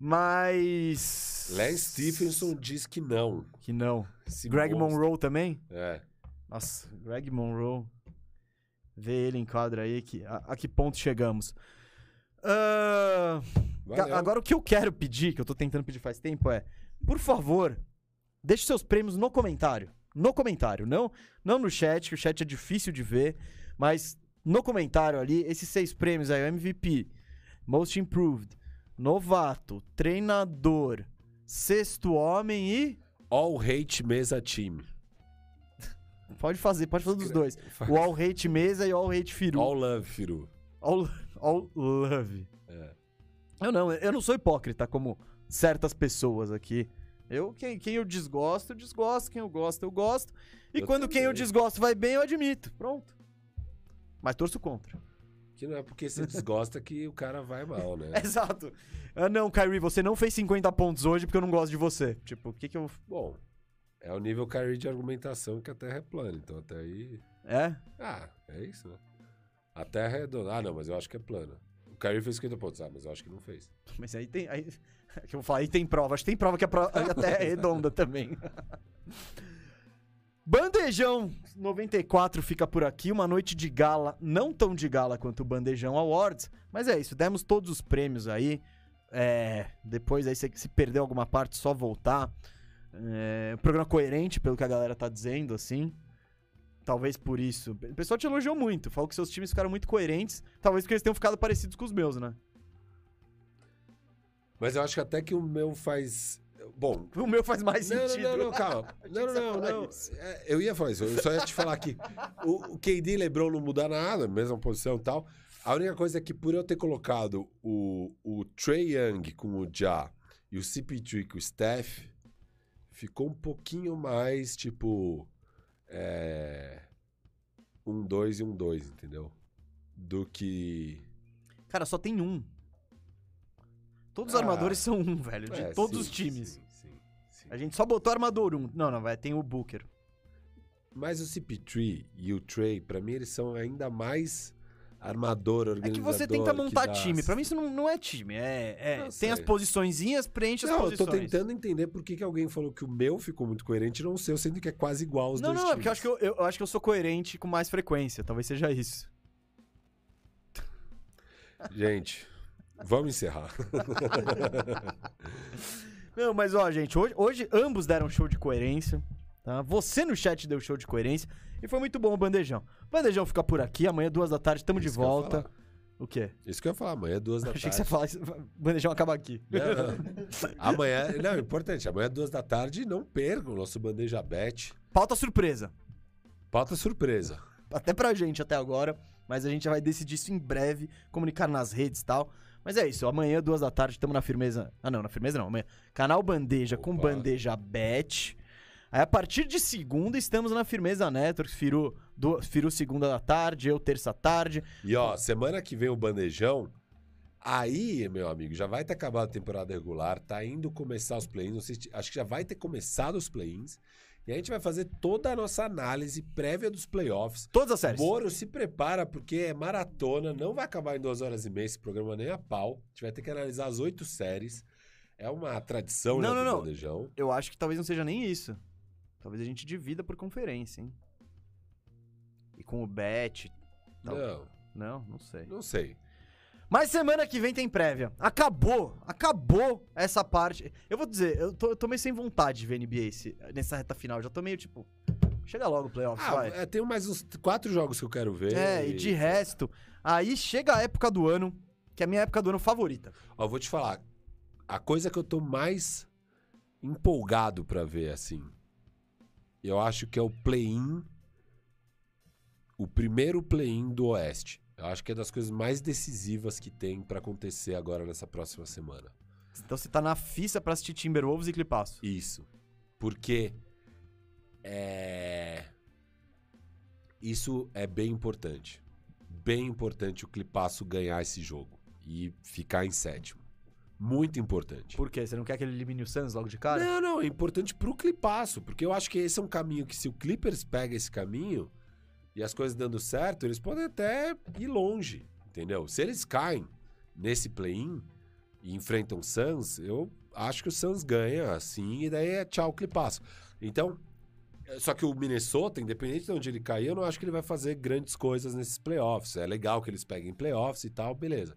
Mas. Lance Stephenson diz que não. Que não. Greg. Monroe também? É. Nossa, Greg Monroe. Vê ele em quadra aí. Que, a, a que ponto chegamos? Ga- Agora, o que eu quero pedir, que eu tô tentando pedir faz tempo, é: por favor, deixe seus prêmios no comentário. No comentário, não, não no chat, que o chat é difícil de ver, mas no comentário ali, esses seis prêmios aí: o MVP, Most Improved, Novato, Treinador, Sexto Homem e. All Hate Mesa Team. Pode fazer, pode fazer dos dois. O All Hate Mesa e o All Hate Firu. All Love, Firu. All, all Love. É. Eu não, eu não sou hipócrita como certas pessoas aqui. Eu, quem, quem eu desgosto, eu desgosto. Quem eu gosto, eu gosto. E Eu quando quem eu também. desgosto vai bem, eu admito. Pronto. Mas torço contra. Que não é porque você desgosta que o cara vai mal, né? Exato. Ah, não, Kyrie, você não fez 50 pontos hoje porque eu não gosto de você. Tipo, o que que eu... Bom, é o nível Kyrie de argumentação que a Terra é plana. Então até aí... É? Ah, é isso, né? A Terra é redonda. Ah, não, mas eu acho que é plana. O Kyrie fez 50 pontos. Ah, mas eu acho que não fez. Mas aí tem... Aí, que eu vou falar, aí tem prova. Acho que tem prova que a, pro- a Terra é redonda também. Bandejão 94 fica por aqui. Uma noite de gala, não tão de gala quanto o Bandejão Awards. Mas é isso, demos todos os prêmios aí. É, depois aí, se, se perdeu alguma parte, só voltar. É, programa coerente, pelo que a galera tá dizendo, assim. Talvez por isso. O pessoal te elogiou muito. Falou que seus times ficaram muito coerentes. Talvez porque eles tenham ficado parecidos com os meus, né? Mas eu acho que até que o meu faz... Bom, O meu faz mais Não, sentido. não, não, não, calma. Não, não, não. É, Eu ia falar isso. Eu só ia te falar que o, o KD e LeBron não muda nada, mesma posição e tal. A única coisa é que por eu ter colocado o, o Trey Young com o Ja e o CP3 com o Steph, ficou um pouquinho mais, tipo... É, um dois e um dois, entendeu? Do que... Cara, só tem um. Todos os Ah. armadores são um, velho. De É, todos sim, os times. sim, sim, sim. A gente só botou armador um. Não, não, vai. Tem o Booker. Mas o CP3 e o Trey, pra mim, eles são ainda mais armador, É organizador. que você tenta montar time. Pra mim isso não, não é time. É, é- Eu tem sei. as posiçõezinhas, preenche as Não, eu posições. tô tentando entender por que, que alguém falou que o meu ficou muito coerente e não o seu, sendo que é quase igual aos Não, dois não, é porque eu acho, que eu, eu acho que eu sou coerente com mais frequência. Talvez seja isso. Gente, vamos encerrar. Não, mas ó, gente, hoje, hoje ambos deram show de coerência. Tá? Você no chat deu show de coerência. E foi muito bom o bandejão. O bandejão fica por aqui, amanhã, duas da tarde, tamo de que volta. O quê? Isso que eu ia falar, amanhã é duas da Achei que tarde. você ia falar isso. O bandejão acaba aqui. Não, não. Amanhã, não, é importante, amanhã duas da tarde, não percam o nosso Bandeja Bet. Pauta surpresa. Pauta surpresa. Até pra gente até agora. Mas a gente já vai decidir isso em breve, comunicar nas redes e tal. Mas é isso, amanhã, duas da tarde, estamos na firmeza. Ah, não, na firmeza não. Amanhã. Canal Bandeja com Opa. Bandeja Bet. Aí a partir de segunda estamos na Firmeza Networks, Firu, do, Firu segunda da tarde, eu terça tarde. E ó, semana que vem o bandejão. Aí, meu amigo, já vai ter acabado a temporada regular, tá indo começar os play-ins. Acho que já vai ter começado os play-ins. E a gente vai fazer toda a nossa análise prévia dos playoffs. Todas as séries. Moro se prepara, porque é maratona, não vai acabar em duas horas e meia esse programa nem a pau. A gente vai ter que analisar as oito séries. É uma tradição Não, já não, do não. bandejão. Eu acho que talvez não seja nem isso. Talvez a gente divida por conferência, hein? E com o Bet. Tal- Não, Não, não sei. não sei. Mas semana que vem tem prévia. Acabou, acabou essa parte. Eu vou dizer, eu tô, eu tô meio sem vontade de ver NBA esse- nessa reta final. Já tô meio tipo. Chega logo o playoffs, Ah, vai. é, tem mais uns quatro jogos que eu quero ver. É, e de resto, aí chega a época do ano, que é a minha época do ano favorita. Ó, eu vou te falar. A coisa que eu tô mais empolgado pra ver, assim, eu acho que é o play-in. O primeiro play-in do Oeste. Eu acho que é das coisas mais decisivas que tem pra acontecer agora nessa próxima semana. Então você tá na fista pra assistir Timberwolves e Clipaço. Isso. Porque é... isso é bem importante. Bem importante o Clipaço ganhar esse jogo e ficar em sétimo. Muito importante. Por quê? Você não quer que ele elimine o Suns logo de cara? Não, não, é importante pro Clipaço, porque eu acho que esse é um caminho que se o Clippers pega esse caminho e as coisas dando certo, eles podem até ir longe, entendeu? Se eles caem nesse play-in e enfrentam o Suns, eu acho que o Suns ganha assim e daí é tchau Clipaço. Então, é, só que o Minnesota, independente de onde ele cair, eu não acho que ele vai fazer grandes coisas nesses playoffs. É legal que eles peguem playoffs e tal, beleza.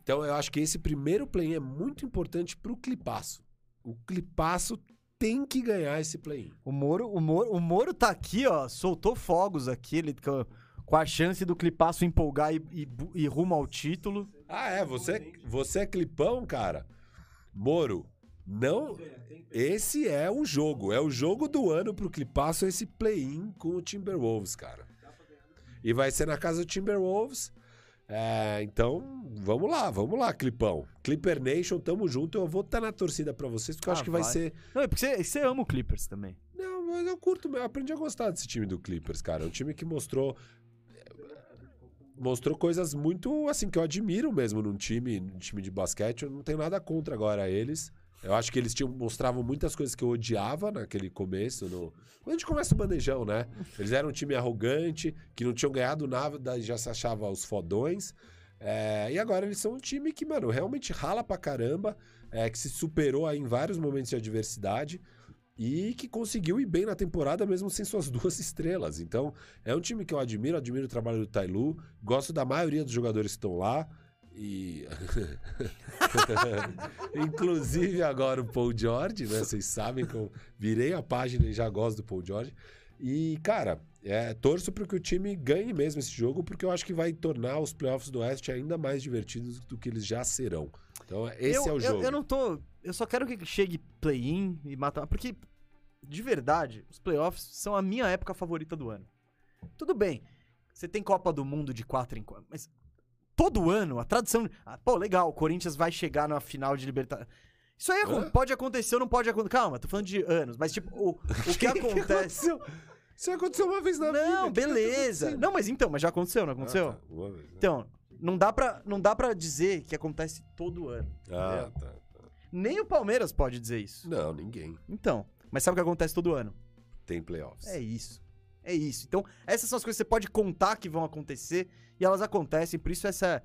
Então eu acho que esse primeiro play-in é muito importante pro Clipaço. O Clipaço tem que ganhar esse play-in. O Moro, o Moro, o Moro tá aqui, ó, soltou fogos aqui, ele com, a chance do Clipaço empolgar e, e e rumo ao título. Ah, é? Você, você é clipão, cara? Moro, não. Esse é o jogo. É o jogo do ano pro Clipaço, esse play-in com o Timberwolves, cara. E vai ser na casa do Timberwolves. É, então, vamos lá, vamos lá, Clipão. Clipper Nation, tamo junto. Eu vou estar na torcida pra vocês, porque eu Ah, acho que vai, vai. ser. Não, é porque você, você ama o Clippers também. Não, mas eu curto, eu aprendi a gostar desse time do Clippers, cara. É um time que mostrou. Mostrou coisas muito, assim, que eu admiro mesmo num time, num time de basquete. Eu não tenho nada contra agora eles. Eu acho que eles tinham, mostravam muitas coisas que eu odiava naquele começo. No... Quando a gente começa o bandejão, né? Eles eram um time arrogante, que não tinham ganhado nada e já se achava os fodões. É, e agora eles são um time que, mano, realmente rala pra caramba, é, que se superou aí em vários momentos de adversidade e que conseguiu ir bem na temporada mesmo sem suas duas estrelas. Então, é um time que eu admiro, admiro o trabalho do Tailu, gosto da maioria dos jogadores que estão lá. E. Inclusive agora o Paul George, né? Vocês sabem que eu virei a página e já gosto do Paul George. E, cara, é, torço para que o time ganhe mesmo esse jogo, porque eu acho que vai tornar os playoffs do Oeste ainda mais divertidos do que eles já serão. Então, esse eu, é o eu- jogo. Eu, não tô. Eu só quero que chegue play-in e matar. Porque, de verdade, os playoffs são a minha época favorita do ano. Tudo bem, você tem Copa do Mundo de 4 em 4, mas todo ano, a tradição. Ah, pô, legal, o Corinthians vai chegar na final de Libertadores. Isso aí é Hã? pode acontecer ou não pode acontecer. Calma, tô falando de anos, mas tipo, o, o que acontece. aconteceu? Isso aconteceu uma vez na vida. Não, o que que tá beleza. Não, mas então, mas já aconteceu, não aconteceu? Ah, tá, vez, né? Então, não dá, pra, não dá pra dizer que acontece todo ano. Ah, tá, tá. Nem o Palmeiras pode dizer isso. Não, ninguém. Então, mas sabe o que acontece todo ano? Tem playoffs. É isso. É isso. Então, essas são as coisas que você pode contar que vão acontecer e elas acontecem, por isso essa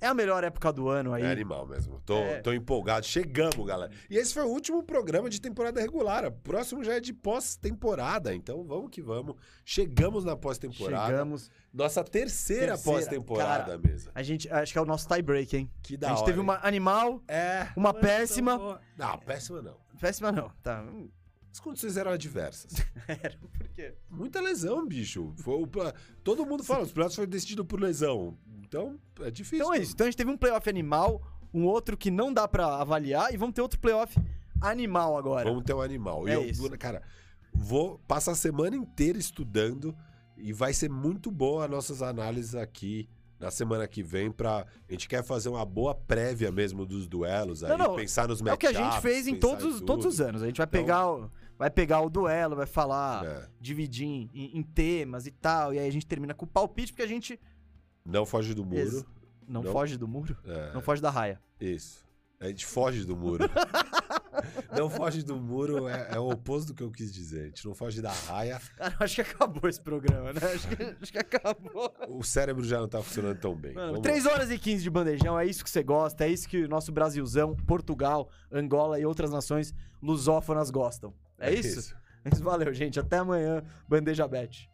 é a melhor época do ano aí. É animal mesmo. Tô, É. tô empolgado. Chegamos, galera. E esse foi o último programa de temporada regular. O próximo já é de pós-temporada. Então vamos que vamos. Chegamos na pós-temporada. Chegamos. Nossa terceira, Terceira. pós-temporada mesmo. A gente, acho que é o nosso tie break, hein? Que da a gente hora. teve hein? uma animal, É. uma péssima. Não, péssima não. Péssima não, tá. As condições eram adversas. Era, por quê? Muita lesão, bicho. Foi Todo mundo fala, os playoffs foram decididos por lesão. Então, é difícil. Então é isso. Então a gente teve um playoff animal, um outro que não dá pra avaliar, e vamos ter outro playoff animal agora. Vamos ter um animal. É e eu, isso. cara, vou passar a semana inteira estudando e vai ser muito boa as nossas análises aqui na semana que vem pra... A gente quer fazer uma boa prévia mesmo dos duelos aí, Não, não, pensar nos É o que a gente matchups, fez em todos, os- todos os anos. A gente vai Então- pegar o, vai pegar o duelo, vai falar, É. dividir em, em temas e tal. E aí a gente termina com o palpite, porque a gente Não foge do muro. Ex- não, Não. foge do muro, É, não foge da raia. Isso. A gente foge do muro. não foge do muro é, é o oposto do que eu quis dizer. A gente não foge da raia. Cara, acho que acabou esse programa, né? Acho que, acho que acabou. O cérebro já não tá funcionando tão bem. Mano, Vamos 3 horas e 15 de bandejão, é isso que você gosta, é isso que o nosso Brasilzão, Portugal, Angola e outras nações lusófonas gostam. É, isso? Valeu, gente. Até amanhã, Bandeja Bet.